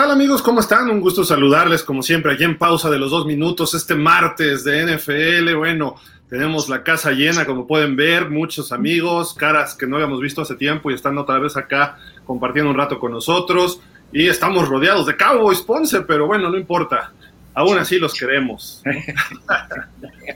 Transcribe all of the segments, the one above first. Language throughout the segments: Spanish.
¿Qué tal amigos? ¿Cómo están? Un gusto saludarles como siempre aquí en pausa de los dos minutos este martes de NFL. Bueno, tenemos la casa llena como pueden ver, muchos amigos, caras que no habíamos visto hace tiempo y están otra vez acá compartiendo un rato con nosotros. Y estamos rodeados de Cowboys Ponce, pero bueno, no importa. Aún así los queremos.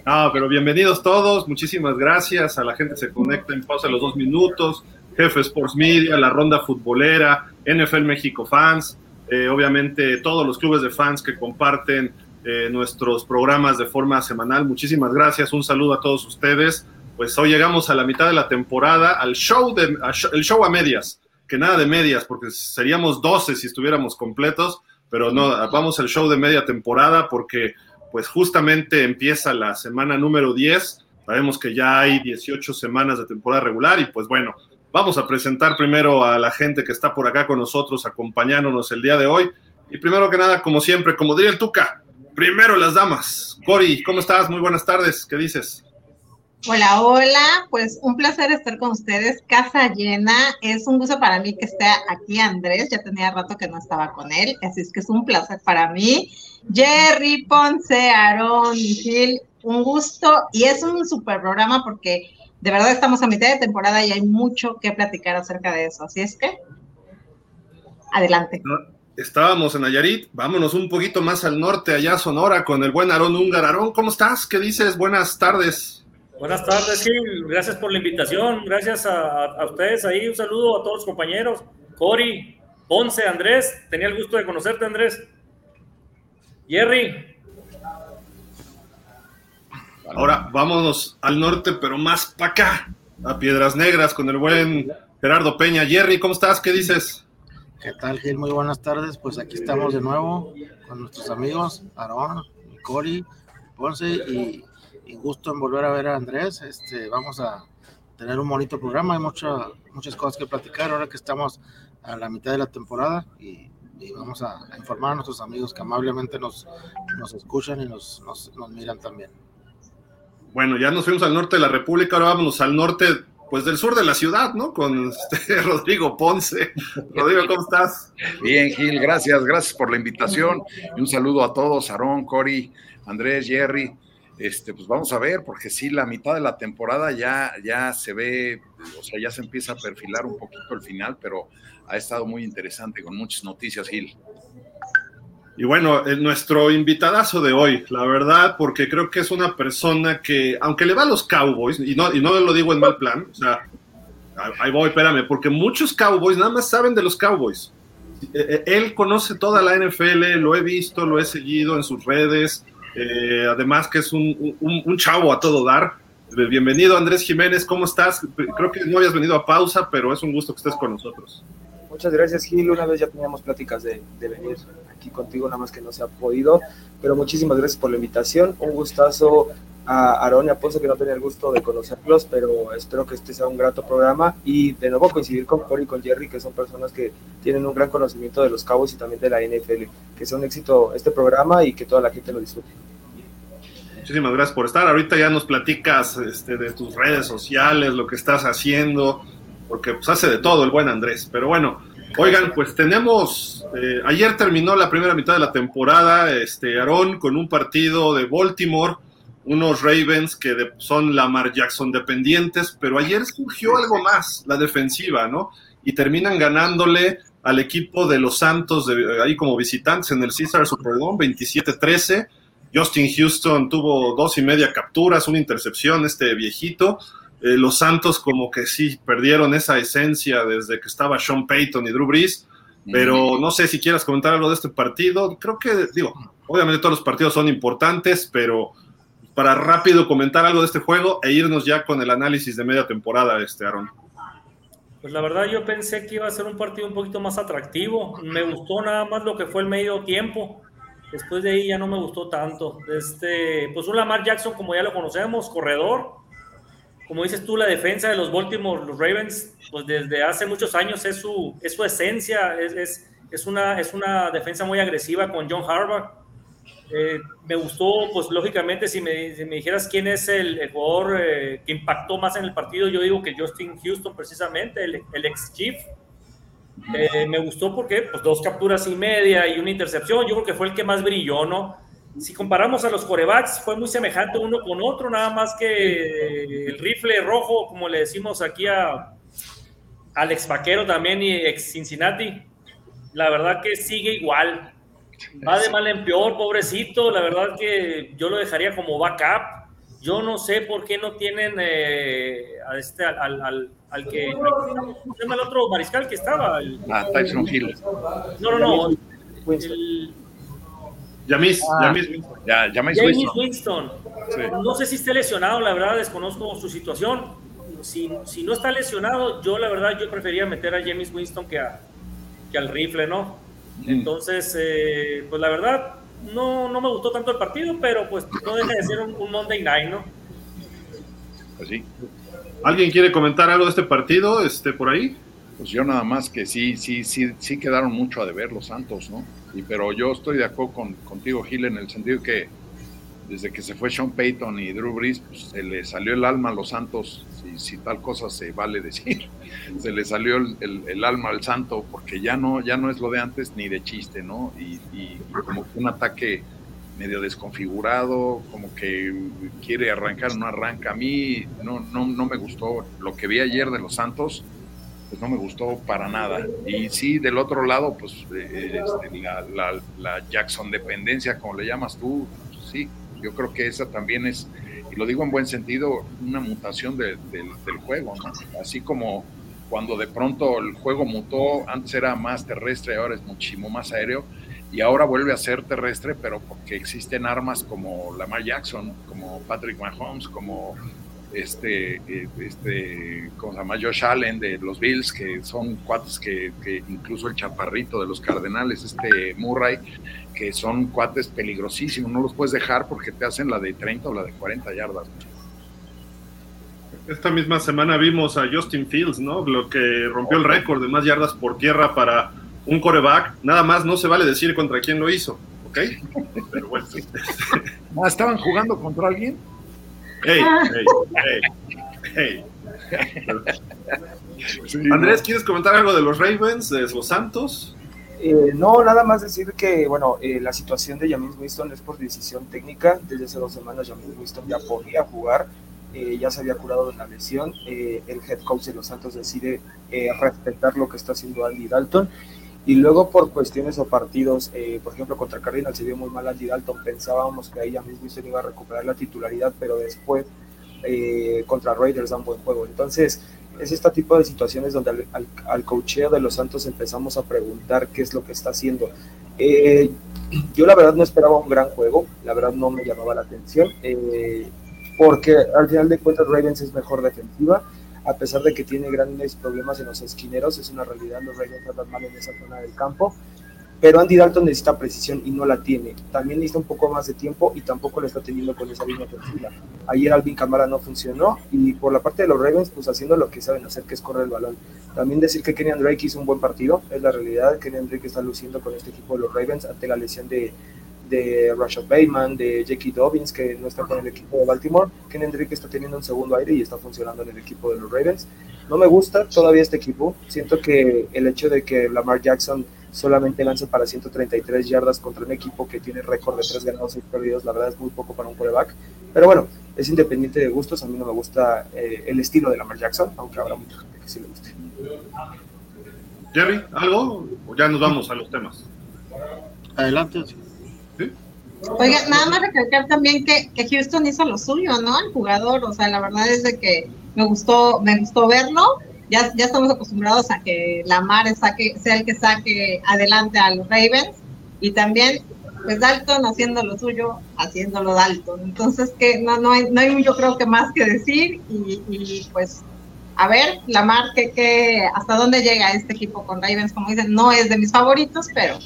no, pero bienvenidos todos. Muchísimas gracias a la gente que se conecta en pausa de los dos minutos. Jefe Sports Media, la ronda futbolera, NFL México Fans, eh, obviamente todos los clubes de fans que comparten eh, nuestros programas de forma semanal. Muchísimas gracias, un saludo a todos ustedes. Pues hoy llegamos a la mitad de la temporada, al show de el show a medias, que nada de medias, porque seríamos 12 si estuviéramos completos, pero no, vamos al show de media temporada porque pues justamente empieza la semana número 10. Sabemos que ya hay 18 semanas de temporada regular y pues bueno, Vamos a presentar primero a la gente que está por acá con nosotros acompañándonos el día de hoy. Y primero que nada, como siempre, como diría el Tuca, primero las damas. Cori, ¿cómo estás? Muy buenas tardes. ¿Qué dices? Hola, hola, pues un placer estar con ustedes, casa llena, es un gusto para mí que esté aquí Andrés, ya tenía rato que no estaba con él, así es que es un placer para mí. Jerry, Ponce, Aaron, Gil, un gusto y es un super programa porque de verdad estamos a mitad de temporada y hay mucho que platicar acerca de eso. Así es que, adelante. Estábamos en Nayarit, vámonos un poquito más al norte, allá Sonora, con el buen Aarón Ungar. Aarón, ¿cómo estás? ¿Qué dices? Buenas tardes. Buenas tardes, Gil. Gracias por la invitación. Gracias a, ustedes ahí. Un saludo a todos los compañeros. Cori, Ponce, Andrés. Tenía el gusto de conocerte, Andrés. Jerry, Ahora vámonos al norte, pero más para acá, a Piedras Negras, con el buen Gerardo Peña. Jerry, ¿cómo estás? ¿Qué dices? ¿Qué tal, Gil? Muy buenas tardes. Pues aquí estamos de nuevo con nuestros amigos, Aarón, Cori, Ponce, y, gusto en volver a ver a Andrés. Este, vamos a tener un bonito programa, hay muchas cosas que platicar ahora que estamos a la mitad de la temporada y, vamos a, informar a nuestros amigos que amablemente nos, nos escuchan y nos, nos miran también. Bueno, ya nos fuimos al norte de la República, ahora vámonos al norte, pues del sur de la ciudad, ¿no? Con este Rodrigo Ponce. Rodrigo, ¿cómo estás? Bien, Gil, gracias, gracias por la invitación y un saludo a todos, Aarón, Cori, Andrés, Jerry. Este, pues vamos a ver, porque sí, la mitad de la temporada ya, ya se ve, o sea, ya se empieza a perfilar un poquito el final, pero ha estado muy interesante con muchas noticias, Gil. Y bueno, nuestro invitadazo de hoy, la verdad, porque creo que es una persona que, aunque le va a los Cowboys, y no, y no lo digo en mal plan, o sea, ahí voy, espérame, porque muchos Cowboys nada más saben de los Cowboys. E, e, él conoce toda la NFL, lo he visto, lo he seguido en sus redes, eh, además que es un, un, chavo a todo dar. Bienvenido Andrés Jiménez, ¿cómo estás? Creo que no habías venido a pausa, pero es un gusto que estés con nosotros. Muchas gracias, Gil. Una vez ya teníamos pláticas de, venir aquí contigo, nada más que no se ha podido. Pero muchísimas gracias por la invitación. Un gustazo a Aaron y a Ponce, que no tenía el gusto de conocerlos, pero espero que este sea un grato programa. Y de nuevo coincidir con Cory y con Jerry, que son personas que tienen un gran conocimiento de los cabos y también de la NFL. Que sea un éxito este programa y que toda la gente lo disfrute. Muchísimas gracias por estar. Ahorita ya nos platicas este, de tus redes sociales, lo que estás haciendo porque pues hace de todo el buen Andrés. Pero bueno, oigan, pues tenemos, eh, ayer terminó la primera mitad de la temporada, este, Aarón, con un partido de Baltimore, unos Ravens que son Lamar Jackson dependientes, pero ayer surgió algo más, la defensiva, ¿no? Y terminan ganándole al equipo de los Santos, de, ahí como visitantes en el César Superdome, 27-13. Justin Houston tuvo dos y media capturas, una intercepción, este viejito. Eh, los Santos como que sí perdieron esa esencia desde que estaba Sean Payton y Drew Brees, pero no sé si quieras comentar algo de este partido. Creo que, digo, obviamente todos los partidos son importantes, pero para rápido comentar algo de este juego e irnos ya con el análisis de media temporada, este Aaron. Pues la verdad yo pensé que iba a ser un partido un poquito más atractivo. Me gustó nada más lo que fue el medio tiempo. Después de ahí ya no me gustó tanto. Este, pues un Lamar Jackson, como ya lo conocemos, corredor, como dices tú, la defensa de los Baltimore, los Ravens, pues desde hace muchos años es su, es su esencia, es, es, es una, es una defensa muy agresiva con John Harbaugh. Eh, me gustó, pues lógicamente, si me, si me dijeras quién es el, jugador eh, que impactó más en el partido, yo digo que Justin Houston, precisamente, el, el ex Chief. Eh, me gustó porque pues, dos capturas y media y una intercepción, yo creo que fue el que más brilló, ¿no? Si comparamos a los corebacks, fue muy semejante uno con otro, nada más que el rifle rojo, como le decimos aquí a Alex Vaquero también y ex Cincinnati, la verdad que sigue igual. Va de mal en peor, pobrecito. La verdad que yo lo dejaría como backup. Yo no sé por qué no tienen eh, a este, al, al, al que. ¿Cómo se llama el otro mariscal que estaba? El, Ah, Tyson Hill. no, no, no. El, Yamis, Ah. Ya Winston. Sí. No sé si esté lesionado, la verdad, desconozco su situación. Si, si no está lesionado, yo la verdad, yo prefería meter a James Winston que, a, que al rifle, ¿no? Entonces, eh, pues la verdad, no, no me gustó tanto el partido, pero pues no deja de ser un, un Monday Night, ¿no? Pues sí. ¿Alguien quiere comentar algo de este partido este, por ahí? Pues yo nada más que sí, sí, sí, sí quedaron mucho a deber los Santos, ¿no? Y, pero yo estoy de acuerdo con, contigo, Gil, en el sentido que desde que se fue Sean Payton y Drew Brees, pues, se le salió el alma a los Santos, si, si tal cosa se vale decir, se le salió el, el- alma al Santo, porque ya no, ya no es lo de antes ni de chiste, ¿no? Y, y- como un ataque medio desconfigurado, como que quiere arrancar, no arranca. A mí no, no, no me gustó lo que vi ayer de los Santos, pues no me gustó para nada. Y sí, del otro lado, pues eh, este, la, la- Jackson dependencia, como le llamas tú, pues, sí, yo creo que esa también es, y lo digo en buen sentido, una mutación de- del- del juego, ¿no? Así como cuando de pronto el juego mutó, antes era más terrestre, ahora es muchísimo más aéreo, y ahora vuelve a ser terrestre, pero porque existen armas como Lamar Jackson, como Patrick Mahomes, como este, eh, este, ¿cómo se llama? Josh Allen de los Bills, que son cuates que, que incluso el chaparrito de los Cardenales, este Murray, que son cuates peligrosísimos, no los puedes dejar porque te hacen la de 30 o la de 40 yardas. Esta misma semana vimos a Justin Fields, ¿no? Lo que rompió el récord de más yardas por tierra para un coreback. Nada más no se vale decir contra quién lo hizo, ¿ok? Pero bueno. Ah, ¿Estaban jugando contra alguien? Hey, hey, hey, hey. Andrés, ¿quieres comentar algo de los Ravens, de los Santos? Eh, no, nada más decir que, bueno, eh, la situación de James Winston es por decisión técnica. Desde hace dos semanas James Winston ya podía jugar, eh, ya se había curado de una lesión. Eh, el head coach de los Santos decide eh, respetar lo que está haciendo Andy Dalton. Y luego por cuestiones o partidos, eh, por ejemplo, contra Cardinals se vio muy mal Andy Dalton. Pensábamos que ahí James Winston iba a recuperar la titularidad, pero después eh, contra Raiders da un buen juego. Entonces, es este tipo de situaciones donde al, al, al coacheo de los Santos empezamos a preguntar qué es lo que está haciendo. Eh, yo la verdad no esperaba un gran juego, la verdad no me llamaba la atención, porque al final de cuentas Ravens es mejor defensiva, a pesar de que tiene grandes problemas en los esquineros, es una realidad, los Ravens andan mal en esa zona del campo, pero Andy Dalton necesita precisión y no la tiene. También necesita un poco más de tiempo y tampoco lo está teniendo con esa línea ofensiva. Ayer Alvin Camara no funcionó y por la parte de los Ravens, pues haciendo lo que saben hacer, que es correr el balón. También decir que Kenyan Drake hizo un buen partido, es la realidad. Kenyan Drake está luciendo con este equipo de los Ravens ante la lesión de, de Rashad Bateman, de Jackie Dobbins, que no está con el equipo de Baltimore. Kenyan Drake está teniendo un segundo aire y está funcionando en el equipo de los Ravens. No me gusta todavía este equipo. Siento que el hecho de que Lamar Jackson solamente lanza para 133 yardas contra un equipo que tiene récord de 3 ganados y perdidos, la verdad es muy poco para un quarterback. Pero bueno, es independiente de gustos. A mí no me gusta eh, el estilo de Lamar Jackson, aunque habrá mucha gente que sí le guste. Jerry, ¿algo? ¿O ya nos vamos a los temas? Adelante. ¿Sí? Oiga, nada más recalcar también que, que Houston hizo lo suyo, ¿no? El jugador, o sea, la verdad es de que me gustó, me gustó verlo. Ya, ya estamos acostumbrados a que Lamar saque, sea el que saque adelante a los Ravens y también pues Dalton haciendo lo suyo, haciéndolo Dalton. Entonces que no, no hay, no hay yo creo que más que decir y, y pues a ver, Lamar, que, que hasta dónde llega este equipo con Ravens, como dicen, no es de mis favoritos, pero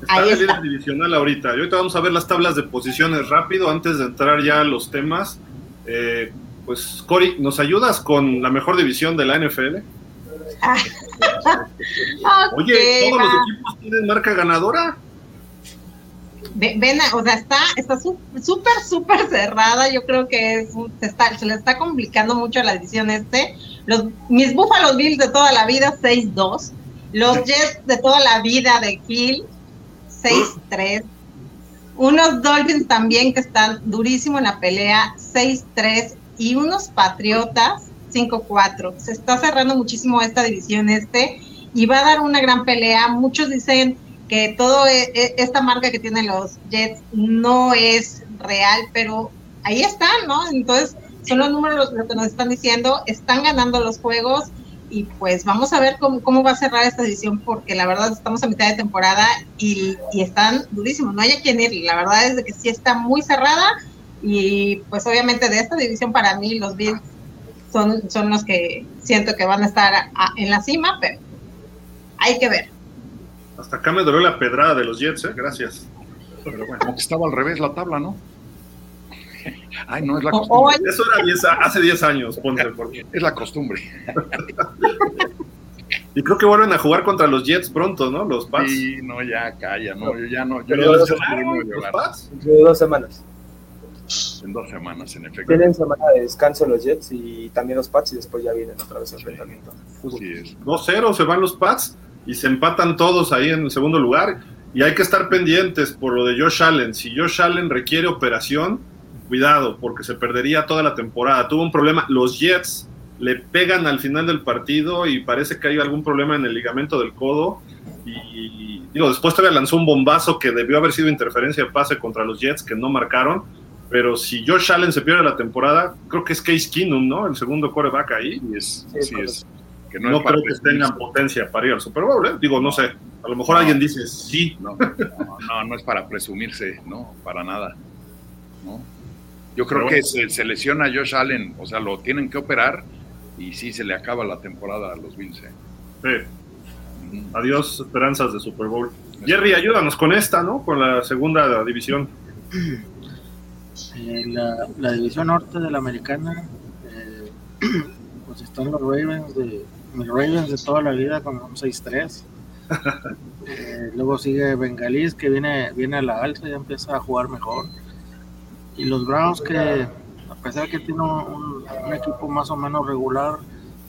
Está Ahí el está. líder divisional ahorita. Y ahorita vamos a ver las tablas de posiciones rápido antes de entrar ya a los temas. Eh, pues, Cory, ¿nos ayudas con la mejor división de la NFL? Oye, Ok, ¿todos los equipos tienen marca ganadora? ven, o sea, está está súper, súper cerrada. Yo creo que es, se, está, se le está complicando mucho la división este. Los, mis Buffalo Bills de toda la vida, 6-2. Los Jets de toda la vida de Hill, 6-3. Unos Dolphins también que están durísimo en la pelea, 6-3. Y unos Patriotas, 5-4. Se está cerrando muchísimo esta división este y va a dar una gran pelea. Muchos dicen que todo e, e, esta marca que tienen los Jets no es real, pero ahí están, ¿no? Entonces, son los números lo que nos están diciendo, están ganando los juegos y pues vamos a ver cómo, cómo va a cerrar esta edición porque la verdad estamos a mitad de temporada y, y están durísimos, no hay a quien ir, la verdad es de que sí está muy cerrada y pues obviamente de esta división para mí los Bills son, son los que siento que van a estar en la cima, pero hay que ver. Hasta acá me dolió la pedrada de los Jets, ¿eh? Gracias. Pero bueno, como que estaba al revés la tabla, ¿no? Ay, no es la costumbre. Eso era hace 10 años, ponte porque. Es la costumbre. y creo que vuelven a jugar contra los Jets pronto, ¿no? Los Pats. Sí, no, ya calla, no, yo ya no. Yo ya dos, los Pats? De dos semanas. En dos semanas, en efecto. Tienen semana de descanso los Jets y también los Pats y después ya vienen otra vez al enfrentamiento. Sí, es. 2-0 se van los Pats y se empatan todos ahí en el segundo lugar. Y hay que estar pendientes por lo de Josh Allen. Si Josh Allen requiere operación, cuidado, porque se perdería toda la temporada. Tuvo un problema. Los Jets le pegan al final del partido y parece que hay algún problema en el ligamento del codo. Y, digo, después todavía lanzó un bombazo que debió haber sido interferencia de pase contra los Jets que no marcaron. Pero si Josh Allen se pierde la temporada, creo que es Case Keenum, ¿no? El segundo quarterback ahí. es, sí, es no, creo que tengan potencia para ir al Super Bowl, ¿eh? Digo, no sé. A lo mejor alguien dice sí. No, no, no, es para presumirse, no, para nada. ¿no? Yo creo que se, se, lesiona a Josh Allen, o sea, lo tienen que operar y sí se le acaba la temporada a los Bills. ¿eh? Sí. Adiós, esperanzas de Super Bowl. Jerry, ayúdanos con esta, ¿no? Con la segunda división. Eh, la, la, división norte de la americana, eh, pues están los Ravens de, mis Ravens de toda la vida con un 6-3. Eh, luego sigue Bengalis que viene, viene a la alza y empieza a jugar mejor. Y los Browns que a pesar que tiene un, equipo más o menos regular,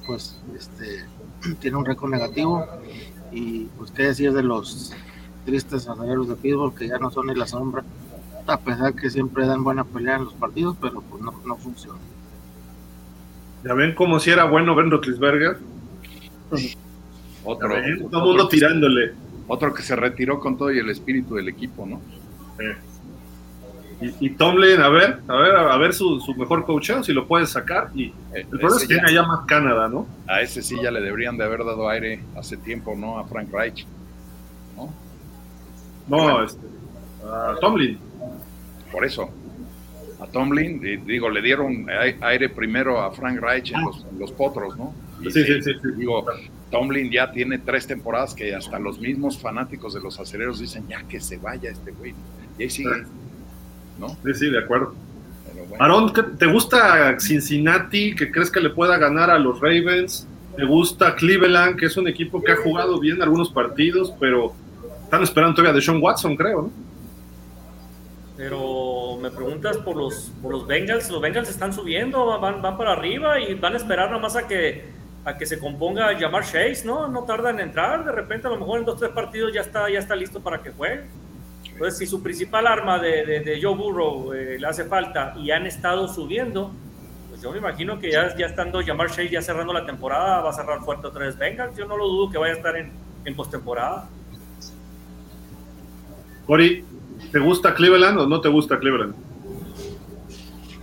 pues este, tiene un récord negativo. Y pues qué decir de los tristes aceleros de Pittsburgh que ya no son ni la sombra, a pesar que siempre dan buena pelea en los partidos, pero pues no, no funciona. Ya ven como si era bueno Ben Roethlisberger. Otro, todo mundo tirándole. Otro que se retiró con todo y el espíritu del equipo, ¿no? Y, y, Tomlin, a ver, a ver, a ver su, su mejor coacheo, si lo puede sacar. Y el problema es que tiene allá más Canadá, ¿no? A ese sí ya le deberían de haber dado aire hace tiempo, ¿no? A Frank Reich. ¿No? No, este, a Tomlin. Por eso. A Tomlin, digo, le dieron aire primero a Frank Reich en los potros, ¿no? sí, sí, sí, Digo, Tomlin ya tiene tres temporadas que hasta los mismos fanáticos de los acereros dicen ya que se vaya este güey. Y ahí sigue, ¿no? Sí, sí, de acuerdo. Aaron, ¿te gusta Cincinnati? ¿Que crees que le pueda ganar a los Ravens? ¿Te gusta Cleveland, que es un equipo que ha jugado bien algunos partidos, pero están esperando todavía de Sean Watson, creo, ¿no? Pero me preguntas por los, por los Bengals, los Bengals están subiendo, van, van para arriba y van a esperar nada más a que a que se componga llamar Chase, ¿no? No tarda en entrar, de repente a lo mejor en dos tres partidos ya está, ya está listo para que juegue. Entonces, si su principal arma de, de, Joe Burrow eh, le hace falta y han estado subiendo, pues yo me imagino que ya, ya estando llamar Chase ya cerrando la temporada, va a cerrar fuerte otra vez Bengals. Yo no lo dudo que vaya a estar en, en postemporada. Cori, ¿te gusta Cleveland o no te gusta Cleveland?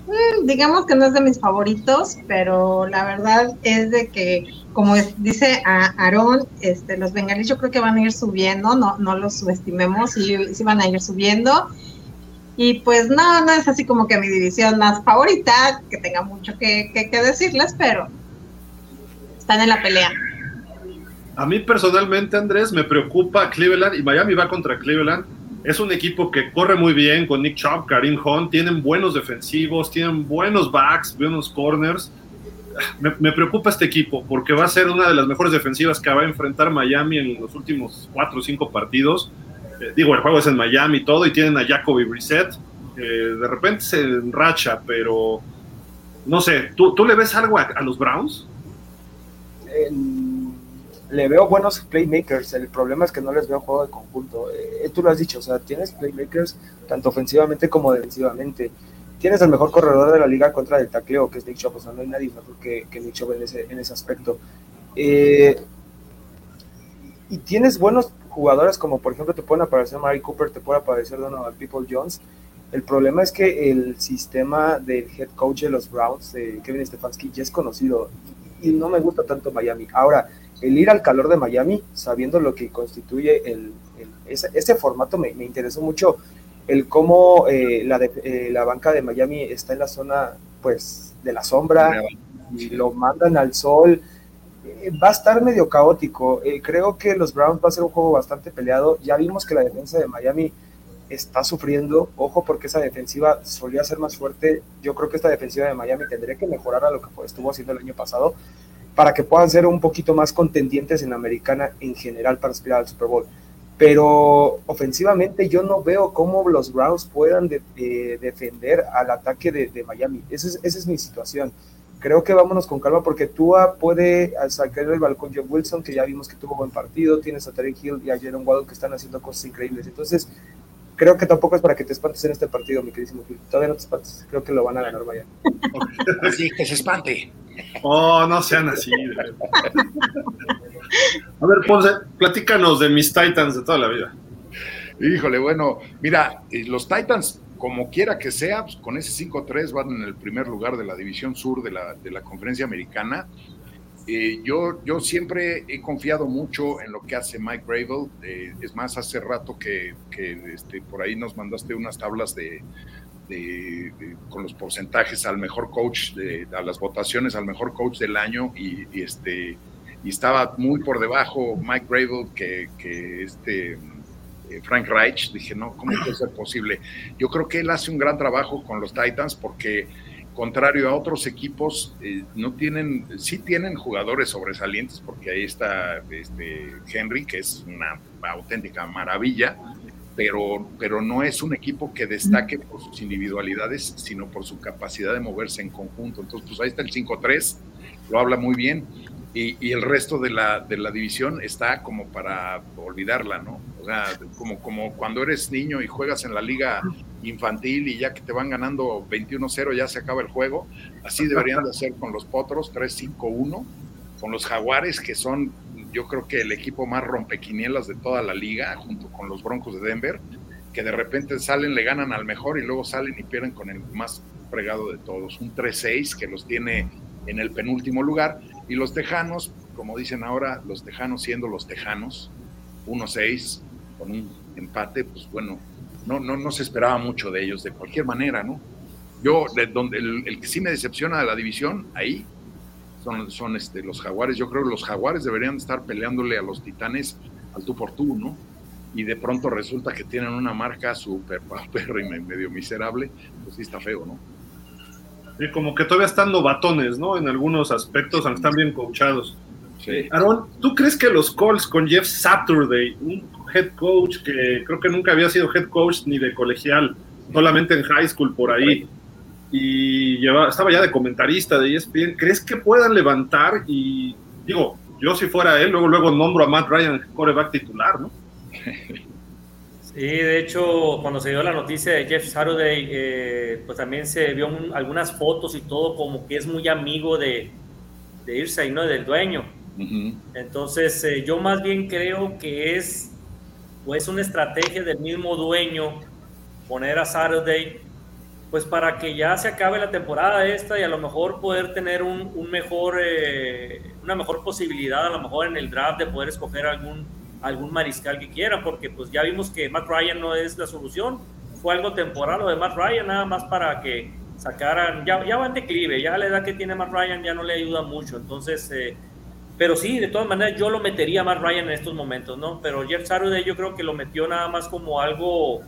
Mm, digamos que no es de mis favoritos, pero la verdad es de que, como dice a Aarón, este, los bengalíes yo creo que van a ir subiendo, no, no los subestimemos, y sí van a ir subiendo. Y pues no, no es así como que mi división más favorita, que tenga mucho que, que decirles, pero están en la pelea. A mí personalmente, Andrés, me preocupa Cleveland y Miami va contra Cleveland es un equipo que corre muy bien con Nick Chubb, Karim Hunt, tienen buenos defensivos, tienen buenos backs, buenos corners. Me, preocupa este equipo porque va a ser una de las mejores defensivas que va a enfrentar Miami en los últimos cuatro o cinco partidos. eh, digo, el juego es en Miami y todo, y tienen a Jacoby Brissett, de repente se enracha, pero no sé, ¿tú, ¿tú le ves algo a, los Browns? le veo buenos playmakers, el problema es que no les veo juego de conjunto. Eh, tú lo has dicho, o sea, tienes playmakers tanto ofensivamente como defensivamente. Tienes el mejor corredor de la liga contra el tacleo, que es Nick Chubb, o sea, no hay nadie mejor que, que Nick Chubb en ese, en ese aspecto. Eh, y tienes buenos jugadores como por ejemplo te pueden aparecer Mary Cooper, te puede aparecer Donovan People Jones. El problema es que el sistema del head coach de los Browns, de Kevin Stefanski, ya es conocido y no me gusta tanto Miami. Ahora, el ir al calor de Miami, sabiendo lo que constituye el, ese, formato, me, interesó mucho el cómo eh, la, eh, la banca de Miami está en la zona pues de la sombra y lo mandan al sol eh, va a estar medio caótico. Eh, creo que los Browns va a ser un juego bastante peleado. Ya vimos que la defensa de Miami está sufriendo. Ojo, porque esa defensiva solía ser más fuerte. Yo creo que esta defensiva de Miami tendría que mejorar a lo que estuvo haciendo el año pasado para que puedan ser un poquito más contendientes en la americana en general para aspirar al Super Bowl. Pero ofensivamente yo no veo cómo los Browns puedan defender al ataque de, de Miami. Esa es, esa es mi situación creo que vámonos con calma porque Tua puede sacar el balcón John Wilson, que ya vimos que tuvo buen partido, tienes a Terry Hill y a Jaron Waddle que están haciendo cosas increíbles. Entonces, creo que tampoco es para que te espantes en este partido, mi queridísimo Gil. Todavía no te espantes, creo que lo van a ganar Miami. Sí, que se espante. Oh, no sean así. a ver, Ponce, platícanos de mis Titans de toda la vida. Híjole, bueno, mira, eh, los Titans como quiera que sea, pues, con ese 5-3 van en el primer lugar de la división sur de la, de la conferencia americana. Eh, yo, yo siempre he confiado mucho en lo que hace Mike Gravel. Eh, es más, hace rato que, que este, por ahí nos mandaste unas tablas de, de, con los porcentajes al mejor coach, de, a las votaciones al mejor coach del año y, y este, y estaba muy por debajo Mike Gravel que, que este eh, Frank Reich, dije, no, ¿cómo puede ser posible? Yo creo que él hace un gran trabajo con los Titans porque, contrario a otros equipos, eh, no tienen, sí tienen jugadores sobresalientes, porque ahí está este Henry, que es una auténtica maravilla, pero, pero no es un equipo que destaque por sus individualidades, sino por su capacidad de moverse en conjunto. Entonces, pues ahí está el 5-3, lo habla muy bien y, el resto de la, de la, división está como para olvidarla, ¿no? O sea, como, como cuando eres niño y juegas en la liga infantil y ya que te van ganando 21-0 ya se acaba el juego, así deberían de hacer con los Potros 3-5-1, con los Jaguares que son yo creo que el equipo más rompequinielas de toda la liga, junto con los Broncos de Denver, que de repente salen, le ganan al mejor y luego salen y pierden con el más fregado de todos, un 3-6 que los tiene en el penúltimo lugar y los Tejanos, como dicen ahora, los Tejanos siendo los Tejanos, 1-6, con un empate, pues bueno, no, no, no se esperaba mucho de ellos de cualquier manera, ¿no? Yo, de donde el, que sí me decepciona de la división, ahí, son, son este, los jaguares. Yo creo que los jaguares deberían estar peleándole a los titanes al tú por tú, ¿no? Y de pronto resulta que tienen una marca súper y medio miserable, pues sí está feo, ¿no? Y como que todavía están batones, ¿no? En algunos aspectos, aunque están bien coachados. Sí. Aaron, ¿tú crees que los Colts con Jeff Saturday, un head coach que creo que nunca había sido head coach ni de colegial, solamente en high school por ahí, y lleva, estaba ya de comentarista de ESPN, ¿crees que puedan levantar? Y digo, yo si fuera él, luego, luego nombro a Matt Ryan coreback titular, ¿no? Sí, de hecho, cuando se dio la noticia de Jeff Saturday, eh, pues también se vio algunas fotos y todo como que es muy amigo de, de Irsa y no del dueño. Entonces, eh, yo más bien creo que es pues una estrategia del mismo dueño poner a Saturday pues para que ya se acabe la temporada esta y a lo mejor poder tener un, un mejor, eh, una mejor posibilidad a lo mejor en el draft de poder escoger algún algún mariscal que quiera, porque pues ya vimos que Matt Ryan no es la solución, fue algo temporal lo de Matt Ryan, nada más para que sacaran, ya, ya va en declive, ya la edad que tiene Matt Ryan ya no le ayuda mucho, entonces, eh, pero sí, de todas maneras yo lo metería a Matt Ryan en estos momentos, ¿no? Pero Jeff Saturday yo creo que lo metió nada más como algo,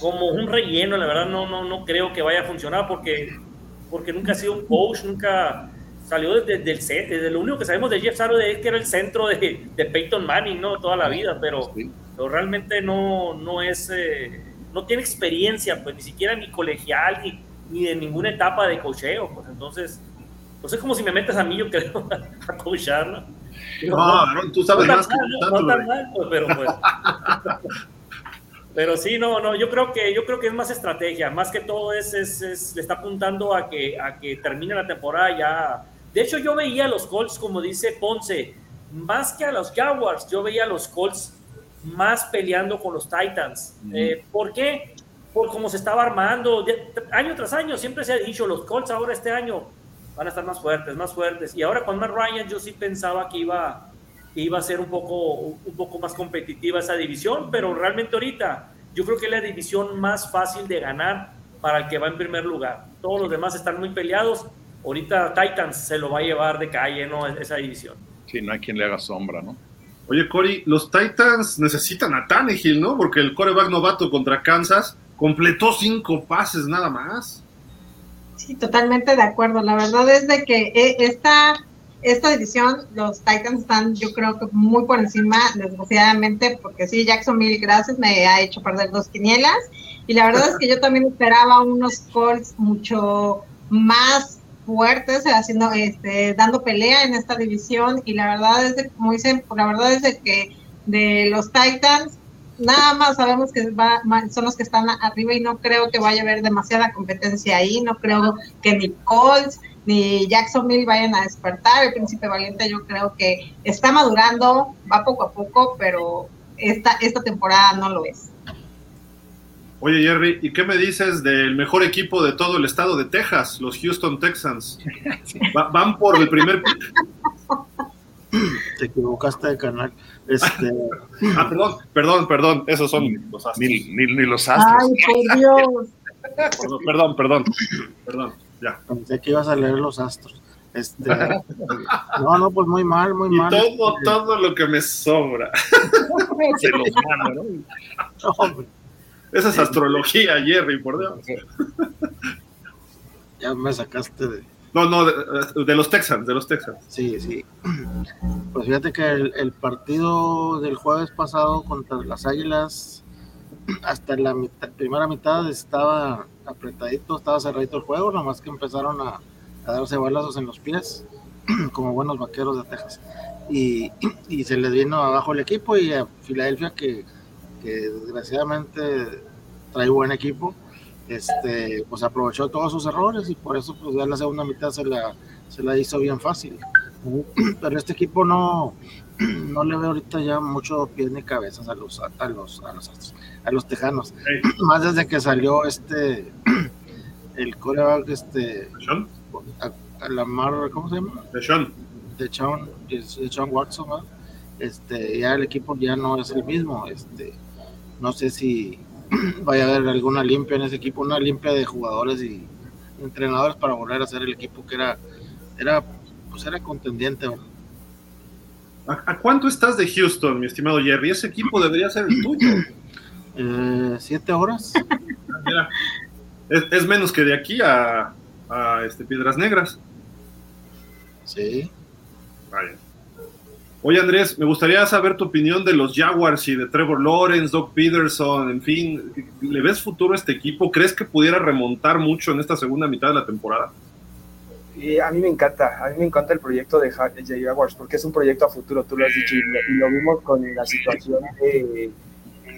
como un relleno, la verdad no, no, no creo que vaya a funcionar porque, porque nunca ha sido un coach, nunca salió desde, el set, desde lo único que sabemos de Jeff Saturday es que era el centro de, de Peyton Manning, ¿no? Toda la vida, pero, pero realmente no, no es, eh, no tiene experiencia, pues ni siquiera ni colegial, ni, ni de ninguna etapa de cocheo, pues entonces, pues es como si me metes a mí, yo creo, a coachar, ¿no? No, tú sabes más que no, no tan mal, pues, pero pues. Pero sí, no, no, yo creo que, yo creo que es más estrategia, más que todo es, es, es, le está apuntando a que, a que termine la temporada ya. De hecho, yo veía a los Colts, como dice Ponce, más que a los Jaguars, yo veía a los Colts más peleando con los Titans. Eh, ¿Por qué? Por cómo se estaba armando, año tras año, siempre se ha dicho, los Colts ahora este año van a estar más fuertes, más fuertes. Y ahora con Matt Ryan yo sí pensaba que iba, iba a ser un poco, un poco más competitiva esa división, pero realmente ahorita yo creo que es la división más fácil de ganar para el que va en primer lugar. Todos los demás están muy peleados. Ahorita Titans se lo va a llevar de calle, ¿no? Esa división. Sí, no hay quien le haga sombra, ¿no? Oye, Cory, los Titans necesitan a Tannehill, ¿no? Porque el coreback novato contra Kansas completó cinco pases nada más. Sí, totalmente de acuerdo. La verdad es de que eh, esta esta división, los Titans están, yo creo que muy por encima, desgraciadamente, porque sí, Jackson, mil gracias, me ha hecho perder dos quinielas. Y la verdad es que yo también esperaba unos Colts mucho más fuertes, haciendo, este, dando pelea en esta división. Y la verdad es, de, como dicen, la verdad es de que de los Titans, nada más sabemos que va, son los que están arriba y no creo que vaya a haber demasiada competencia ahí. No creo que ni Colts ni Jacksonville vayan a despertar. El príncipe valiente yo creo que está madurando, va poco a poco, pero esta, esta temporada no lo es. Oye Jerry, ¿y qué me dices del mejor equipo de todo el estado de Texas, los Houston Texans? van por el primer Te equivocaste de canal. Este... ah, perdón, perdón, perdón, esos son los astros. Ni, ni, los astros. Ay, por Dios. Perdón, perdón, perdón. Ya. Pensé que ibas a leer los astros. Este, no, no, pues muy mal, muy y mal. Todo, todo lo que me sobra. Se los mando, ¿no? Esa es astrología, Jerry, por Dios. Ya me sacaste de. No, no, de, de, los Texans, de los Texans. Sí, sí. Pues fíjate que el, el partido del jueves pasado contra las Águilas hasta la primera mitad estaba apretadito, estaba cerradito el juego, nomás que empezaron a, darse balazos en los pies, como buenos vaqueros de Texas. Y, y, se les vino abajo el equipo y a Filadelfia, que, que, desgraciadamente trae buen equipo, este, pues aprovechó todos sus errores y por eso pues ya la segunda mitad se la, se la hizo bien fácil. Pero este equipo no, no le veo ahorita ya mucho pies ni cabezas a los, a los, a los, a los tejanos. Más desde que salió este, el coreback, este, a, la mar, ¿cómo se llama? De Sean. De Sean, de Sean Watson, ¿no? este, ya el equipo ya no es el mismo, este, no sé si vaya a haber alguna limpia en ese equipo, una limpia de jugadores y entrenadores para volver a ser el equipo que era, era, pues era contendiente, ¿A, cuánto estás de Houston, mi estimado Jerry? Ese equipo debería ser el tuyo. Eh, siete horas. Mira, es, menos que de aquí a, este, Piedras Negras. Sí. Vaya. Oye, Andrés, me gustaría saber tu opinión de los Jaguars y de Trevor Lawrence, Doc Peterson, en fin. ¿Le ves futuro a este equipo? ¿Crees que pudiera remontar mucho en esta segunda mitad de la temporada? A mí me encanta, a mí me encanta el proyecto de Jaguars porque es un proyecto a futuro, tú lo has dicho, y lo, vimos con la situación de,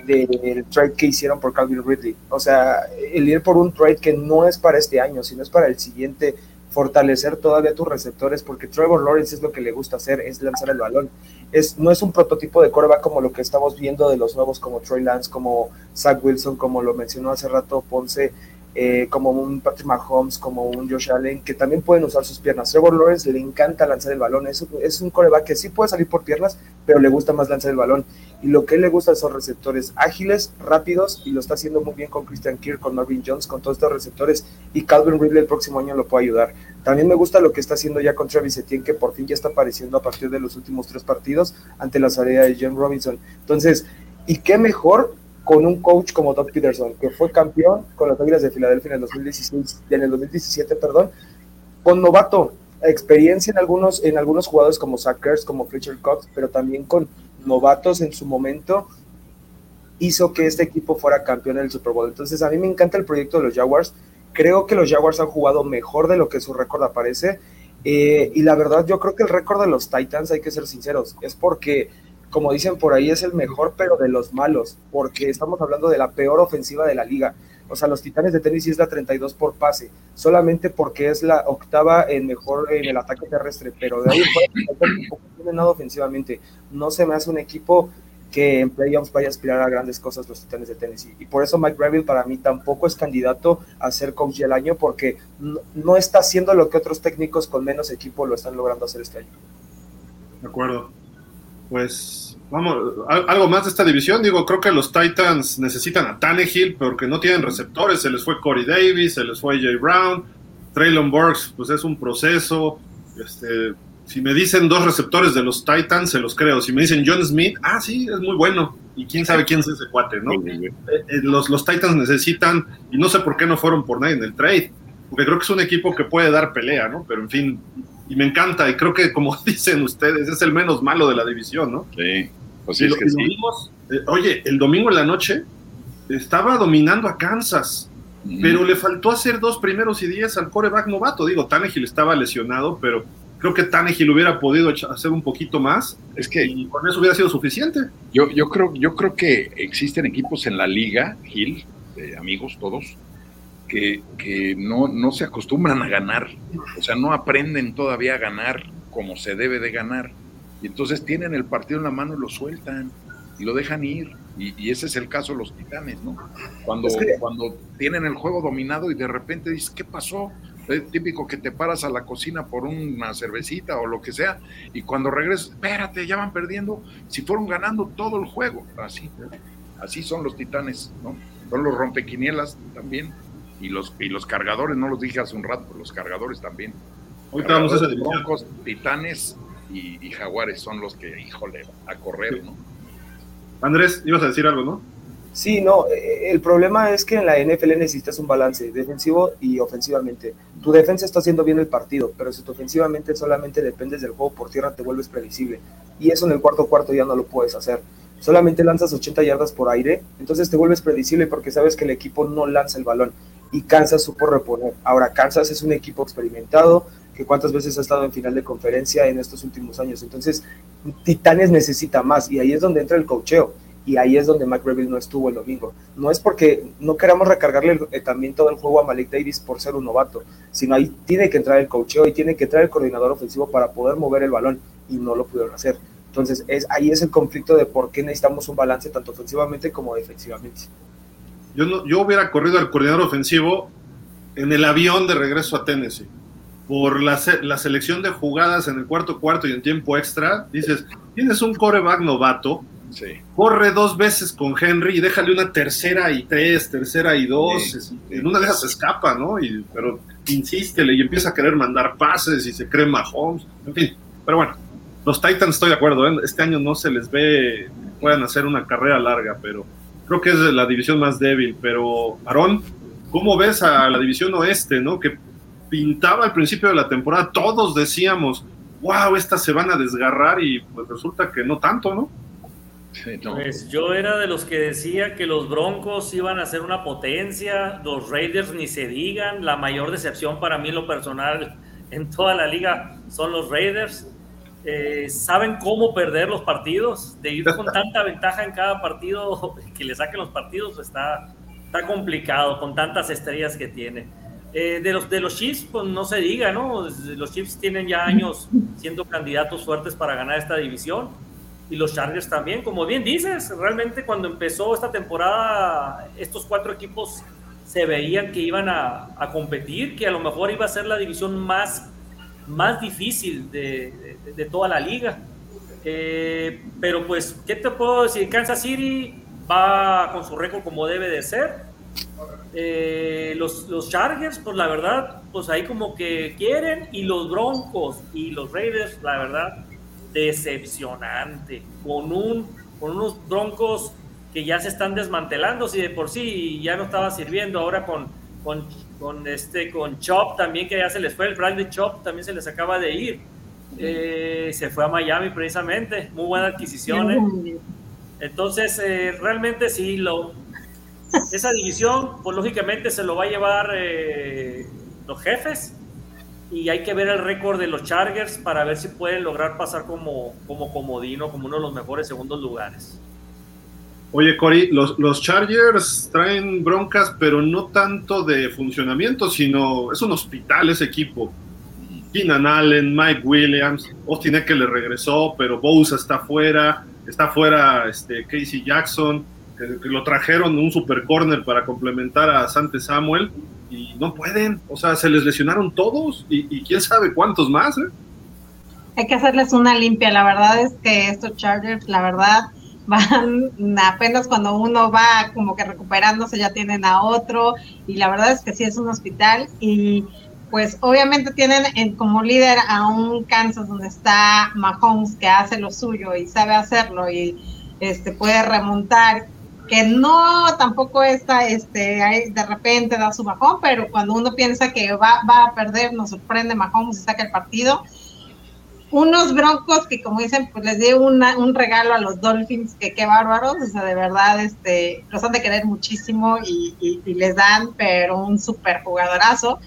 del trade que hicieron por Calvin Ridley. O sea, el ir por un trade que no es para este año, sino es para el siguiente, fortalecer todavía tus receptores, porque Trevor Lawrence es lo que le gusta hacer, es lanzar el balón. Es, no es un prototipo de coreback como lo que estamos viendo de los nuevos como Troy Lance, como Zach Wilson, como lo mencionó hace rato Ponce, eh, como un Patrick Mahomes, como un Josh Allen, que también pueden usar sus piernas. Trevor Lawrence le encanta lanzar el balón, es, es un coreback que sí puede salir por piernas, pero le gusta más lanzar el balón. Y lo que le gusta son receptores ágiles, rápidos, y lo está haciendo muy bien con Christian Kirk, con Marvin Jones, con todos estos receptores, y Calvin Ridley el próximo año lo puede ayudar. También me gusta lo que está haciendo ya con Travis Etienne, que por fin ya está apareciendo a partir de los últimos tres partidos ante la salida de John Robinson. Entonces, ¿y qué mejor con un coach como Doug Peterson, que fue campeón con las Águilas de Filadelfia en el 2016, en el 2017, perdón, con novato, experiencia en algunos, en algunos jugadores como Sackers, como Fletcher Cox, pero también con novatos en su momento, hizo que este equipo fuera campeón del Super Bowl. Entonces, a mí me encanta el proyecto de los Jaguars. Creo que los Jaguars han jugado mejor de lo que su récord aparece. Eh, y la verdad, yo creo que el récord de los Titans, hay que ser sinceros, es porque, como dicen por ahí, es el mejor, pero de los malos, porque estamos hablando de la peor ofensiva de la liga. O sea, los Titanes de Tennessee es la 32 por pase, solamente porque es la octava en mejor en el ataque terrestre, pero de ahí no tiene nada ofensivamente. No se me hace un equipo que en playoffs vaya a aspirar a grandes cosas los Titanes de Tennessee. Y por eso Mike Breville para mí tampoco es candidato a ser coach del año porque no, está haciendo lo que otros técnicos con menos equipo lo están logrando hacer este año. De acuerdo. Pues vamos, algo más de esta división. Digo, creo que los Titans necesitan a Tannehill porque no tienen receptores. Se les fue Corey Davis, se les fue Jay Brown. Traylon Burks, pues es un proceso. Este, si me dicen dos receptores de los Titans, se los creo. Si me dicen John Smith, ah, sí, es muy bueno. Y quién sabe quién es ese cuate, ¿no? Eh, eh, los, los Titans necesitan, y no sé por qué no fueron por nadie en el trade, porque creo que es un equipo que puede dar pelea, ¿no? Pero en fin, y me encanta, y creo que como dicen ustedes, es el menos malo de la división, ¿no? Sí, pues sí, es que sí. Eh, oye, el domingo en la noche estaba dominando a Kansas, pero le faltó hacer dos primeros y diez al coreback novato. Digo, Tannehill estaba lesionado, pero creo que Tannehill hubiera podido hacer un poquito más. Es que y con eso hubiera sido suficiente. Yo, yo, creo, yo creo que existen equipos en la liga, Gil, amigos todos, que, que no, no se acostumbran a ganar. O sea, no aprenden todavía a ganar como se debe de ganar. Y entonces tienen el partido en la mano y lo sueltan y lo dejan ir. Y, ese es el caso de los titanes, ¿no? Cuando, cuando tienen el juego dominado y de repente dices, ¿qué pasó? Es típico que te paras a la cocina por una cervecita o lo que sea, y cuando regresas, espérate, ya van perdiendo, si fueron ganando todo el juego. Así, así son los titanes, ¿no? Son los rompequinielas también, y los, y los cargadores, no los dije hace un rato, pero los cargadores también. Hoy vamos a broncos, titanes y, y, jaguares son los que, híjole, a correr, ¿no? Andrés, ibas a decir algo, ¿no? Sí, no, eh, el problema es que en la NFL necesitas un balance defensivo y ofensivamente. Tu defensa está haciendo bien el partido, pero si tu ofensivamente solamente dependes del juego por tierra, te vuelves previsible. Y eso en el cuarto cuarto ya no lo puedes hacer. Solamente lanzas 80 yardas por aire, entonces te vuelves predecible porque sabes que el equipo no lanza el balón. Y Kansas supo reponer. Ahora, Kansas es un equipo experimentado, que cuántas veces ha estado en final de conferencia en estos últimos años. Entonces, Titanes necesita más y ahí es donde entra el cocheo y ahí es donde Mike Reville no estuvo el domingo. No es porque no queramos recargarle eh, también todo el juego a Malik Davis por ser un novato, sino ahí tiene que entrar el coacheo y tiene que entrar el coordinador ofensivo para poder mover el balón y no lo pudieron hacer. Entonces, es, ahí es el conflicto de por qué necesitamos un balance tanto ofensivamente como defensivamente. Yo, no, yo hubiera corrido al coordinador ofensivo en el avión de regreso a Tennessee. Por la, la selección de jugadas en el cuarto cuarto y en tiempo extra, dices, tienes un coreback novato, Corre dos veces con Henry y déjale una tercera y tres, tercera y dos. En una de esas se escapa, ¿no? Y, pero insístele y empieza a querer mandar pases y se cree Mahomes. En fin, pero bueno, los Titans estoy de acuerdo. ¿eh? Este año no se les ve, puedan hacer una carrera larga, pero creo que es la división más débil. Pero, Aarón, ¿cómo ves a la división oeste, no? Que pintaba al principio de la temporada, todos decíamos, wow, estas se van a desgarrar y pues resulta que no tanto, ¿no? Pues yo era de los que decía que los Broncos iban a ser una potencia, los Raiders ni se digan, la mayor decepción para mí en lo personal en toda la liga son los Raiders. Eh, saben cómo perder los partidos, de ir con tanta ventaja en cada partido, que le saquen los partidos, está, está complicado con tantas estrellas que tiene. Eh, de, los, de los Chiefs, pues no se diga, ¿no? Los Chiefs tienen ya años siendo candidatos fuertes para ganar esta división y los Chargers también. Como bien dices, realmente cuando empezó esta temporada, estos cuatro equipos se veían que iban a, competir, que a lo mejor iba a ser la división más, más difícil de, de, toda la liga. Eh, pero pues, ¿qué te puedo decir? Kansas City va con su récord como debe de ser. Eh, los, los Chargers, pues la verdad, pues ahí como que quieren, y los Broncos y los Raiders, la verdad, decepcionante, con, un, con unos broncos que ya se están desmantelando, si de por sí ya no estaba sirviendo, ahora con, con, con este, con Chop también, que ya se les fue, el Bradley Chop también se les acaba de ir. Eh, se fue a Miami precisamente, muy buena adquisición. ¿eh? Entonces, eh, realmente sí, lo, esa división, pues lógicamente se lo va a llevar los jefes y hay que ver el récord de los Chargers para ver si pueden lograr pasar como, como comodino, como uno de los mejores segundos lugares. Oye, Cory, los, Chargers traen broncas, pero no tanto de funcionamiento, sino es un hospital ese equipo. Keenan Allen, Mike Williams, Austin Eckler le regresó, pero Bosa está fuera, está fuera este, Casey Jackson, que, lo trajeron un super corner para complementar a Sante Samuel, y no pueden, o sea, se les lesionaron todos, y, quién sabe cuántos más, ¿eh? Hay que hacerles una limpia, la verdad es que estos Chargers, la verdad, van apenas cuando uno va como que recuperándose ya tienen a otro y la verdad es que sí es un hospital y pues obviamente tienen como líder a un Kansas donde está Mahomes que hace lo suyo y sabe hacerlo y este puede remontar que no tampoco está este de repente da su bajón pero cuando uno piensa que va, va a perder nos sorprende Mahomes y saca el partido unos broncos que como dicen, pues les di un regalo a los Dolphins, que qué bárbaros, o sea, de verdad, este, los han de querer muchísimo y, les dan, pero un súper jugadorazo.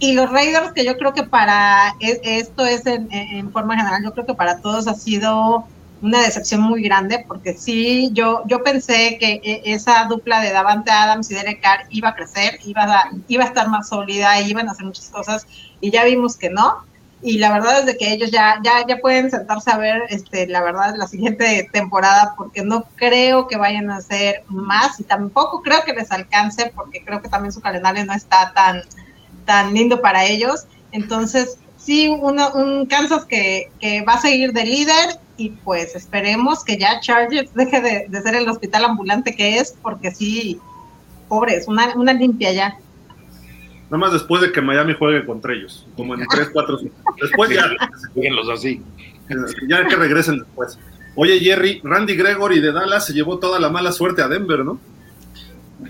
Y los Raiders, que yo creo que para, e, esto es en, forma general, yo creo que para todos ha sido una decepción muy grande, porque sí, yo, yo pensé que e, esa dupla de Davante Adams y Derek Carr iba a crecer, iba a, iba a estar más sólida, iban a hacer muchas cosas, y ya vimos que no y la verdad es de que ellos ya, ya, ya pueden sentarse a ver, este, la verdad, la siguiente temporada, porque no creo que vayan a hacer más y tampoco creo que les alcance, porque creo que también su calendario no está tan, tan lindo para ellos. Entonces, sí, uno, un Kansas que, va a seguir de líder y pues esperemos que ya Chargers deje de, de ser el hospital ambulante que es, porque sí, pobres, una, una limpia ya. Nada más después de que Miami juegue contra ellos, como en 3, 4, 5. Después ya. así. Ya que regresen después. Oye, Jerry, Randy Gregory de Dallas se llevó toda la mala suerte a Denver, ¿no?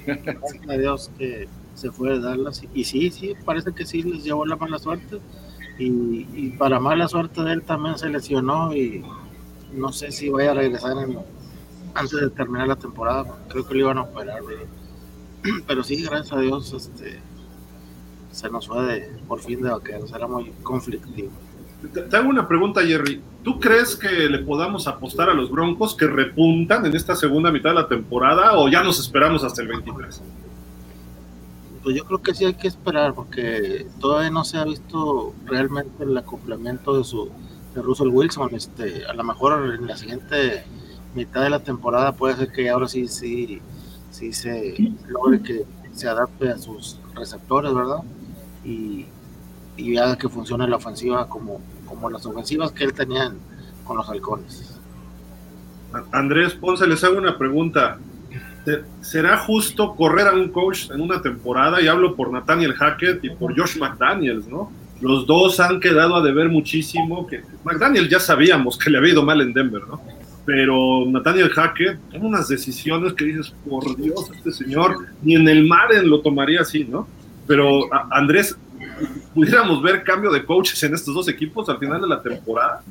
Gracias a Dios que se fue de Dallas. Y sí, sí, parece que sí les llevó la mala suerte. Y, para mala suerte de él también se lesionó y no sé si vaya a regresar antes de terminar la temporada. Creo que lo iban a operar. Pero sí, gracias a Dios, este, se nos fue de, por fin de vaqueros, era muy conflictivo. Te, hago una pregunta, Jerry. ¿Tú crees que le podamos apostar a los Broncos que repuntan en esta segunda mitad de la temporada o ya nos esperamos hasta el 23? Pues yo creo que sí hay que esperar porque todavía no se ha visto realmente el acoplamiento de su de Russell Wilson. Este, a lo mejor en la siguiente mitad de la temporada puede ser que ahora sí sí sí se logre que se adapte a sus receptores, ¿verdad? Y, y haga que funcione la ofensiva como, como las ofensivas que él tenía con los halcones. Andrés Ponce, les hago una pregunta. ¿Será justo correr a un coach en una temporada? Y hablo por Nathaniel Hackett y por Josh McDaniels, ¿no? Los dos han quedado a deber muchísimo. Que McDaniel ya sabíamos que le había ido mal en Denver, ¿no? Pero Nathaniel Hackett toma unas decisiones que dices, por Dios, este señor ni en el mar lo tomaría así, ¿no? Pero, Andrés, ¿pudiéramos ver cambio de coaches en estos dos equipos al final de la temporada?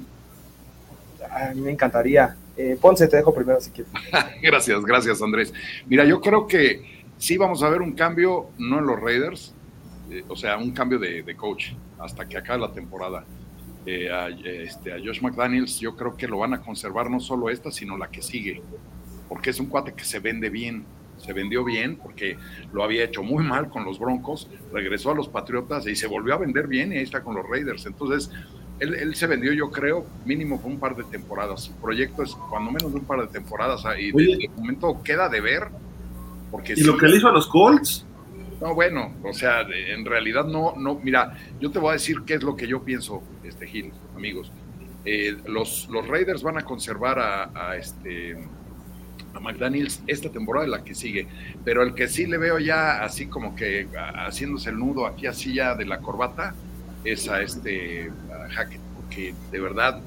A mí me encantaría. Eh, Ponce, te dejo primero si quieres. gracias, gracias, Andrés. Mira, yo creo que sí vamos a ver un cambio, no en los Raiders, eh, o sea, un cambio de, coach hasta que acabe la temporada. Eh, a, este, a Josh McDaniels, yo creo que lo van a conservar no solo esta, sino la que sigue, porque es un cuate que se vende bien se vendió bien porque lo había hecho muy mal con los Broncos, regresó a los Patriotas y se volvió a vender bien y ahí está con los Raiders. Entonces, él, se vendió, yo creo, mínimo por un par de temporadas. Su proyecto es cuando menos de un par de temporadas ah, y de, momento queda de ver. Porque ¿Y lo que le hizo a los Colts? No, bueno, o sea, en realidad no, no, mira, yo te voy a decir qué es lo que yo pienso, este Gil, amigos. Eh, los, los Raiders van a conservar a este McDaniels esta temporada y la que sigue. Pero el que sí le veo ya así como que haciéndose el nudo aquí así ya de la corbata es a este Hackett, porque de verdad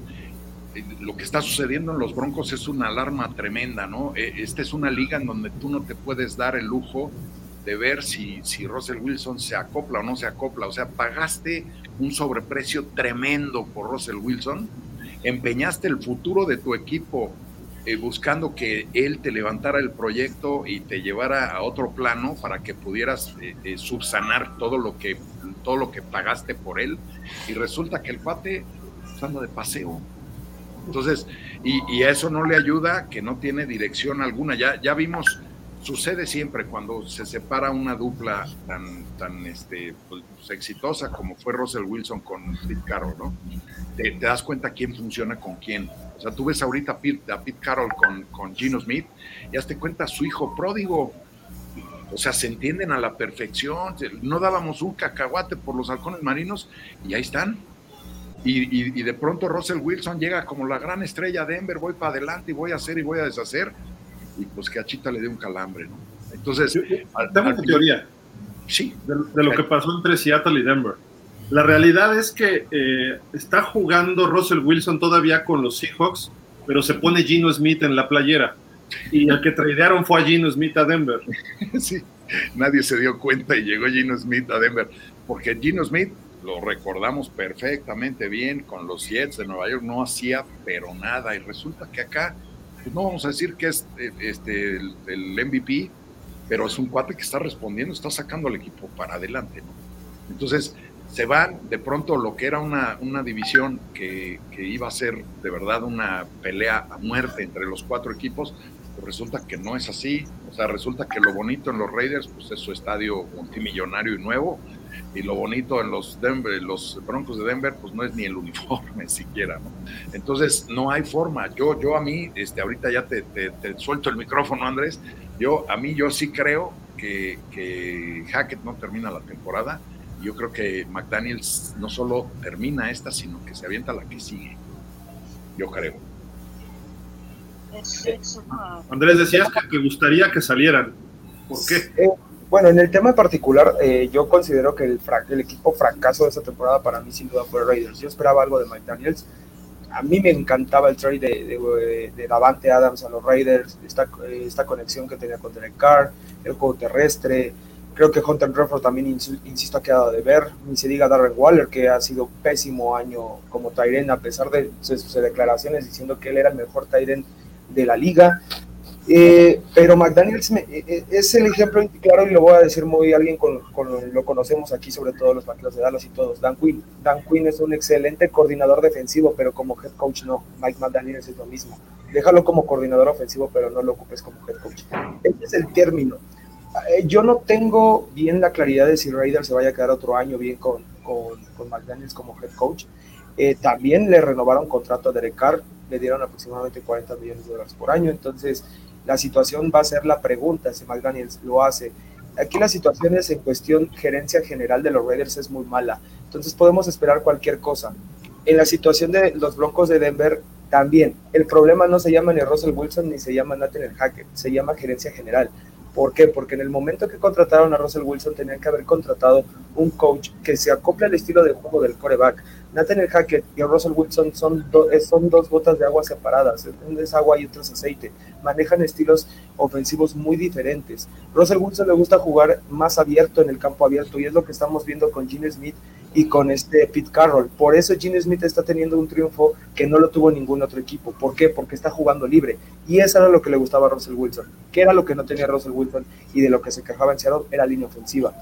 eh, lo que está sucediendo en los Broncos es una alarma tremenda, ¿no? E, esta es una liga en donde tú no te puedes dar el lujo de ver si, si Russell Wilson se acopla o no se acopla. O sea, pagaste un sobreprecio tremendo por Russell Wilson, empeñaste el futuro de tu equipo eh, buscando que él te levantara el proyecto y te llevara a otro plano para que pudieras eh, eh, subsanar todo lo que todo lo que pagaste por él. Y resulta que el cuate anda de paseo. Entonces y, y, a eso no le ayuda que no tiene dirección alguna. Ya ya vimos sucede siempre cuando se separa una dupla tan, tan este, pues, exitosa como fue Russell Wilson con Pete Carroll, ¿no? Te, das cuenta quién funciona con quién. O sea, tú ves ahorita a Pete, a Carroll con, con Gino Smith y te cuenta su hijo pródigo. O sea, se entienden a la perfección. No dábamos un cacahuate por los halcones marinos y ahí están. Y de pronto Russell Wilson llega como la gran estrella de Denver, voy para adelante y voy a hacer y voy a deshacer y pues que a Chita le dé un calambre, ¿no? Entonces, tengo una teoría. Sí. De, de, lo que pasó entre Seattle y Denver. La realidad es que eh, está jugando Russell Wilson todavía con los Seahawks, pero se pone Gino Smith en la playera. Y el que tradearon fue a Gino Smith a Denver. sí, nadie se dio cuenta y llegó Gino Smith a Denver. Porque Gino Smith, lo recordamos perfectamente bien, con los Jets de Nueva York no hacía pero nada. Y resulta que acá pues no vamos a decir que es este, el, el, MVP, pero es un cuate que está respondiendo, está sacando al equipo para adelante. ¿no? Entonces, se van de pronto lo que era una, una división que, que, iba a ser de verdad una pelea a muerte entre los cuatro equipos, pues resulta que no es así. O sea, resulta que lo bonito en los Raiders pues es su estadio multimillonario y nuevo, y lo bonito en los Denver, los Broncos de Denver, pues no es ni el uniforme siquiera, ¿no? Entonces, no hay forma. Yo, yo a mí, este, ahorita ya te, te, te suelto el micrófono, Andrés, yo, a mí yo sí creo que, que Hackett no termina la temporada. Yo creo que McDaniels no solo termina esta, sino que se avienta la que sigue. Yo creo. Andrés, decías que te gustaría que salieran. ¿Por qué? Bueno, en el tema en particular, eh, yo considero que el, el, equipo fracaso de esta temporada para mí sin duda fue Raiders. Yo esperaba algo de Mike Daniels. A mí me encantaba el trade de, de, Davante Adams a los Raiders, esta, conexión que tenía con Derek Carr, el juego terrestre. Creo que Hunter Renfro también, insisto, ha quedado de ver. Ni se diga Darren Waller, que ha sido pésimo año como Tyren, a pesar de sus, sus, declaraciones diciendo que él era el mejor Tyren de la liga. Eh, pero McDaniels me, eh, es el ejemplo claro y lo voy a decir muy alguien con, lo conocemos aquí, sobre todo los vaqueros de Dallas y todos. Dan Quinn. Dan Quinn es un excelente coordinador defensivo, pero como head coach no. Mike McDaniels es lo mismo. Déjalo como coordinador ofensivo, pero no lo ocupes como head coach. Ese es el término. Eh, yo no tengo bien la claridad de si Raiders se vaya a quedar otro año bien con, con, con McDaniels como head coach. Eh, también le renovaron contrato a Derek Carr, le dieron aproximadamente 40 millones de dólares por año. Entonces, la situación va a ser la pregunta si McDaniels lo hace. Aquí la situación es en cuestión gerencia general de los Raiders es muy mala, entonces podemos esperar cualquier cosa. En la situación de los Broncos de Denver también, el problema no se llama ni Russell Wilson ni se llama Nathaniel Hackett, se llama gerencia general. ¿Por qué? Porque en el momento que contrataron a Russell Wilson tenían que haber contratado un coach que se acople al estilo de juego del coreback. Nathaniel Hackett y Russell Wilson son, do, son dos gotas de agua separadas, uno es agua y otro es aceite. Manejan estilos ofensivos muy diferentes. Russell Wilson le gusta jugar más abierto en el campo abierto y es lo que estamos viendo con Gene Smith y con este Pete Carroll. Por eso Gene Smith está teniendo un triunfo que no lo tuvo ningún otro equipo. ¿Por qué? Porque está jugando libre. Y eso era lo que le gustaba a Russell Wilson. ¿Qué era lo que no tenía Russell Wilson y de lo que se quejaba en Seattle? Era línea ofensiva.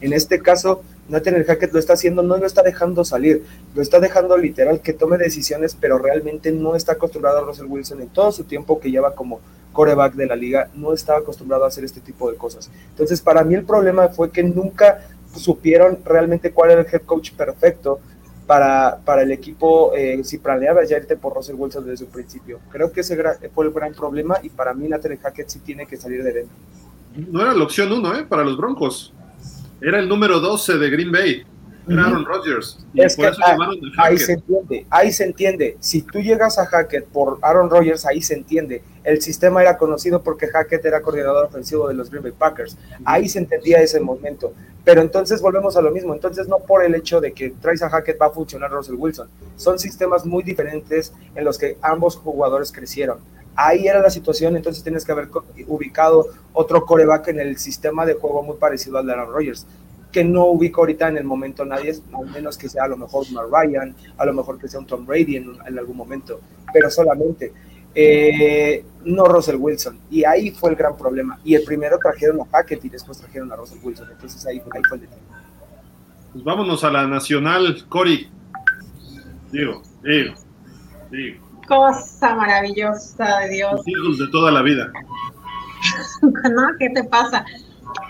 En este caso, Nathaniel Hackett lo está haciendo, no lo está dejando salir, lo está dejando literal que tome decisiones, pero realmente no está acostumbrado a Russell Wilson en todo su tiempo que lleva como coreback de la liga, no estaba acostumbrado a hacer este tipo de cosas. Entonces, para mí el problema fue que nunca supieron realmente cuál era el head coach perfecto para, para el equipo eh, si planeaba ya irte por Russell Wilson desde un principio. Creo que ese fue el gran problema y para mí Nathaniel Hackett sí tiene que salir de Denver. No era la opción uno, ¿eh? Para los Broncos. Era el número 12 de Green Bay. Era Aaron Rodgers. Y es por que, eso ah, ahí se entiende, ahí se entiende. Si tú llegas a Hackett por Aaron Rodgers, ahí se entiende. El sistema era conocido porque Hackett era coordinador ofensivo de los Green Bay Packers. Ahí se entendía ese momento. Pero entonces volvemos a lo mismo. Entonces no por el hecho de que traes a Hackett va a funcionar Russell Wilson. Son sistemas muy diferentes en los que ambos jugadores crecieron. Ahí era la situación, entonces tienes que haber ubicado otro coreback en el sistema de juego muy parecido al de Aaron Rodgers, que no ubico ahorita en el momento nadie, al menos que sea a lo mejor un Ryan, a lo mejor que sea un Tom Brady en, algún momento, pero solamente. Eh, no Russell Wilson. Y ahí fue el gran problema. Y el primero trajeron a Packet y después trajeron a Russell Wilson. Entonces ahí, ahí fue el detalle. Pues vámonos a la nacional, Cory. Digo, digo, digo cosa maravillosa de Dios. hijos de toda la vida. no, ¿qué te pasa?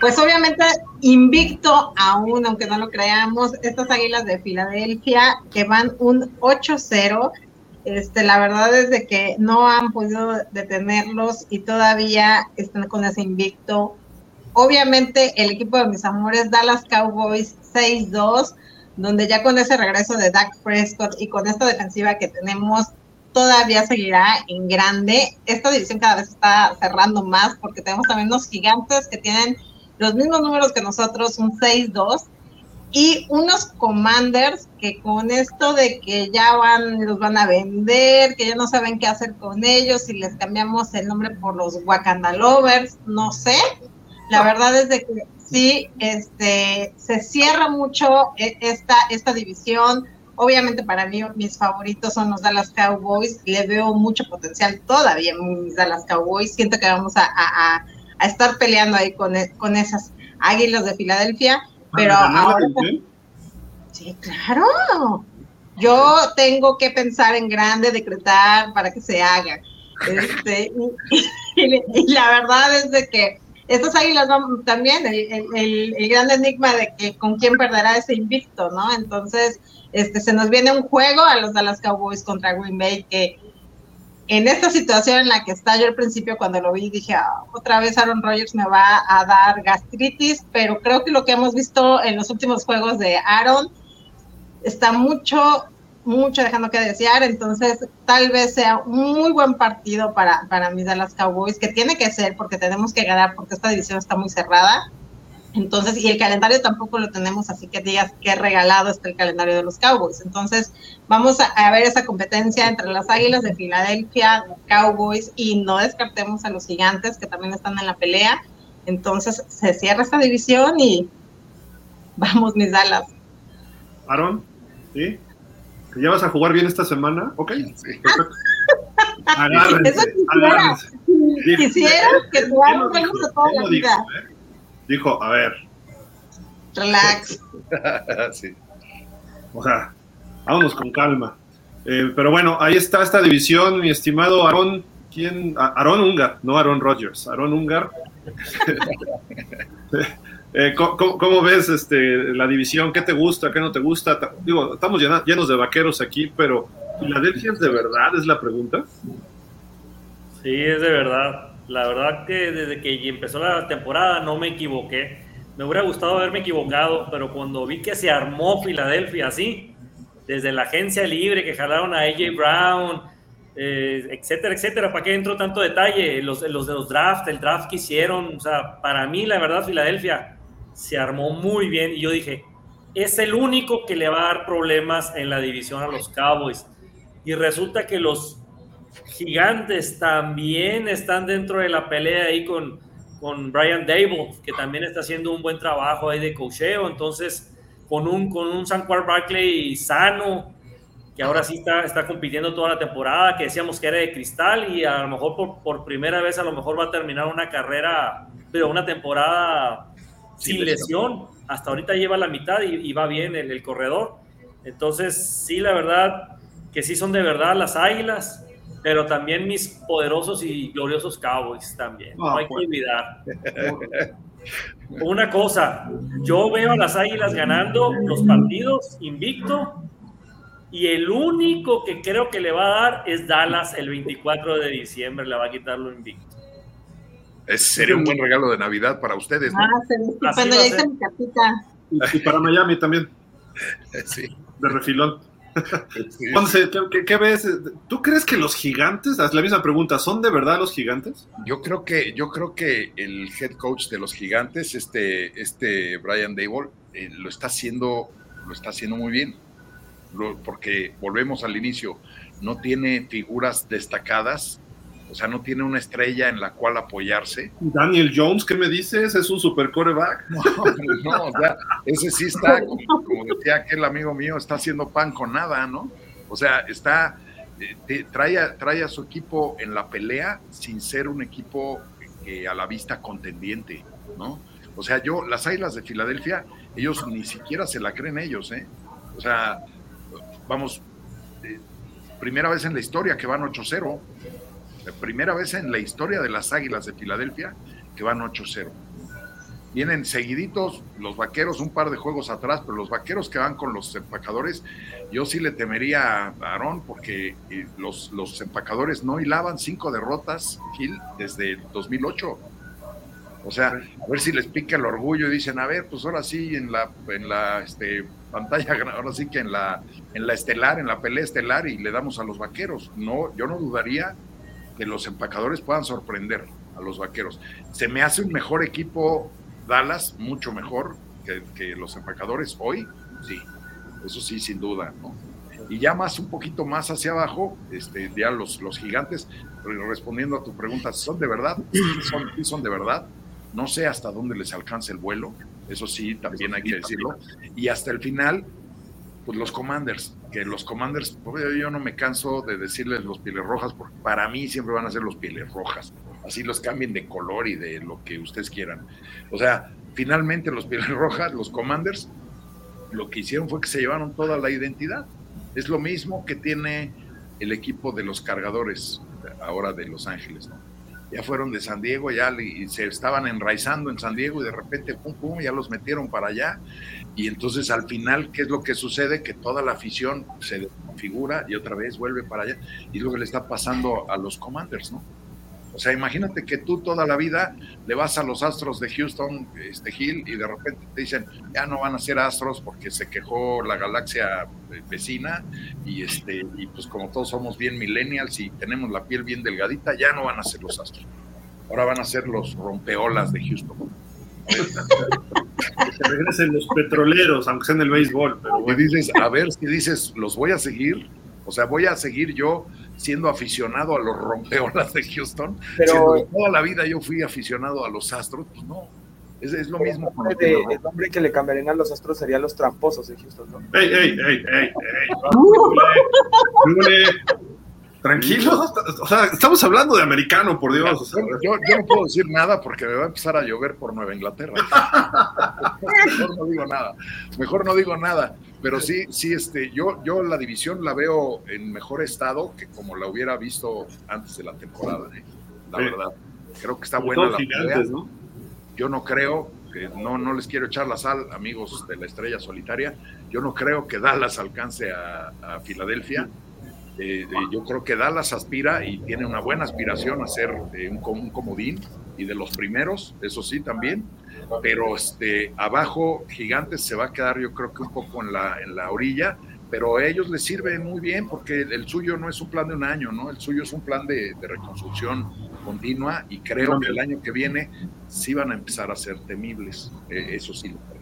Pues obviamente invicto aún, aunque no lo creamos, estas águilas de Filadelfia que van un 8-0. Este, la verdad es de que no han podido detenerlos y todavía están con ese invicto. Obviamente el equipo de mis amores, Dallas Cowboys 6-2, donde ya con ese regreso de Dak Prescott y con esta defensiva que tenemos, todavía seguirá en grande. Esta división cada vez está cerrando más porque tenemos también unos gigantes que tienen los mismos números que nosotros, un 6-2, y unos commanders que con esto de que ya van, los van a vender, que ya no saben qué hacer con ellos, si les cambiamos el nombre por los Wakanda Lovers, no sé. La verdad es de que sí, este, se cierra mucho e, esta, esta división Obviamente para mí mis favoritos son los Dallas Cowboys. Le veo mucho potencial todavía en mis Dallas Cowboys. Siento que vamos a, estar peleando ahí con, con esas águilas de Filadelfia. Pero ahora... Sí, claro. Yo tengo que pensar en grande, decretar para que se haga. Este, y, la verdad es de que estas águilas van también, el, el, gran enigma de que con quién perderá ese invicto, ¿no? Entonces, este, se nos viene un juego a los Dallas Cowboys contra Green Bay que en esta situación en la que está yo al principio cuando lo vi dije ah, otra vez Aaron Rodgers me va a dar gastritis pero creo que lo que hemos visto en los últimos juegos de Aaron está mucho mucho dejando que desear entonces tal vez sea un muy buen partido para, para mis Dallas Cowboys que tiene que ser porque tenemos que ganar porque esta división está muy cerrada entonces, y el calendario tampoco lo tenemos, así que digas qué regalado está el calendario de los Cowboys. Entonces, vamos a, ver esa competencia entre las Águilas de Filadelfia, Cowboys, y no descartemos a los Gigantes que también están en la pelea. Entonces, se cierra esta división y vamos, mis Dallas. Aaron, ¿sí? ¿Que ya vas a jugar bien esta semana? Ok, sí. perfecto. Agárrense, Eso quisiera. Quisiera que jugáramos toda la vida. ¿eh? Dijo, a ver. Relax. sí. O sea, vámonos con calma. Eh, pero bueno, ahí está esta división, mi estimado Aaron. ¿Quién? Aaron Ungar, no Aaron Rodgers. Aaron Ungar. eh, ¿cómo, ves este, la división? ¿Qué te gusta? ¿Qué no te gusta? Digo, estamos llenos de vaqueros aquí, pero ¿Filadelfia es de verdad? Es la pregunta. Sí, es de verdad. La verdad que desde que empezó la temporada no me equivoqué. Me hubiera gustado haberme equivocado, pero cuando vi que se armó Filadelfia así, desde la agencia libre que jalaron a AJ Brown, eh, etcétera, etcétera, ¿para qué entró tanto detalle? Los, los de los drafts, el draft que hicieron, o sea, para mí la verdad Filadelfia se armó muy bien y yo dije, es el único que le va a dar problemas en la división a los Cowboys. Y resulta que los gigantes también están dentro de la pelea ahí con, con Brian Dable, que también está haciendo un buen trabajo ahí de cocheo. Entonces, con un, con un Sanquar Barkley sano, que ahora sí está, está compitiendo toda la temporada, que decíamos que era de cristal y a lo mejor por, por primera vez a lo mejor va a terminar una carrera, pero una temporada sin lesión. Hasta ahorita lleva la mitad y, va bien el, el corredor. Entonces, sí, la verdad que sí son de verdad las águilas pero también mis poderosos y gloriosos Cowboys también. no hay que pues. olvidar. Una cosa, yo veo a las Águilas ganando los partidos invicto y el único que creo que le va a dar es Dallas el 24 de diciembre, le va a quitar lo invicto. Sería un buen regalo de Navidad para ustedes. ¿no? Ah, cuando ya hice mi capita. Y para Miami también. Sí. De refilón. ¿qué, ves? ¿Tú crees que los gigantes, la misma pregunta, ¿son de verdad los gigantes? Yo creo que, yo creo que el head coach de los gigantes, este, este Brian Dable, eh, lo está haciendo, lo está haciendo muy bien. porque volvemos al inicio, no tiene figuras destacadas O sea, no tiene una estrella en la cual apoyarse. Daniel Jones, ¿qué me dices? ¿Es un super coreback? No, no, o sea, ese sí está, como, como, decía aquel amigo mío, está haciendo pan con nada, ¿no? O sea, está, eh, trae, a, trae a su equipo en la pelea sin ser un equipo que a la vista contendiente, ¿no? O sea, yo, las Águilas de Filadelfia, ellos ni siquiera se la creen ellos, ¿eh? O sea, vamos, eh, primera vez en la historia que van 8-0, primera vez en la historia de las Águilas de Filadelfia que van 8-0. Vienen seguiditos los vaqueros un par de juegos atrás, pero los vaqueros que van con los empacadores, yo sí le temería a Aarón porque eh, los, los empacadores no hilaban cinco derrotas, Gil, desde el 2008. O sea, a ver si les pica el orgullo y dicen, a ver, pues ahora sí en la, en la este, pantalla, ahora sí que en la, en la estelar, en la pelea estelar y le damos a los vaqueros. No, yo no dudaría que los empacadores puedan sorprender a los vaqueros. Se me hace un mejor equipo Dallas, mucho mejor que, que los empacadores hoy, sí, eso sí, sin duda, ¿no? Y ya más, un poquito más hacia abajo, este, ya los, los gigantes, respondiendo a tu pregunta, ¿son de verdad? Sí son, sí son de verdad. No sé hasta dónde les alcanza el vuelo, eso sí, también hay que decirlo. Y hasta el final, pues los Commanders, que los Commanders, yo no me canso de decirles los pieles rojas, porque para mí siempre van a ser los pieles rojas. Así los cambien de color y de lo que ustedes quieran. O sea, finalmente los pieles rojas, los Commanders, lo que hicieron fue que se llevaron toda la identidad. Es lo mismo que tiene el equipo de los cargadores ahora de Los Ángeles, ¿no? Ya fueron de San Diego, ya y se estaban enraizando en San Diego y de repente, pum, pum, ya los metieron para allá. Y entonces al final, ¿qué es lo que sucede? Que toda la afición se desconfigura y otra vez vuelve para allá. Y es lo que le está pasando a los Commanders, ¿no? O sea, imagínate que tú toda la vida le vas a los Astros de Houston, este Hill, y de repente te dicen, ya no van a ser Astros porque se quejó la galaxia vecina, y este, y pues como todos somos bien millennials y tenemos la piel bien delgadita, ya no van a ser los Astros. Ahora van a ser los rompeolas de Houston. que regresen los petroleros, aunque sea en el béisbol. Pero bueno. Y dices, a ver si dices, los voy a seguir, o sea, voy a seguir yo siendo aficionado a los rompeolas de Houston, pero toda la vida yo fui aficionado a los Astros, pues no, es, es lo mismo. El nombre, de, el nombre, que le cambiarían a los Astros serían los tramposos de Houston, ¿no? ¡Ey, ey, ey, ey! ey. Tranquilo, o sea, estamos hablando de americano, por Dios. O sea, yo, yo, no puedo decir nada porque me va a empezar a llover por Nueva Inglaterra. Mejor no digo nada. Mejor no digo nada. Pero sí, sí, este, yo, yo la división la veo en mejor estado que como la hubiera visto antes de la temporada, ¿eh? la sí. verdad. Creo que está buena la gigantes, ¿no? Yo no creo, que no, no les quiero echar la sal, amigos de la estrella solitaria, yo no creo que Dallas alcance a, Filadelfia. Eh, eh, yo creo que Dallas aspira y tiene una buena aspiración a ser eh, un, un, comodín y de los primeros, eso sí también, pero este, abajo Gigantes se va a quedar yo creo que un poco en la, en la orilla, pero a ellos les sirve muy bien porque el suyo no es un plan de un año, ¿no? El suyo es un plan de, de reconstrucción continua y creo que el año que viene sí van a empezar a ser temibles, eh, eso sí lo creo.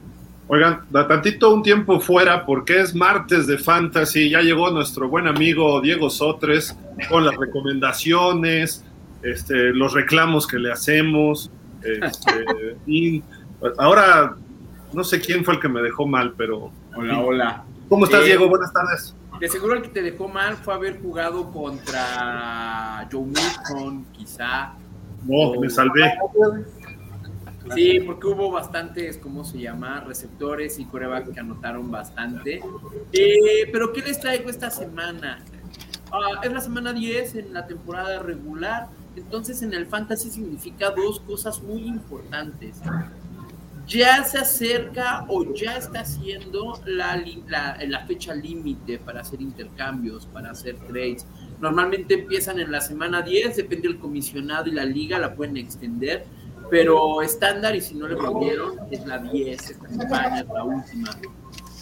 Oigan, da tantito un tiempo fuera porque es martes de Fantasy, ya llegó nuestro buen amigo Diego Sotres con las recomendaciones, este, los reclamos que le hacemos, este, y ahora no sé quién fue el que me dejó mal, pero... Hola, hola. ¿Cómo estás, eh, Diego? Buenas tardes. De seguro el que te dejó mal fue haber jugado contra Joe Milton, quizá. No, o... me salvé. Sí, porque hubo bastantes, ¿cómo se llama? Receptores y coreback que anotaron bastante. Eh, pero ¿qué les traigo esta semana? Uh, es la semana 10 en la temporada regular. Entonces en el fantasy significa dos cosas muy importantes. Ya se acerca o ya está haciendo la, la, la fecha límite para hacer intercambios, para hacer trades. Normalmente empiezan en la semana 10, depende del comisionado y la liga, la pueden extender pero estándar y si no le pudieron es la 10, esta campaña es la última.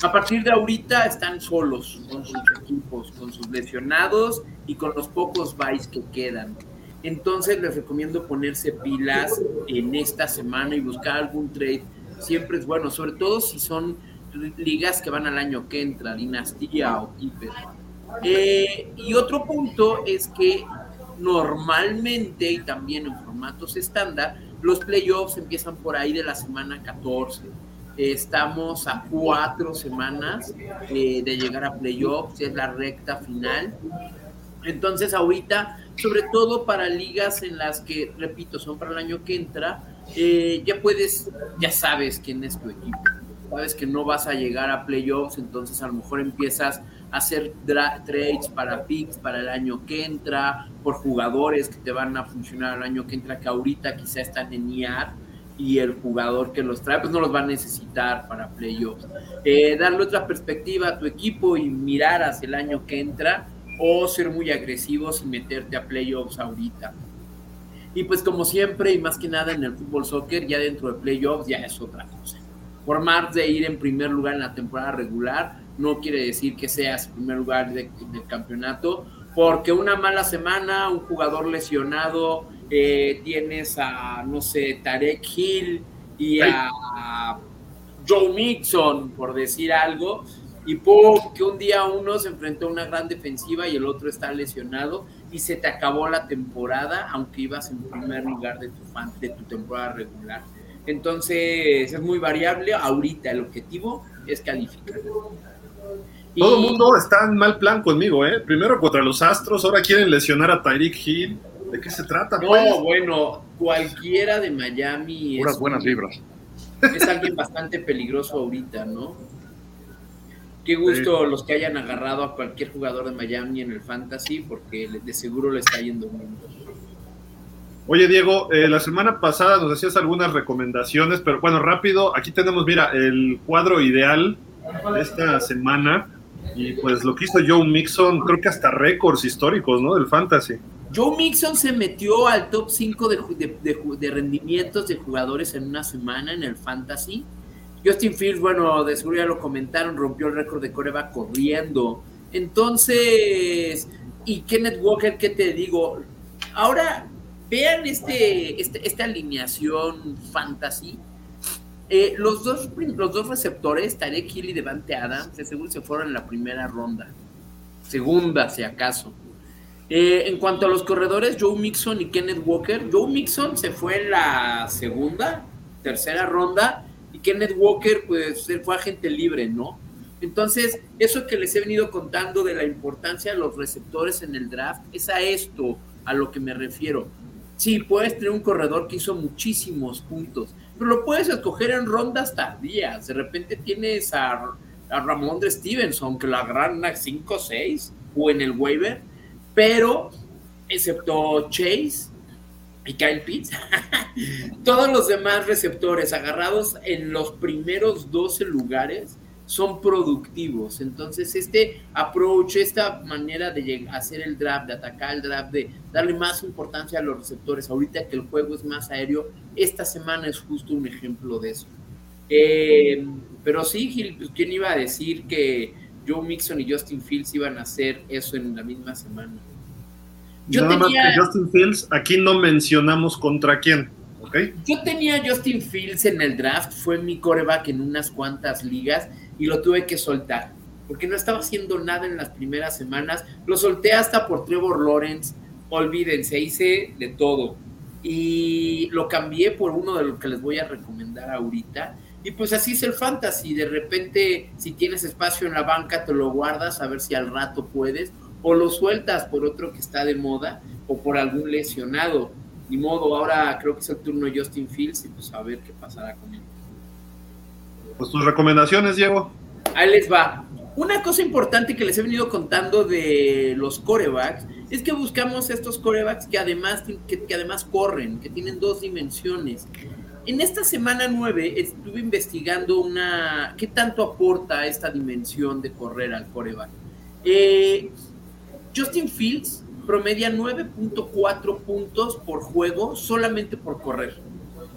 A partir de ahorita están solos con sus equipos, con sus lesionados y con los pocos buys que quedan. Entonces les recomiendo ponerse pilas en esta semana y buscar algún trade. Siempre es bueno, sobre todo si son ligas que van al año que entra, dinastía o keeper. Eh, y otro punto es que normalmente y también en formatos estándar, los playoffs empiezan por ahí de la semana 14. Estamos a cuatro semanas eh, de llegar a playoffs, es la recta final. Entonces ahorita, sobre todo para ligas en las que, repito, son para el año que entra, eh, ya puedes, ya sabes quién es tu equipo. Sabes que no vas a llegar a playoffs, entonces a lo mejor empiezas a hacer trades para picks para el año que entra, por jugadores que te van a funcionar el año que entra, que ahorita quizá están en IAR y el jugador que los trae, pues no los va a necesitar para playoffs. Eh, darle otra perspectiva a tu equipo y mirar hacia el año que entra o ser muy agresivos y meterte a playoffs ahorita. Y pues como siempre y más que nada en el fútbol soccer, ya dentro de playoffs ya es otra cosa. Por más de ir en primer lugar en la temporada regular, no quiere decir que seas primer lugar del campeonato, porque una mala semana, un jugador lesionado, eh, tienes a, no sé, Tarek Hill y a Joe Mixon, por decir algo, y que un día uno se enfrentó a una gran defensiva y el otro está lesionado y se te acabó la temporada, aunque ibas en primer lugar de tu, fan, de tu temporada regular. Entonces es muy variable. Ahorita el objetivo es calificar. Todo el mundo está en mal plan conmigo, ¿eh? Primero contra los Astros, ahora quieren lesionar a Tyreek Hill. ¿De qué se trata? No, pues? bueno, cualquiera de Miami. Puras buenas vibras. Es alguien bastante peligroso ahorita, ¿no? Qué gusto los que hayan agarrado a cualquier jugador de Miami en el Fantasy, porque de seguro le está yendo muy bien. Oye, Diego, eh, la semana pasada nos hacías algunas recomendaciones, pero bueno, rápido, aquí tenemos, mira, el cuadro ideal de esta semana. Y pues lo que hizo Joe Mixon, creo que hasta récords históricos, ¿no? Del fantasy. Joe Mixon se metió al top 5 de, de, rendimientos de jugadores en una semana en el fantasy. Justin Fields, bueno, de seguro ya lo comentaron, rompió el récord de Coreba corriendo. Entonces, y Kenneth Walker, ¿qué te digo? Ahora, vean este, este esta alineación fantasy eh, los, dos, los dos receptores, Tarek Hill y Devante Adams, de seguro se fueron en la primera ronda. Segunda, si acaso. Eh, en cuanto a los corredores, Joe Mixon y Kenneth Walker, Joe Mixon se fue en la segunda, tercera ronda, y Kenneth Walker, pues, él fue agente libre, ¿no? Entonces, eso que les he venido contando de la importancia de los receptores en el draft, es a esto a lo que me refiero. Sí, puedes tener un corredor que hizo muchísimos puntos, pero lo puedes escoger en rondas tardías. De repente tienes a, Ramón de Stevenson, que la agarran a 5 o 6, o en el waiver, pero excepto Chase y Kyle Pitts, todos los demás receptores agarrados en los primeros 12 lugares son productivos. Entonces, este approach, esta manera de hacer el draft, de atacar el draft, de darle más importancia a los receptores, ahorita que el juego es más aéreo, esta semana es justo un ejemplo de eso. Eh, pero sí, Gil, pues, ¿quién iba a decir que Joe Mixon y Justin Fields iban a hacer eso en la misma semana? Yo Nada tenía, más que Justin Fields, aquí no mencionamos contra quién. Yo tenía Justin Fields en el draft, fue mi coreback en unas cuantas ligas y lo tuve que soltar, porque no estaba haciendo nada en las primeras semanas. Lo solté hasta por Trevor Lawrence, olvídense, hice de todo. Y lo cambié por uno de los que les voy a recomendar ahorita. Y pues así es el fantasy. De repente, si tienes espacio en la banca, te lo guardas a ver si al rato puedes. O lo sueltas por otro que está de moda o por algún lesionado. Ni modo, ahora creo que es el turno de Justin Fields y pues a ver qué pasará con él. Pues tus recomendaciones, Diego. Ahí les va. Una cosa importante que les he venido contando de los corebacks es que buscamos estos corebacks que además, que, además corren, que tienen dos dimensiones. En esta semana 9 estuve investigando una qué tanto aporta esta dimensión de correr al coreback. Eh, Justin Fields promedia 9.4 puntos por juego solamente por correr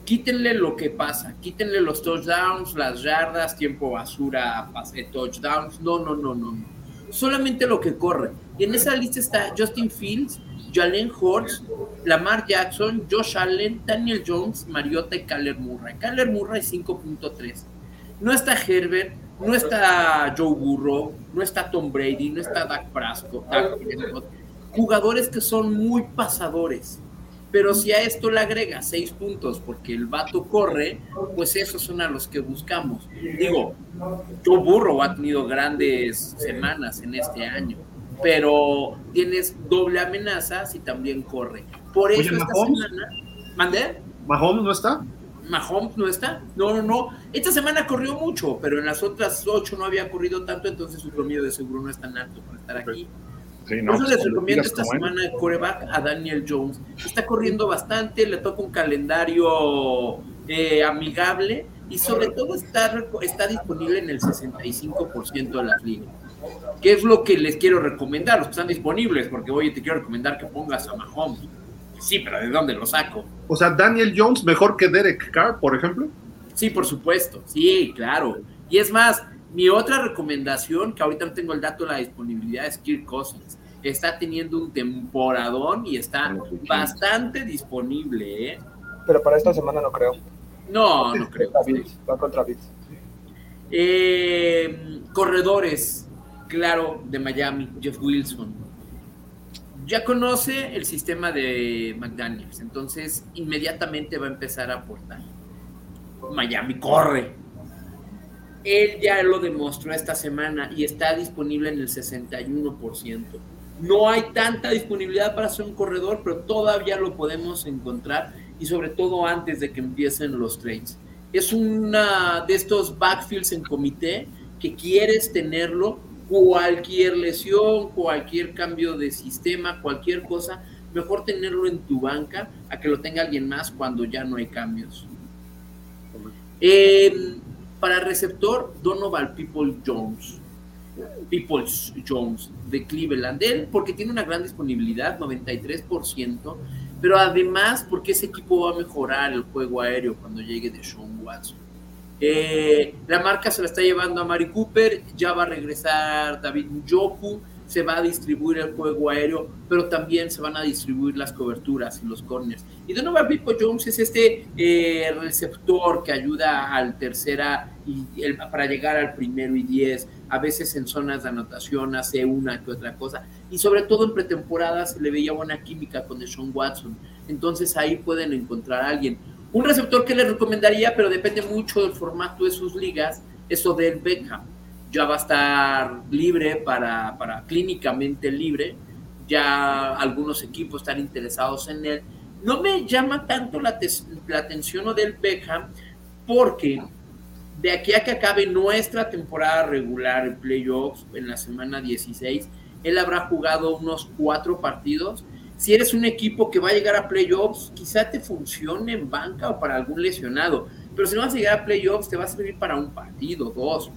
quítenle lo que pasa, quítenle los touchdowns, las yardas, tiempo basura, pase touchdowns, no, no, no, no, solamente lo que corre. Y en esa lista está Justin Fields, Jalen Hurts, Lamar Jackson, Josh Allen, Daniel Jones, Mariota y Kyler Murray. Kyler Murray 5.3. No está Herbert, no está Joe Burrow, no está Tom Brady, no está Dak Prescott, jugadores que son muy pasadores. Pero si a esto le agrega seis puntos porque el vato corre, pues esos son a los que buscamos. Digo, Joe Burrow ha tenido grandes semanas en este año, pero tienes doble amenaza si también corre. Por eso esta semana. ¿Mandé? ¿Mahomes no está? Mahomes no está. No, no, no. Esta semana corrió mucho, pero en las otras ocho no había corrido tanto, entonces su promedio de seguro no es tan alto para estar aquí. Por eso les recomiendo esta semana de coreback a Daniel Jones. Está corriendo bastante, le toca un calendario eh, amigable y sobre todo está, está disponible en el 65% de las líneas. ¿Qué es lo que les quiero recomendar? Los que están disponibles, porque oye, te quiero recomendar que pongas a Mahomes. Sí, pero ¿de dónde lo saco? O sea, Daniel Jones mejor que Derek Carr, por ejemplo. Sí, por supuesto. Sí, claro. Y es más, mi otra recomendación, que ahorita no tengo el dato de la disponibilidad, es Kirk Cousins. Está teniendo un temporadón y está bastante disponible. ¿eh? Pero para esta semana no creo. No, no creo. Va contra Bills. Eh, corredores, claro, de Miami, Jeff Wilson. Ya conoce el sistema de McDaniels, entonces inmediatamente va a empezar a aportar. Miami corre, él ya lo demostró esta semana y está disponible en el 61%. No hay tanta disponibilidad para ser un corredor, pero todavía lo podemos encontrar y sobre todo antes de que empiecen los trades. Es una de estos backfields en comité que quieres tenerlo, cualquier lesión, cualquier cambio de sistema, cualquier cosa, mejor tenerlo en tu banca a que lo tenga alguien más cuando ya no hay cambios. Eh, para receptor, Donovan People Jones. Peoples Jones de Cleveland. Él porque tiene una gran disponibilidad, 93%, pero además porque ese equipo va a mejorar el juego aéreo cuando llegue de Sean Watson. Eh, la marca se la está llevando a Mari Cooper, ya va a regresar David Njoku, se va a distribuir el juego aéreo, pero también se van a distribuir las coberturas y los corners. Y de nuevo, Pipo Jones es este eh, receptor que ayuda al tercera para llegar al primero y diez, a veces en zonas de anotación hace una que otra cosa, y sobre todo en pretemporada se le veía buena química con Deshaun Watson, entonces ahí pueden encontrar a alguien. Un receptor que les recomendaría, pero depende mucho del formato de sus ligas, es Odell Beckham ya va a estar libre para, para clínicamente libre, ya algunos equipos están interesados en él. No me llama tanto la, la atención del Beckham porque de aquí a que acabe nuestra temporada regular en playoffs en la semana 16, él habrá jugado unos cuatro partidos. Si eres un equipo que va a llegar a playoffs, quizá te funcione en banca o para algún lesionado. Pero si no vas a llegar a playoffs, te va a servir para un partido, dos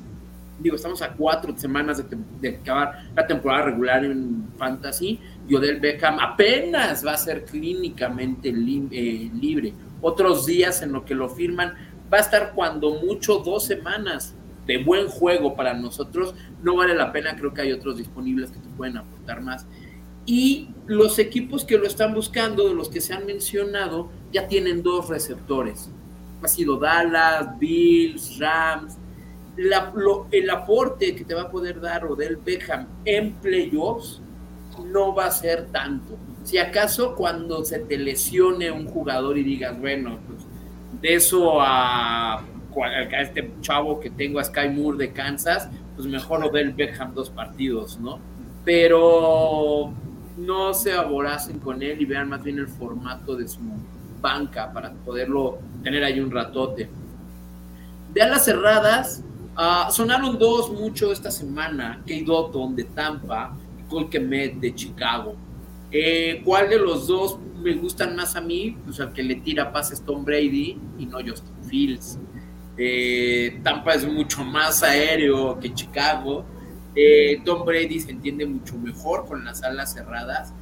digo, estamos a cuatro semanas de, acabar la temporada regular en Fantasy y Odell Beckham apenas va a ser clínicamente eh, libre. Otros días en lo que lo firman va a estar cuando mucho dos semanas de buen juego para nosotros. No vale la pena, creo que hay otros disponibles que te pueden aportar más. Y los equipos que lo están buscando, de los que se han mencionado, ya tienen dos receptores. Ha sido Dallas, Bills, Rams, el aporte que te va a poder dar Odell Beckham en playoffs no va a ser tanto. Si acaso cuando se te lesione un jugador y digas, bueno, pues de eso a, a este chavo que tengo a Sky Moore de Kansas, pues mejor Odell Beckham dos partidos, ¿no? Pero no se aboracen con él y vean más bien el formato de su banca para poderlo tener ahí un ratote. De alas cerradas, Ah, sonaron dos mucho esta semana, Kate Dotton de Tampa y Cole Kemet de Chicago. Eh, ¿Cuál de los dos me gustan más a mí? Pues al que le tira pases Tom Brady y no Justin Fields. Eh, Tampa es mucho más aéreo que Chicago. Eh, Tom Brady se entiende mucho mejor con las alas cerradas.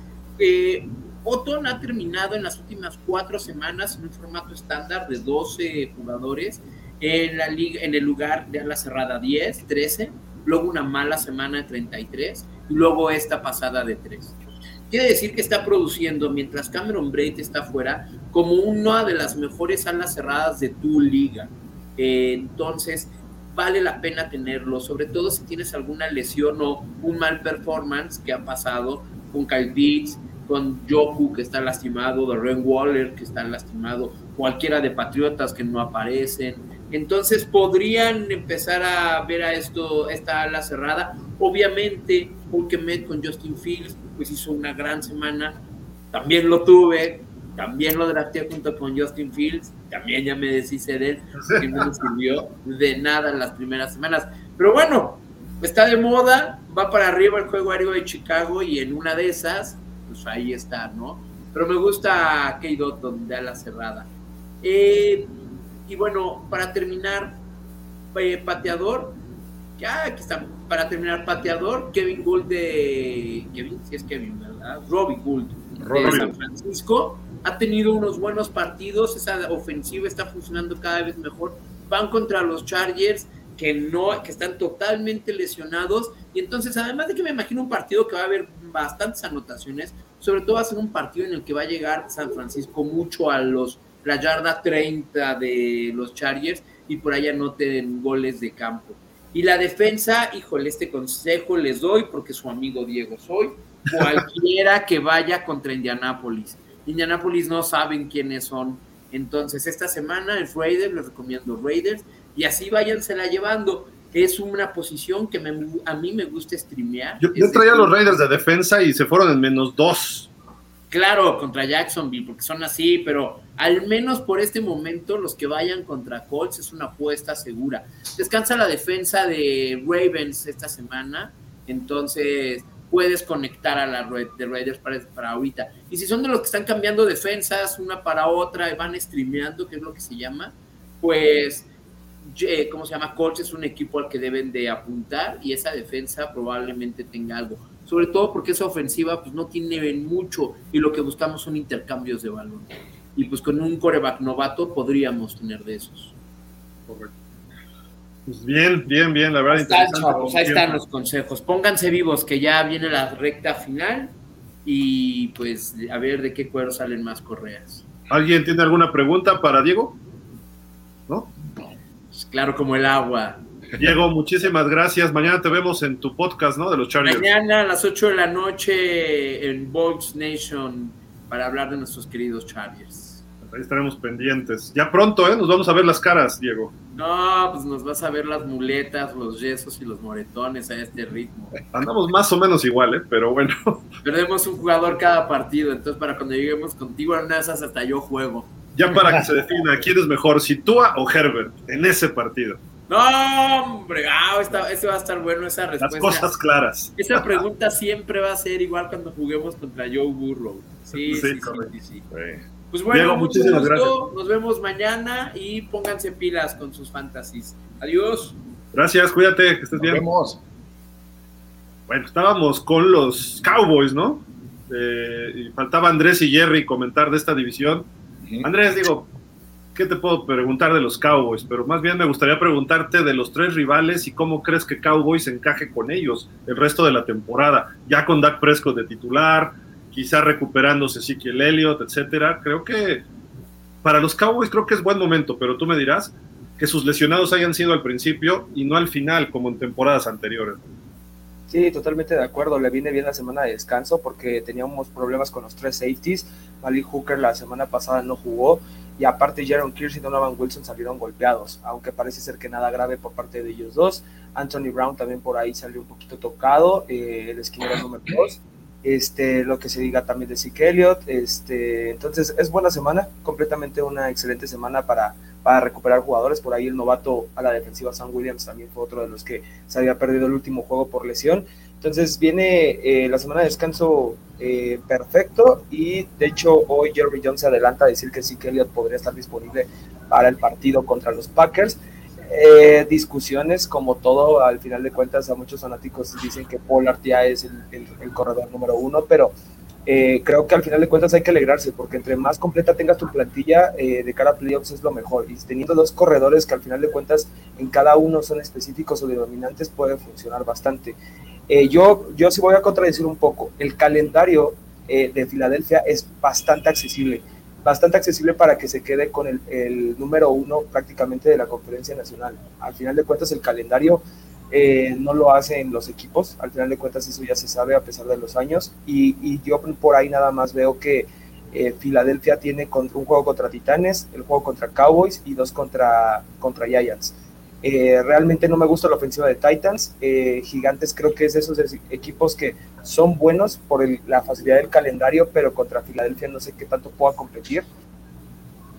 Otton ha terminado en las últimas cuatro semanas en un formato estándar de 12 jugadores en, la liga, en el lugar de la cerrada 10, 13, luego una mala semana de 33 y luego esta pasada de 3. Quiere decir que está produciendo, mientras Cameron Braid está fuera, como una de las mejores alas cerradas de tu liga. entonces, vale la pena tenerlo, sobre todo si tienes alguna lesión o un mal performance que ha pasado, con Kyle Pitts, con Joku que está lastimado, Darren Waller que está lastimado, cualquiera de Patriotas que no aparecen. Entonces podrían empezar a ver a esto, esta ala cerrada. Obviamente, Met con Justin Fields, pues hizo una gran semana. También lo tuve, también lo drafté junto con Justin Fields, también ya me deshice de él, que no me sirvió de nada en las primeras semanas. Pero bueno, está de moda, va para arriba el juego aéreo de Chicago y en una de esas, pues ahí está, ¿no? Pero me gusta K-Dot donde a la cerrada. Eh, y bueno, para terminar, eh, pateador, ya aquí está, para terminar, pateador, Kevin Gould de. Kevin, si es Kevin, ¿verdad? Robbie Gould de San Francisco. Ha tenido unos buenos partidos, esa ofensiva está funcionando cada vez mejor. Van contra los Chargers, que no, que están totalmente lesionados. Y entonces, además de que me imagino un partido que va a haber bastantes anotaciones, sobre todo va a ser un partido en el que va a llegar San Francisco mucho a los la yarda 30 de los Chargers y por allá no te den goles de campo. Y la defensa, híjole, este consejo les doy porque su amigo Diego soy, cualquiera que vaya contra Indianápolis. Indianápolis no saben quiénes son. Entonces, esta semana el Raiders, les recomiendo Raiders, y así váyansela llevando. Es una posición que a mí me gusta streamear. Yo, yo traía a los Raiders de defensa y se fueron en menos dos. Claro, contra Jacksonville, porque son así, pero al menos por este momento los que vayan contra Colts es una apuesta segura. Descansa la defensa de Ravens esta semana, entonces puedes conectar a la red de Raiders para, para ahorita. Y si son de los que están cambiando defensas una para otra y van streameando, que es lo que se llama, pues, ¿cómo se llama? Colts es un equipo al que deben de apuntar y esa defensa probablemente tenga algo sobre todo porque esa ofensiva pues no tiene mucho y lo que buscamos son intercambios de balón. Y pues con un coreback novato podríamos tener de esos. Correcto. Pues bien, bien, bien, la verdad. ahí están los consejos. Pónganse vivos que ya viene la recta final y pues a ver de qué cuero salen más correas. ¿Alguien tiene alguna pregunta para Diego? ¿No? Pues claro como el agua. Diego, muchísimas gracias. Mañana te vemos en tu podcast, ¿no? De los Chargers. Mañana a las 8 de la noche en Box Nation para hablar de nuestros queridos Chargers. Ahí estaremos pendientes. Ya pronto, ¿eh? Nos vamos a ver las caras, Diego. No, pues nos vas a ver las muletas, los yesos y los moretones a este ritmo. Andamos más o menos igual, ¿eh? Pero bueno. Perdemos un jugador cada partido, entonces para cuando lleguemos contigo en esas hasta yo juego. Ya para que se defina quién es mejor, si Tua o Herbert en ese partido. No, hombre, ah, ese va a estar bueno esa respuesta. Las cosas claras. Esa pregunta siempre va a ser igual cuando juguemos contra Joe Burrow. Sí, sí, sí, sí, Pues bueno, muchísimas gracias. Nos vemos mañana y pónganse pilas con sus fantasies. Adiós. Gracias, cuídate, que estés bien. Nos vemos. Bueno, estábamos con los Cowboys, ¿no? Eh, y faltaba Andrés y Jerry comentar de esta división. Andrés, digo, ¿qué te puedo preguntar de los Cowboys? Pero más bien me gustaría preguntarte de los tres rivales y cómo crees que Cowboys encaje con ellos el resto de la temporada, ya con Dak Prescott de titular, quizá recuperándose Ezekiel Elliott, etcétera. Creo que para los Cowboys creo que es buen momento, pero tú me dirás que sus lesionados hayan sido al principio y no al final como en temporadas anteriores. Sí, totalmente de acuerdo. Le viene bien la semana de descanso porque teníamos problemas con los tres safeties. Malik Hooker la semana pasada no jugó y aparte Jaron Kears y Donovan Wilson salieron golpeados, aunque parece ser que nada grave por parte de ellos dos. Anthony Brown también por ahí salió un poquito tocado, eh, el esquinero número 2. Este, lo que se diga también de Zeke Elliott. Este, entonces es buena semana, completamente una excelente semana para, para recuperar jugadores. Por ahí el novato a la defensiva Sam Williams también fue otro de los que se había perdido el último juego por lesión. Entonces viene eh, la semana de descanso eh, perfecto y de hecho hoy Jerry Jones se adelanta a decir que que Elliott podría estar disponible para el partido contra los Packers. Eh, discusiones como todo, al final de cuentas a muchos fanáticos dicen que Pollard ya es el, corredor número uno, pero creo que al final de cuentas hay que alegrarse porque entre más completa tengas tu plantilla de cara a playoffs es lo mejor y teniendo dos corredores que al final de cuentas en cada uno son específicos o dominantes puede funcionar bastante. Eh, yo, yo sí voy a contradecir un poco. El calendario eh, de Filadelfia es bastante accesible, bastante accesible para que se quede con el, número uno prácticamente de la conferencia nacional. Al final de cuentas, el calendario eh, no lo hacen los equipos, al final de cuentas eso ya se sabe a pesar de los años, y, yo por ahí nada más veo que eh, Filadelfia tiene un juego contra Titanes, el juego contra Cowboys y dos contra, contra Giants. Eh, realmente no me gusta la ofensiva de Titans. Eh, Gigantes creo que es de esos equipos que son buenos por la facilidad del calendario, pero contra Filadelfia no sé qué tanto pueda competir.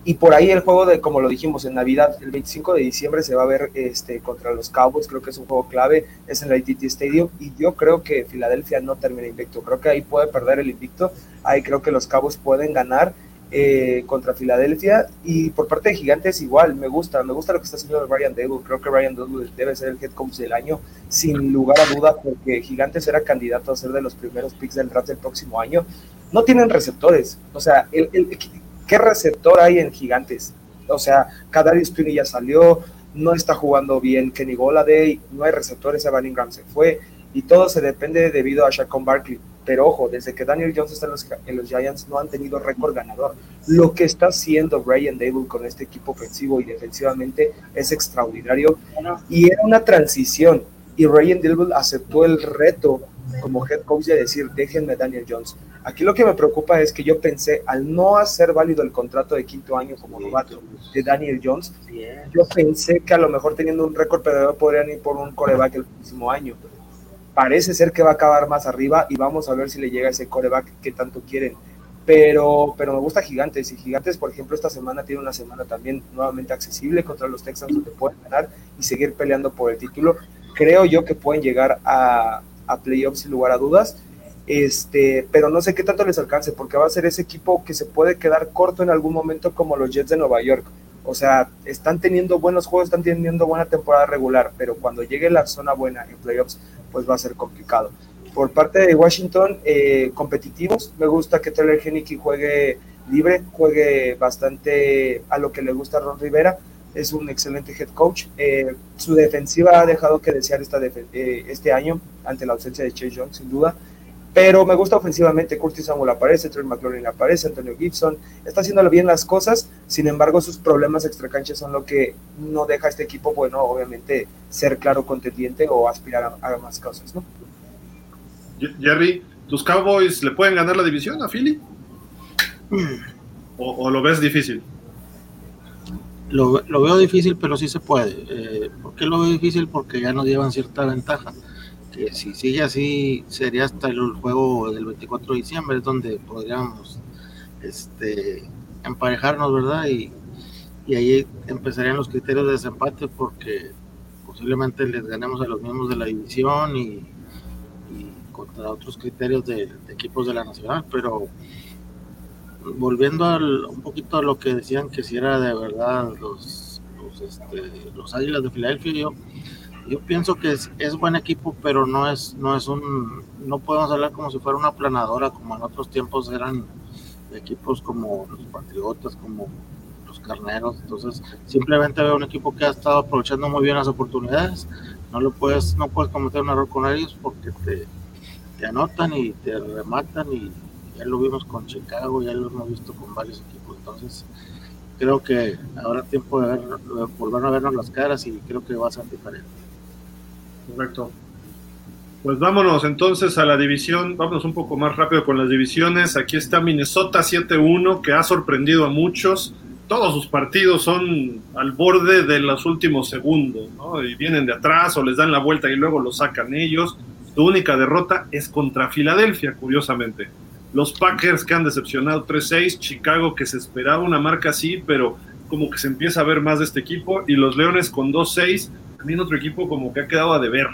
Y por ahí el juego de, como lo dijimos, en Navidad, el 25 de diciembre se va a ver este, contra los Cowboys, creo que es un juego clave, es en el AT&T Stadium, y yo creo que Filadelfia no termina invicto, creo que ahí puede perder el invicto, ahí creo que los Cowboys pueden ganar eh, contra Filadelfia, y por parte de Gigantes igual, me gusta, me gusta lo que está haciendo Ryan Dable, creo que Ryan Dable debe ser el head coach del año, sin lugar a duda, porque Gigantes era candidato a ser de los primeros picks del draft del próximo año, no tienen receptores, o sea, el, el ¿Qué receptor hay en Gigantes? O sea, Kadarius Tony ya salió, no está jugando bien Kenny Goladay, no hay receptores, Evan Ingram se fue, y todo se depende debido a Shaquon Barkley. Pero ojo, desde que Daniel Jones está en los, en los Giants no han tenido récord ganador. Lo que está haciendo Brian Dable con este equipo ofensivo y defensivamente es extraordinario. Y era una transición. Y Ryan Dable aceptó el reto como head coach de decir, déjenme Daniel Jones. Aquí lo que me preocupa es que yo pensé, al no hacer válido el contrato de quinto año como novato de Daniel Jones, yo pensé que a lo mejor teniendo un récord perdedor podrían ir por un coreback el próximo año. Parece ser que va a acabar más arriba y vamos a ver si le llega ese coreback que tanto quieren. Pero, pero me gusta Gigantes y Gigantes, por ejemplo, esta semana tiene una semana también nuevamente accesible contra los Texans donde pueden ganar y seguir peleando por el título. Creo yo que pueden llegar a, a playoffs sin lugar a dudas. Este, pero no sé qué tanto les alcance, porque va a ser ese equipo que se puede quedar corto en algún momento como los Jets de Nueva York. O sea, están teniendo buenos juegos, están teniendo buena temporada regular, pero cuando llegue la zona buena en playoffs, pues va a ser complicado. Por parte de Washington, eh, competitivos, me gusta que Taylor Henneke juegue libre, juegue bastante a lo que le gusta a Ron Rivera es un excelente head coach. Eh, su defensiva ha dejado que desear esta eh, este año ante la ausencia de Chase Young, sin duda. Pero me gusta ofensivamente. Curtis Samuel aparece, Trey McLaurin aparece, Antonio Gibson. Está haciendo bien las cosas. Sin embargo, sus problemas extracanchas son lo que no deja a este equipo, bueno, obviamente, ser claro contendiente o aspirar a, más cosas, ¿no? Jerry, ¿tus Cowboys le pueden ganar la división a Philly? o lo ves difícil? Lo, veo difícil, pero sí se puede. Eh, ¿Por qué lo veo difícil? Porque ya nos llevan cierta ventaja. Que si sigue así, sería hasta el juego del 24 de diciembre, es donde podríamos este, emparejarnos, ¿verdad? Y, y ahí empezarían los criterios de desempate, porque posiblemente les ganemos a los mismos de la división y, contra otros criterios de, de equipos de la nacional, pero volviendo al, un poquito a lo que decían que si era de verdad los, los, este, los Águilas de Filadelfia, yo, yo pienso que es, es, buen equipo, pero no es, no es un, no podemos hablar como si fuera una planadora, como en otros tiempos eran equipos como los Patriotas, como los Carneros, entonces simplemente veo un equipo que ha estado aprovechando muy bien las oportunidades, no lo puedes, no puedes cometer un error con ellos porque te, te anotan y te rematan y ya lo vimos con Chicago, ya lo hemos visto con varios equipos, entonces creo que ahora tiempo de, volver a vernos las caras y creo que va a ser diferente. Correcto. Pues vámonos entonces a la división, vámonos un poco más rápido con las divisiones. Aquí está Minnesota 7-1, que ha sorprendido a muchos. Todos sus partidos son al borde de los últimos segundos, ¿no? Y vienen de atrás o les dan la vuelta y luego lo sacan ellos. Su única derrota es contra Filadelfia, curiosamente. Los Packers que han decepcionado 3-6, Chicago que se esperaba una marca así, pero como que se empieza a ver más de este equipo, y los Leones con 2-6, también otro equipo como que ha quedado a deber,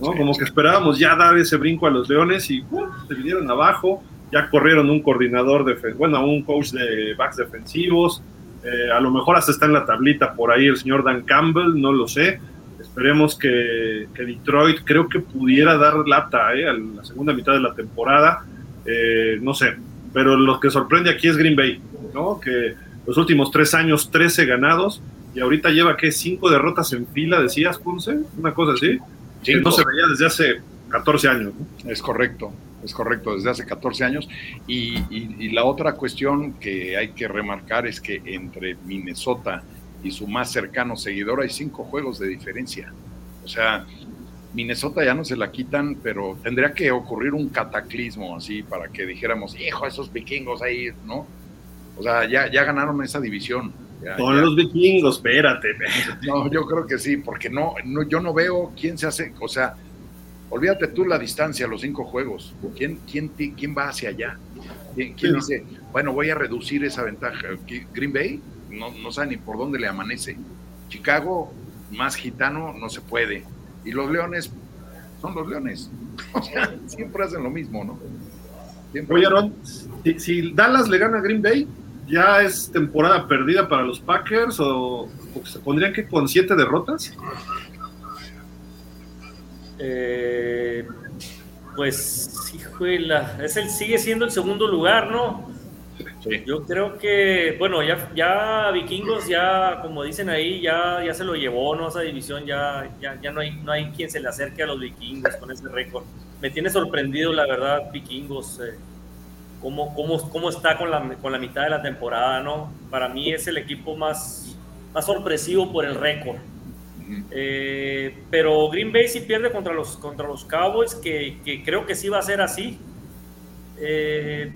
¿no? Como que esperábamos ya dar ese brinco a los Leones y se vinieron abajo, ya corrieron un coordinador, de, bueno, un coach de backs defensivos, eh, a lo mejor hasta está en la tablita por ahí el señor Dan Campbell, no lo sé. Esperemos que, que Detroit creo que pudiera dar lata eh, a la segunda mitad de la temporada eh, no sé, pero lo que sorprende aquí es Green Bay, ¿no? Que los últimos tres años, 13 ganados, y ahorita lleva, ¿qué? Cinco derrotas en fila, decías, Punce, una cosa así. Que no se veía desde hace 14 años. Es correcto, es correcto, desde hace 14 años. Y, la otra cuestión que hay que remarcar es que entre Minnesota y su más cercano seguidor hay cinco juegos de diferencia. O sea, Minnesota ya no se la quitan, pero tendría que ocurrir un cataclismo así para que dijéramos, hijo, esos vikingos ahí, ¿no? O sea, ya, ya ganaron esa división. Con los vikingos, espérate. No, yo creo que sí, porque no, no, yo no veo quién se hace, o sea, olvídate tú la distancia, los cinco juegos. ¿Quién, quién, quién va hacia allá? ¿Quién, dice, bueno, voy a reducir esa ventaja? Green Bay no, no sabe ni por dónde le amanece. Chicago, más gitano, no se puede. Y los leones son los leones. O sea, siempre hacen lo mismo, ¿no? Oye, Aaron, si, Dallas le gana a Green Bay, ¿ya es temporada perdida para los Packers o, se pondrían que con siete derrotas? Eh, pues, hijuela, es el, sigue siendo el segundo lugar, ¿no? Yo creo que, bueno, ya, ya Vikingos, ya como dicen ahí, ya, ya se lo llevó, ¿no? Esa división, ya, ya, ya no, hay, no hay quien se le acerque a los Vikingos con ese récord. Me tiene sorprendido, la verdad, Vikingos, eh, cómo, cómo, cómo, está con la, con la mitad de la temporada, ¿no? Para mí es el equipo más, más sorpresivo por el récord. Eh, pero Green Bay sí pierde contra los, contra los Cowboys, que, que creo que sí va a ser así. Eh,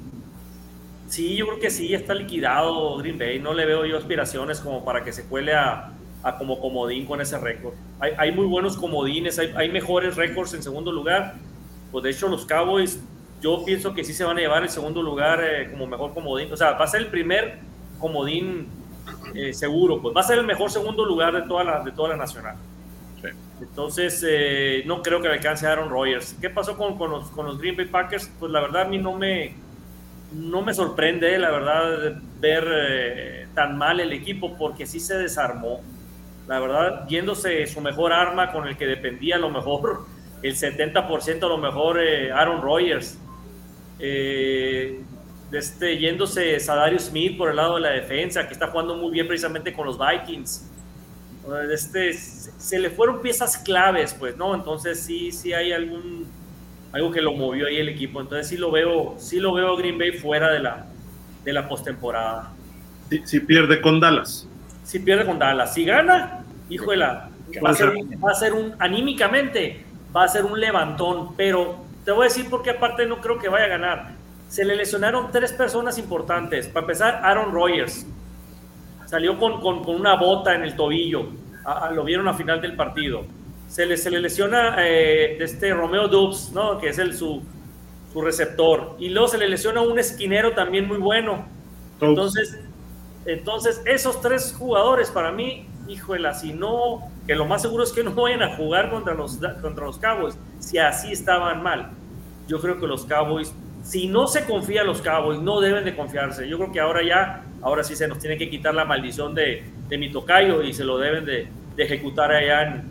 Sí, yo creo que sí, está liquidado Green Bay. No le veo yo aspiraciones como para que se cuele a, como comodín con ese récord. Hay, muy buenos comodines, hay, mejores récords en segundo lugar. Pues de hecho los Cowboys, yo pienso que sí se van a llevar el segundo lugar eh, como mejor comodín. O sea, va a ser el primer comodín eh, seguro, pues va a ser el mejor segundo lugar de toda la, de toda la nacional. Entonces, eh, no creo que le alcance a Aaron Rodgers. ¿Qué pasó con, con, los, con los Green Bay Packers? Pues la verdad a mí no me, no me sorprende, la verdad, ver tan mal el equipo porque sí se desarmó. La verdad, yéndose su mejor arma con el que dependía a lo mejor el 70% a lo mejor Aaron Rodgers. Eh, este, yéndose Sadarius Smith por el lado de la defensa, que está jugando muy bien precisamente con los Vikings. Este, se le fueron piezas claves, pues, ¿no? Entonces sí, sí hay algún algo que lo movió ahí el equipo. Entonces sí lo veo, sí lo veo Green Bay fuera de la, de la postemporada. Si, pierde con Dallas. Si pierde con Dallas. Si gana, híjole, va a, ser, va a ser un, anímicamente, va a ser un levantón, pero te voy a decir porque aparte no creo que vaya a ganar. Se le lesionaron tres personas importantes. Para empezar, Aaron Rodgers. Salió con, con, con una bota en el tobillo. lo vieron a final del partido se le, se le lesiona eh, este Romeo Dubs, ¿no? que es el, su, su receptor, y luego se le lesiona un esquinero también muy bueno. Entonces, entonces esos tres jugadores para mí, híjole, si no, que lo más seguro es que no vayan a jugar contra los, contra los Cowboys, si así estaban mal. Yo creo que los Cowboys, si no se confía en los Cowboys, no deben de confiarse. Yo creo que ahora ya, ahora sí se nos tiene que quitar la maldición de, de mi tocayo y se lo deben de, de ejecutar allá en,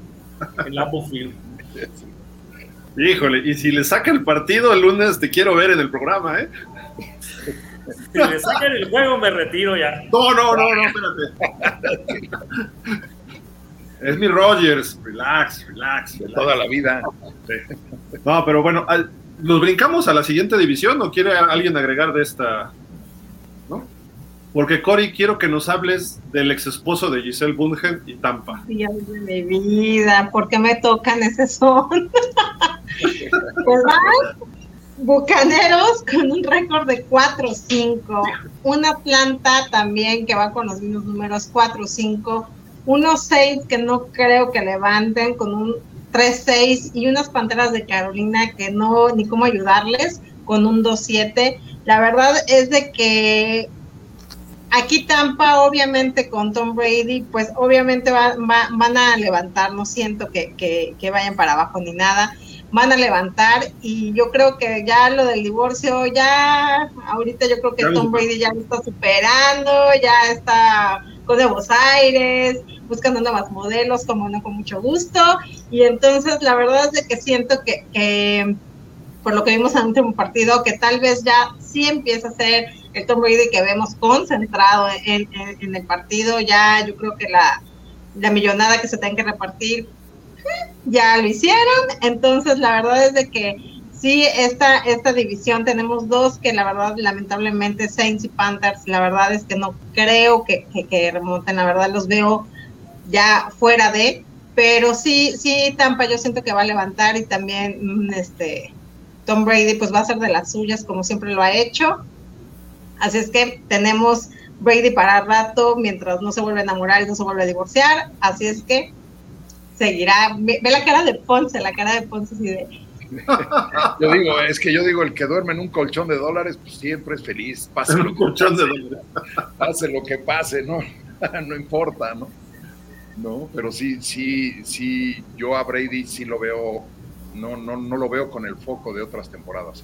en Lambo Field. Híjole, y si le saca el partido el lunes, te quiero ver en el programa, ¿eh? Si le sacan el juego, me retiro ya. No, no, no, no, espérate. Es mi Rogers, relax, relax. De toda la vida. No, pero bueno, ¿nos brincamos a la siguiente división o quiere alguien agregar de esta? Porque Cory, quiero que nos hables del ex esposo de Giselle Bundchen y Tampa. Dios de mi vida, ¿por qué me tocan ese son? Bucaneros con un récord de 4-5, una planta también que va con los mismos números 4-5, unos 6 que no creo que levanten con un 3-6 y unas panteras de Carolina que no ni cómo ayudarles con un 2-7. La verdad es de que Aquí Tampa, obviamente, con Tom Brady, pues obviamente van a levantar, no siento que, vayan para abajo ni nada, van a levantar y yo creo que ya lo del divorcio, ya, ahorita yo creo que Tom Brady ya lo está superando, ya está con nuevos aires, buscando nuevos modelos, como no, con mucho gusto, y entonces la verdad es de que siento que, que por lo que vimos en el último partido, que tal vez ya sí empieza a ser el Tom Brady que vemos concentrado en, el partido, ya yo creo que la, la millonada que se tiene que repartir ya lo hicieron, entonces la verdad es de que sí, esta, esta división tenemos dos que la verdad lamentablemente Saints y Panthers, la verdad es que no creo que, que, remonten, la verdad los veo ya fuera de, pero sí, sí, Tampa yo siento que va a levantar y también mm, este Tom Brady pues va a ser de las suyas como siempre lo ha hecho. Así es que tenemos Brady para rato mientras no se vuelve a enamorar y no se vuelve a divorciar. Así es que seguirá. Ve, la cara de Ponce, la cara de Ponce así de... Yo digo, es que yo digo, el que duerme en un colchón de dólares, pues siempre es feliz. Pase lo que pase, pase lo que pase, ¿no? no importa, ¿no? No, pero sí, sí, sí, yo a Brady sí lo veo, no, no, no lo veo con el foco de otras temporadas.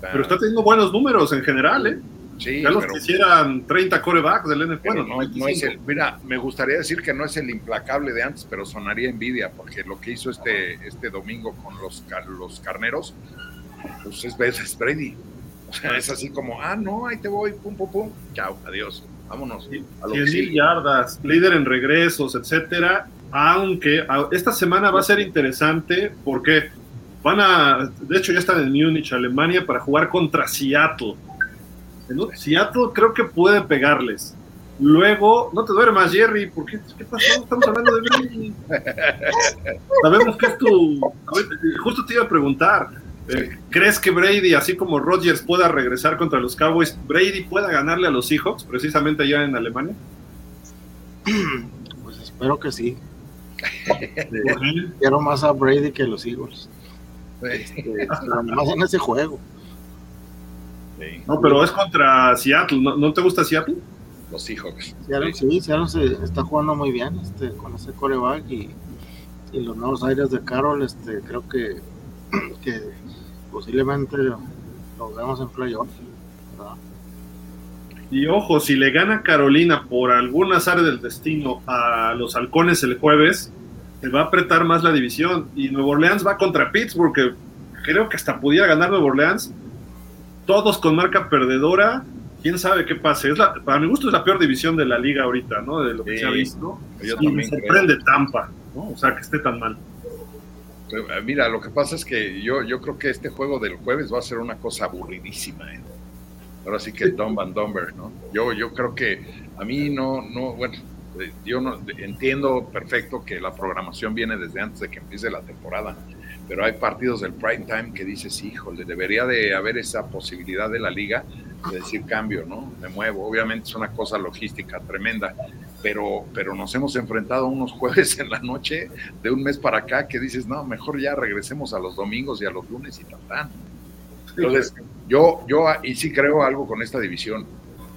Pero está teniendo buenos números en general, ¿eh? Sí, ya los quisieran 30 corebacks del NFL. no, no es el, mira, me gustaría decir que no es el implacable de antes, pero sonaría envidia, porque lo que hizo este, este domingo con los, los carneros, pues es, es Brady. O sea, es así como, ah, no, ahí te voy, pum, pum, pum, chao, adiós, vámonos. A 100 mil yardas, líder en regresos, etcétera. Aunque esta semana va a ser interesante porque van a, de hecho ya están en Múnich, Alemania, para jugar contra Seattle Seattle creo que puede pegarles. Luego, no te duermas, Jerry, ¿por qué? ¿Qué pasó? Estamos hablando de Brady. Sabemos que es tu. Justo te iba a preguntar. Eh, ¿Crees que Brady, así como Rodgers, pueda regresar contra los Cowboys? ¿Brady pueda ganarle a los Seahawks, precisamente allá en Alemania? Pues espero que sí. Quiero más a Brady que a los Eagles. Este, más en ese juego. No, pero es contra Seattle. ¿No, te gusta Seattle? Los Seahawks. Seattle, sí, Seattle se está jugando muy bien este, con ese coreback y, los nuevos aires de Carroll. Este, creo que, que posiblemente lo, veamos en playoff. Y ojo, si le gana Carolina por algún azar del destino a los halcones el jueves, se va a apretar más la división. Y Nuevo Orleans va contra Pittsburgh, que creo que hasta pudiera ganar Nuevo Orleans todos con marca perdedora. Quién sabe qué pase. Es la, para mi gusto es la peor división de la liga ahorita, ¿no? De lo que se ha visto. y me sorprende Tampa, ¿no? O sea, que esté tan mal. Eh, mira, lo que pasa es que yo, yo creo que este juego del jueves va a ser una cosa aburridísima. ¿eh? Ahora sí que Dumb and Dumber, ¿no? Yo, yo creo que a mí no, no, bueno, eh, yo no, entiendo perfecto que la programación viene desde antes de que empiece la temporada pero hay partidos del prime time que dices, híjole, debería de haber esa posibilidad de la liga de decir cambio, ¿no? Me muevo. Obviamente es una cosa logística tremenda, pero, pero nos hemos enfrentado a unos jueves en la noche de un mes para acá que dices, no, mejor ya regresemos a los domingos y a los lunes y tal. Entonces, yo, yo, y sí creo algo con esta división.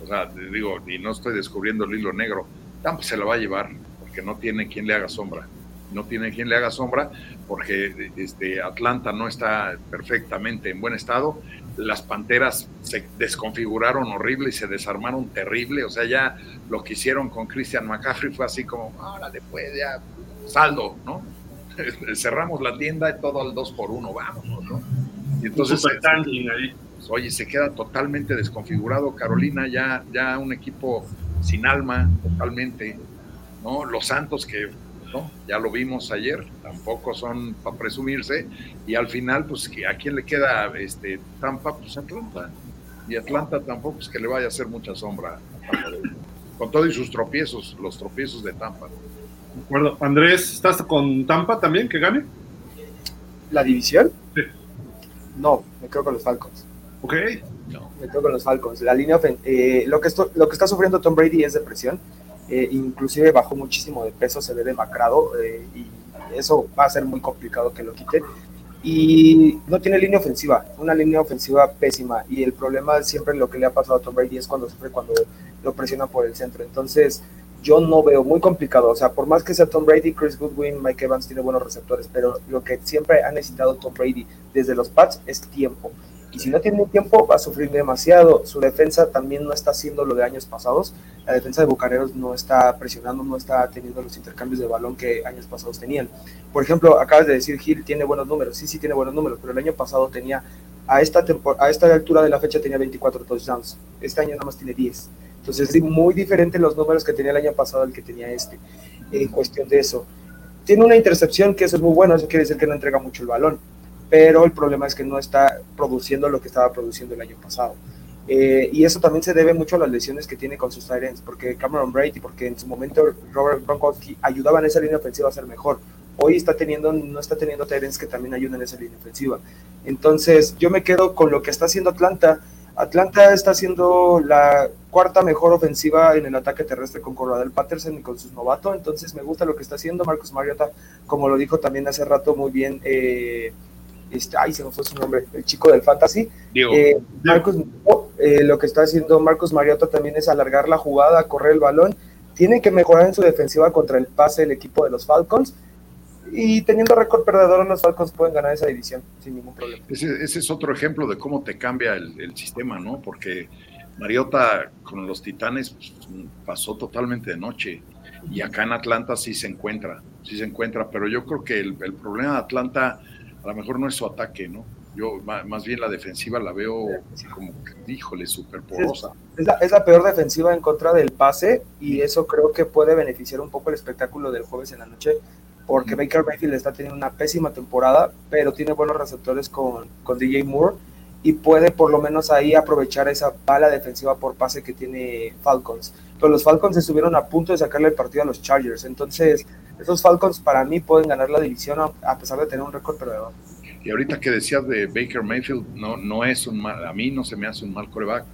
O sea, digo, y no estoy descubriendo el hilo negro. Tampa se lo va a llevar porque no tiene quien le haga sombra no tiene quien le haga sombra porque este, Atlanta no está perfectamente en buen estado. Las Panteras se desconfiguraron horrible y se desarmaron terrible. O sea, ya lo que hicieron con Christian McCaffrey fue así como, ahora después ya saldo, ¿no? Cerramos la tienda y todo al 2 por 1 vámonos, ¿no? Y entonces, ahí. Pues, oye, se queda totalmente desconfigurado. Carolina ya, ya un equipo sin alma, totalmente, ¿no? Los Santos que ya lo vimos ayer, tampoco son para presumirse, y al final, pues, ¿a quién le queda este, Tampa? Pues Atlanta. Y Atlanta tampoco es que le vaya a hacer mucha sombra, con todos sus tropiezos, los tropiezos de Tampa. De acuerdo. Andrés, ¿estás con Tampa también, que gane? ¿La división? Sí. No, me quedo con los Falcons. Ok. No. Me quedo con los Falcons. La línea, eh, lo, que lo que está sufriendo Tom Brady es depresión eh, inclusive bajó muchísimo de peso, se ve demacrado eh, y eso va a ser muy complicado que lo quite. Y no tiene línea ofensiva, una línea ofensiva pésima. Y el problema siempre lo que le ha pasado a Tom Brady es cuando siempre cuando lo presiona por el centro. Entonces, yo no veo muy complicado. O sea, por más que sea Tom Brady, Chris Goodwin, Mike Evans tiene buenos receptores, pero lo que siempre ha necesitado Tom Brady desde los Pats es tiempo. Y si no tiene tiempo, va a sufrir demasiado. Su defensa también no está haciendo lo de años pasados. La defensa de Bucaneros no está presionando, no está teniendo los intercambios de balón que años pasados tenían. Por ejemplo, acabas de decir, Gil tiene buenos números. Sí, sí tiene buenos números, pero el año pasado tenía, a esta, a esta altura de la fecha tenía 24 touchdowns. Este año nada más tiene 10. Entonces es muy diferente los números que tenía el año pasado al que tenía este. En cuestión de eso. Tiene una intercepción que eso es muy bueno, eso quiere decir que no entrega mucho el balón pero el problema es que no está produciendo lo que estaba produciendo el año pasado. Eh, y eso también se debe mucho a las lesiones que tiene con sus Tyrants, porque Cameron Brady, porque en su momento Robert Gronkowski ayudaba en esa línea ofensiva a ser mejor. Hoy está teniendo, no está teniendo Tyrants que también ayuden en esa línea ofensiva. Entonces, yo me quedo con lo que está haciendo Atlanta. Atlanta está haciendo la cuarta mejor ofensiva en el ataque terrestre con Cordell Patterson y con sus novatos. Entonces, me gusta lo que está haciendo Marcus Mariota, como lo dijo también hace rato muy bien. Eh, este, ay, se me fue su nombre, el chico del fantasy. Eh, Marcus, eh, lo que está haciendo Marcus Mariota también es alargar la jugada, correr el balón. Tiene que mejorar en su defensiva contra el pase el equipo de los Falcons. Y teniendo récord perdedor, los Falcons pueden ganar esa división sin ningún problema. Ese, es otro ejemplo de cómo te cambia el, sistema, ¿no? Porque Mariota con los Titanes pues, pasó totalmente de noche. Y acá en Atlanta sí se encuentra, sí se encuentra. Pero yo creo que el, el problema de Atlanta a lo mejor no es su ataque, ¿no? Yo más bien la defensiva la veo como, híjole, súper porosa. Es la, es la, peor defensiva en contra del pase y eso creo que puede beneficiar un poco el espectáculo del jueves en la noche porque Baker Mayfield está teniendo una pésima temporada, pero tiene buenos receptores con, con DJ Moore y puede por lo menos ahí aprovechar esa bala defensiva por pase que tiene Falcons. Pero los Falcons estuvieron a punto de sacarle el partido a los Chargers, entonces esos Falcons para mí pueden ganar la división a pesar de tener un récord perdedor. Y ahorita que decías de Baker Mayfield, no, no es un mal, a mí no se me hace un mal coreback.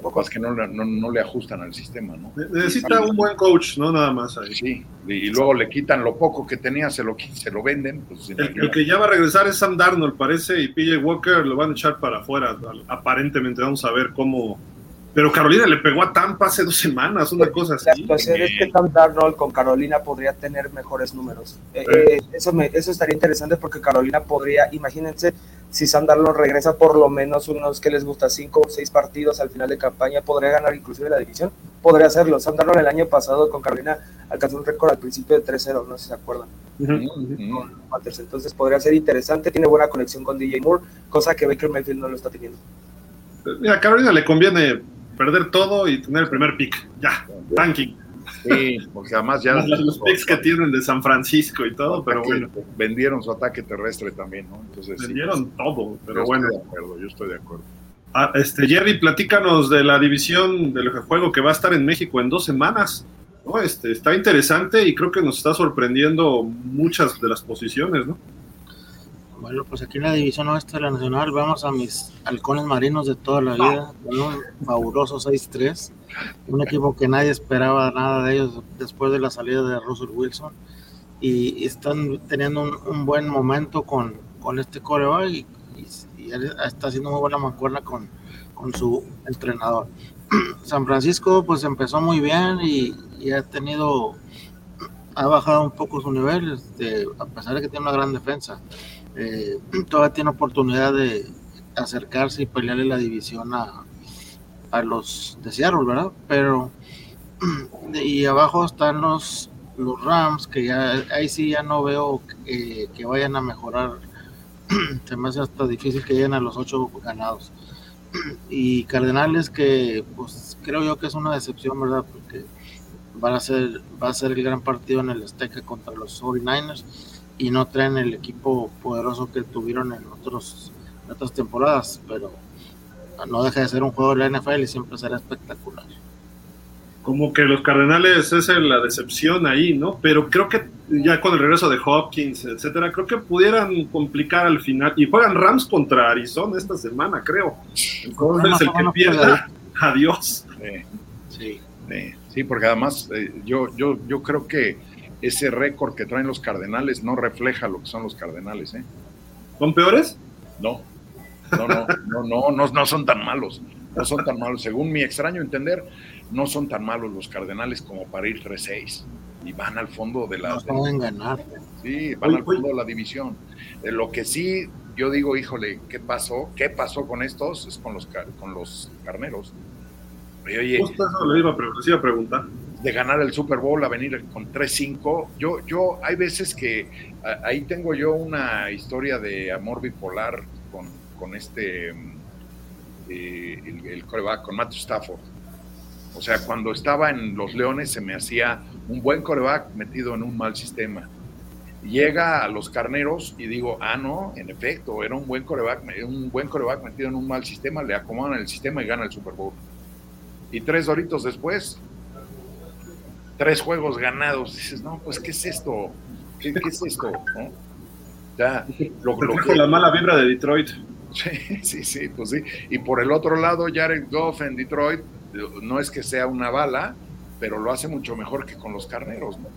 Tampoco es que no, no, no, le ajustan al sistema, ¿no? Necesita un buen coach, no nada más ahí. Sí, y, luego le quitan lo poco que tenía, se lo, se lo venden. Pues, el, que ya va a regresar es Sam Darnold, parece, y PJ Walker lo van a echar para afuera. Aparentemente, vamos a ver cómo, pero Carolina le pegó a Tampa hace dos semanas, una cosa así. La situación es que Tam Darnold con Carolina podría tener mejores números. Eh, eh, eso, me, eso estaría interesante porque Carolina podría, imagínense, si Sam Darnold regresa por lo menos unos que les gusta, cinco o seis partidos al final de campaña, podría ganar inclusive la división. Podría hacerlo. Sam Darnold el año pasado con Carolina alcanzó un récord al principio de 3-0, no sé si se acuerdan. Entonces podría ser interesante, tiene buena conexión con DJ Moore, cosa que Baker Mayfield no lo está teniendo. Mira, a Carolina le conviene perder todo y tener el primer pick. Ya, tanking. Sí, porque además ya. Los, picks que tienen de San Francisco y todo, pero bueno. Vendieron su ataque terrestre también, ¿no? Entonces, vendieron todo, pero yo bueno. Estoy de acuerdo, yo estoy de acuerdo. Ah, este, Jerry, platícanos de la división del juego que va a estar en México en dos semanas. ¿no? Este, está interesante y creo que nos está sorprendiendo muchas de las posiciones, ¿no? Bueno, pues aquí en la división oeste de la Nacional vamos a mis halcones marinos de toda la vida, con un fabuloso 6-3, un equipo que nadie esperaba nada de ellos después de la salida de Russell Wilson. Y, están teniendo un, buen momento con, con este coreback y, está haciendo muy buena mancuerna con, con su entrenador. San Francisco pues empezó muy bien y, y ha tenido, ha bajado un poco su nivel, este, a pesar de que tiene una gran defensa eh, todavía tiene oportunidad de acercarse y pelearle la división a, a los de Seattle, ¿verdad? Pero, y abajo están los, los Rams, que ya ahí sí ya no veo que, vayan a mejorar. Se me hace hasta difícil que lleguen a los ocho ganados. Y Cardenales, que pues creo yo que es una decepción, ¿verdad? Porque a ser, va a ser el gran partido en el Azteca contra los 49ers y no traen el equipo poderoso que tuvieron en, otros, otras temporadas, pero no deja de ser un juego de la NFL y siempre será espectacular. Como que los Cardenales es la decepción ahí, ¿no? Pero creo que ya con el regreso de Hopkins, etcétera, creo que pudieran complicar al final. Y juegan Rams contra Arizona esta semana, creo. Entonces, el que pierda, adiós. Sí, sí, sí, porque además eh, yo, yo, yo creo que ese récord que traen los Cardenales no refleja lo que son los Cardenales. ¿eh? ¿Son peores? No, no, no, no, no, no, son tan malos. No son tan malos. Según mi extraño entender, no son tan malos los Cardenales como para ir 3-6. Y van al fondo de la. No pueden ganar. Sí, van al fondo de la división. Eh, lo que sí, yo digo, híjole, ¿qué pasó? ¿Qué pasó con estos? Es con los, con los carneros. Oye, Justo eso le iba a preguntar de ganar el Super Bowl a venir con 3-5. Yo, yo, hay veces que ahí tengo yo una historia de amor bipolar con, con este, eh, el, el coreback, con Matthew Stafford. O sea, cuando estaba en los Leones se me hacía un buen coreback metido en un mal sistema. llega a los carneros y digo, ah, no, en efecto, era un buen coreback, un buen coreback metido en un mal sistema, le acomodan el sistema y gana el Super Bowl. Y tres doritos después, tres juegos ganados. Dices, no, pues, ¿qué es esto? ¿Qué, es esto? Ya, lo, lo la mala vibra de Detroit. Sí, sí, sí, pues sí. Y por el otro lado, Jared Goff en Detroit, no es que sea una bala, pero lo hace mucho mejor que con los carneros, ¿no?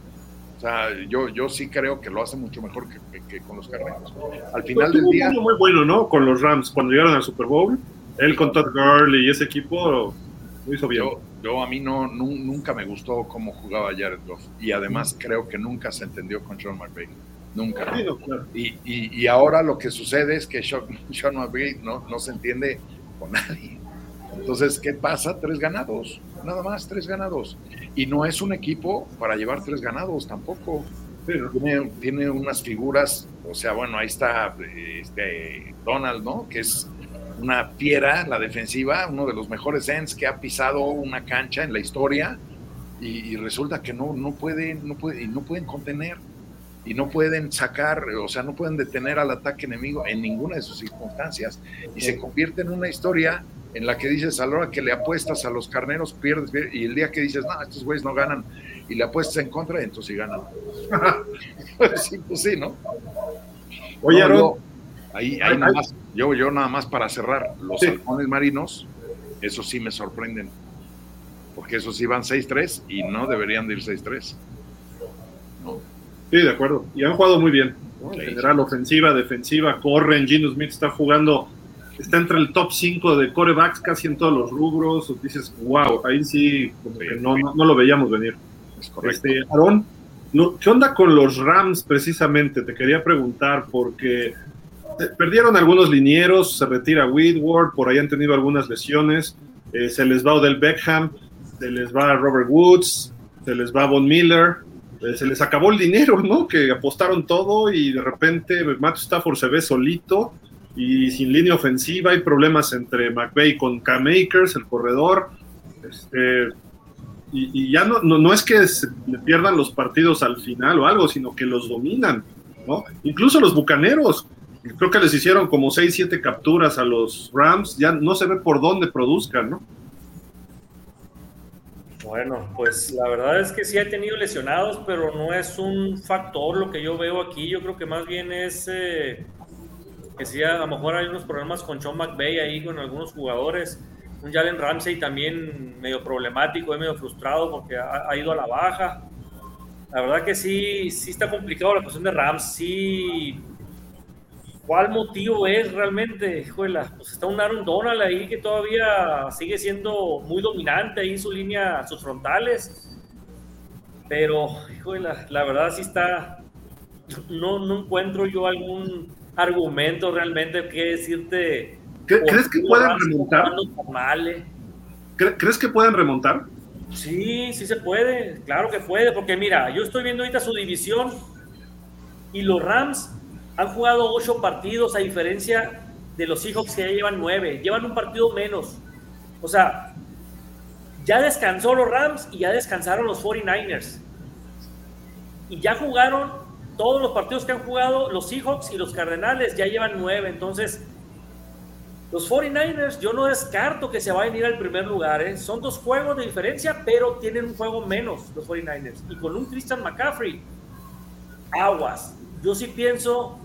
O sea, yo, yo sí creo que lo hace mucho mejor que, con los carneros. Al final del día. muy bueno, ¿no? Con los Rams, cuando llegaron al Super Bowl, él con Todd Gurley y ese equipo lo hizo bien. Yo, a mí no, nunca me gustó cómo jugaba Jared Goff. Y además creo que nunca se entendió con Sean McVay. Nunca. y, y, ahora lo que sucede es que Sean, Sean McVay no, no se entiende con nadie. Entonces, ¿qué pasa? Tres ganados, nada más, tres ganados. Y no es un equipo para llevar tres ganados tampoco. Tiene, tiene, unas figuras, o sea, bueno, ahí está este, Donald, ¿no? Que es una fiera, la defensiva, uno de los mejores ends que ha pisado una cancha en la historia. Y, resulta que no, no, pueden, no, puede, no pueden contener y no pueden sacar, o sea, no pueden detener al ataque enemigo en ninguna de sus circunstancias. Y se convierte en una historia en la que dices, a la hora que le apuestas a los carneros, pierdes, y el día que dices, no, estos güeyes no ganan, y le apuestas en contra, entonces sí ganan. sí, pues sí, ¿no? Oye, ahí, ahí nada más, yo, yo nada más para cerrar, los halcones marinos, eso sí me sorprenden, porque esos sí van 6-3 y no deberían de ir 6-3. Sí, de acuerdo. Y han jugado muy bien. En general, ofensiva, defensiva, corren. Gino Smith está jugando está entre el top 5 de corebacks casi en todos los rubros. Dices, wow, ahí sí, no, no, lo veíamos venir. Es correcto. Este, Aaron, ¿qué onda con los Rams precisamente? Te quería preguntar porque perdieron algunos linieros, se retira Whitworth, por ahí han tenido algunas lesiones, eh, se les va Odell Beckham, se les va Robert Woods, se les va Von Miller, eh, se les acabó el dinero, ¿no? Que apostaron todo y de repente Matt Stafford se ve solito y sin línea ofensiva, hay problemas entre McVeigh con K-Makers, el corredor. Este, y, ya no, no, es que se pierdan los partidos al final o algo, sino que los dominan. ¿no? Incluso los bucaneros, creo que les hicieron como 6, 7 capturas a los Rams, ya no se ve por dónde produzcan, ¿no? Bueno, pues la verdad es que sí ha tenido lesionados, pero no es un factor lo que yo veo aquí. Yo creo que más bien es eh, que sí, a lo mejor hay unos problemas con Sean McVay ahí con algunos jugadores. Un Jalen Ramsey también medio problemático, medio frustrado porque ha, ido a la baja. La verdad que sí, sí está complicado la cuestión de Rams. Sí, ¿cuál motivo es realmente? Híjole, pues está un Aaron Donald ahí que todavía sigue siendo muy dominante ahí en su línea, sus frontales. Pero, híjole, la, la verdad sí está. No, no encuentro yo algún argumento realmente que decirte. ¿Crees que pueden remontar? ¿Crees que pueden remontar? Sí, sí se puede, claro que puede, porque mira, yo estoy viendo ahorita su división y los Rams han jugado ocho partidos a diferencia de los Seahawks que ya llevan nueve, llevan un partido menos. O sea, ya descansó los Rams y ya descansaron los 49ers. Y ya jugaron todos los partidos que han jugado los Seahawks y los Cardenales ya llevan nueve. Entonces, los 49ers, yo no descarto que se vayan a ir al primer lugar. ¿eh? Son dos juegos de diferencia, pero tienen un juego menos los 49ers. Y con un Christian McCaffrey, aguas. Yo sí pienso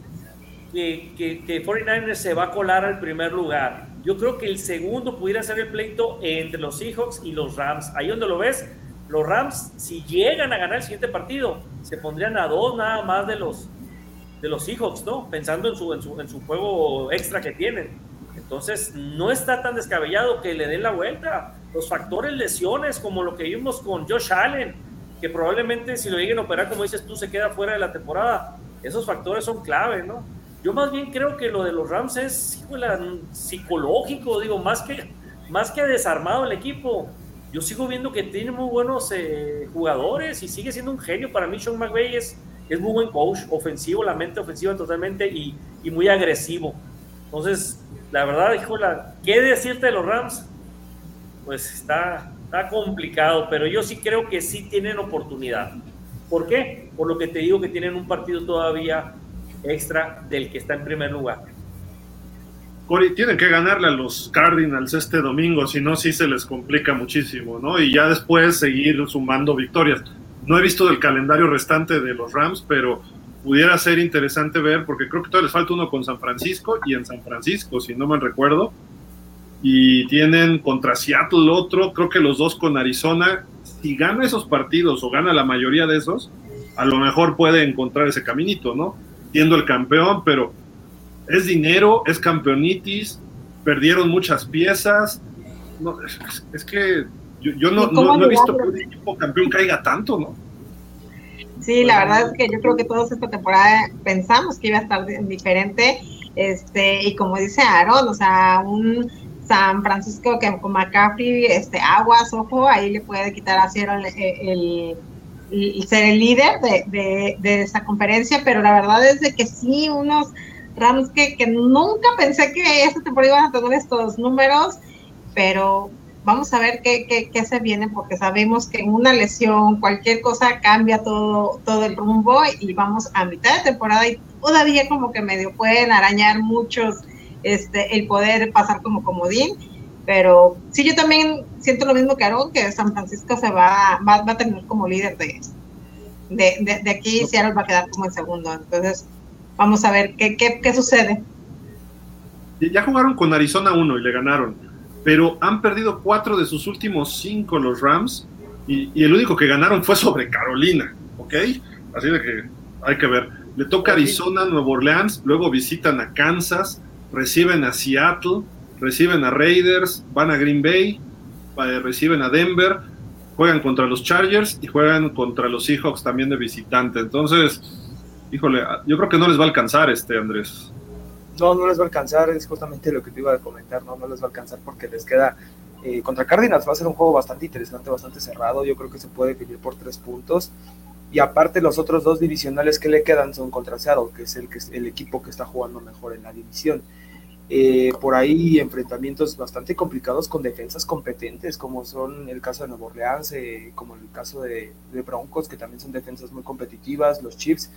que, que, que 49ers se va a colar al primer lugar. Yo creo que el segundo pudiera ser el pleito entre los Seahawks y los Rams. Ahí donde lo ves, los Rams, si llegan a ganar el siguiente partido, se pondrían a dos nada más de los, de los Seahawks, ¿no? Pensando en su, en su, en su juego extra que tienen. Entonces, no está tan descabellado que le den la vuelta. Los factores lesiones, como lo que vimos con Josh Allen, que probablemente si lo lleguen a operar, como dices tú, se queda fuera de la temporada. Esos factores son clave, ¿no? Yo más bien creo que lo de los Rams es psicológico, digo, más que, más que desarmado el equipo yo sigo viendo que tiene muy buenos eh, jugadores y sigue siendo un genio. Para mí, Sean McVay es, muy buen coach, ofensivo, la mente ofensiva totalmente y, muy agresivo. Entonces, la verdad, híjola, ¿qué decirte de los Rams? Pues está, está complicado, pero yo sí creo que sí tienen oportunidad. ¿Por qué? por lo que te digo que tienen un partido todavía extra del que está en primer lugar. Cory, tienen que ganarle a los Cardinals este domingo, si no, sí se les complica muchísimo, ¿no? Y ya después seguir sumando victorias. No he visto el calendario restante de los Rams, pero pudiera ser interesante ver, porque creo que todavía les falta uno con San Francisco y en San Francisco, si no me recuerdo. Y tienen contra Seattle otro, creo que los dos con Arizona. Si gana esos partidos o gana la mayoría de esos, a lo mejor puede encontrar ese caminito, ¿no? Siendo el campeón, pero es dinero, es campeonitis, perdieron muchas piezas. No, es, que yo, no, no, he visto que un equipo campeón caiga tanto, ¿no? Sí, la verdad es que yo creo que todos esta temporada pensamos que iba a estar diferente, este, y como dice Aaron, o sea, un San Francisco que con McCaffrey, este, aguas, ojo, ahí le puede quitar a Cierro el, ser el líder de, de, esa conferencia, pero la verdad es de que sí, unos Rams que, que nunca pensé que esta temporada iban a tener estos números, pero vamos a ver qué, qué, qué, se viene, porque sabemos que en una lesión, cualquier cosa cambia todo, todo el rumbo y vamos a mitad de temporada y todavía como que medio pueden arañar muchos este, el poder pasar como comodín. Pero sí, yo también siento lo mismo que Aaron, que San Francisco se va, va, a tener como líder de, de, de, aquí y Seattle va a quedar como en segundo. Entonces, vamos a ver qué, qué, qué sucede. Ya jugaron con Arizona 1 y le ganaron pero han perdido cuatro de sus últimos cinco los Rams y, el único que ganaron fue sobre Carolina, ¿ok? Así de que hay que ver. Le toca Arizona, Nueva Orleans, luego visitan a Kansas, reciben a Seattle, reciben a Raiders, van a Green Bay, eh, reciben a Denver, juegan contra los Chargers y juegan contra los Seahawks también de visitante. Entonces, híjole, yo creo que no les va a alcanzar este Andrés. No, no les va a alcanzar, es justamente lo que te iba a comentar, no, no les va a alcanzar porque les queda eh, contra Cardinals va a ser un juego bastante interesante, bastante cerrado, yo creo que se puede definir por tres puntos. Y aparte los otros dos divisionales que le quedan son contra Seattle, que es el, que el equipo que está jugando mejor en la división. Eh, por ahí enfrentamientos bastante complicados con defensas competentes, como son el caso de Nueva Orleans, eh, como el caso de, Broncos, que también son defensas muy competitivas, los Chiefs.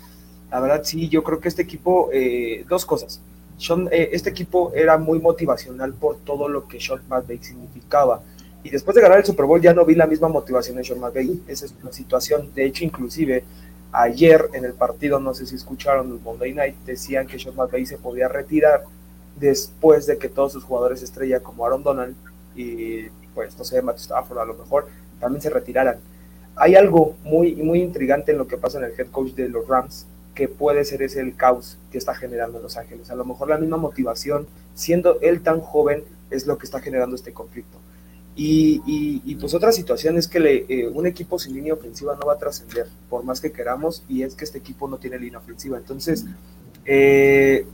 La verdad, sí, yo creo que este equipo, dos cosas. Eh, este equipo era muy motivacional por todo lo que Sean McVay significaba. Y después de ganar el Super Bowl ya no vi la misma motivación de Sean McVay. Esa es la situación. De hecho, inclusive ayer en el partido, no sé si escucharon el Monday Night, decían que Sean McVay se podía retirar después de que todos sus jugadores estrella como Aaron Donald y pues no sé, Matt Stafford a lo mejor también se retiraran. Hay algo muy, muy intrigante en lo que pasa en el head coach de los Rams, que puede ser ese el caos que está generando en Los Ángeles. A lo mejor la misma motivación, siendo él tan joven, es lo que está generando este conflicto. Y, y, pues otra situación es que eh, un equipo sin línea ofensiva no va a trascender, por más que queramos, y es que este equipo no tiene línea ofensiva. Entonces, eh,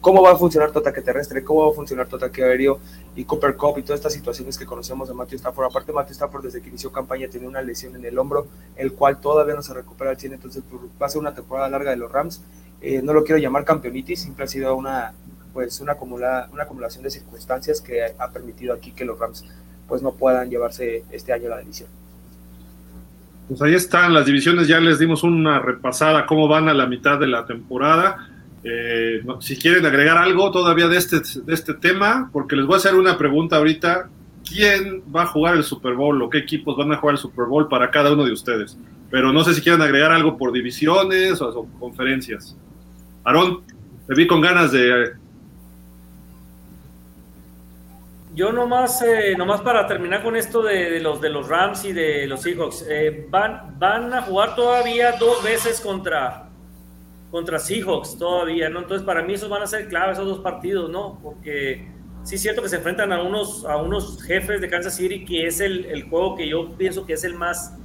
cómo va a funcionar tu ataque terrestre, cómo va a funcionar tu ataque aéreo y Cooper Cup y todas estas situaciones que conocemos de Matthew Stafford. Aparte, Matthew Stafford desde que inició campaña tiene una lesión en el hombro, el cual todavía no se recupera al 100, entonces pues, va a ser una temporada larga de los Rams. Eh, no lo quiero llamar campeonitis, siempre ha sido una, pues, una, acumula, una acumulación de circunstancias que ha permitido aquí que los Rams pues, no puedan llevarse este año la división. Pues ahí están las divisiones, ya les dimos una repasada cómo van a la mitad de la temporada. Eh, si quieren agregar algo todavía de este, de este tema, porque les voy a hacer una pregunta ahorita. ¿Quién va a jugar el Super Bowl o qué equipos van a jugar el Super Bowl para cada uno de ustedes? Pero no sé si quieren agregar algo por divisiones o, conferencias. Aarón, te vi con ganas de... Yo nomás, eh, nomás para terminar con esto de, los, de los Rams y de los Seahawks, eh, van, van a jugar todavía dos veces contra, contra Seahawks todavía, ¿no? Entonces, para mí esos van a ser claves esos dos partidos, ¿no? Porque sí es cierto que se enfrentan a unos, a unos jefes de Kansas City, que es el, el juego que yo pienso que es el más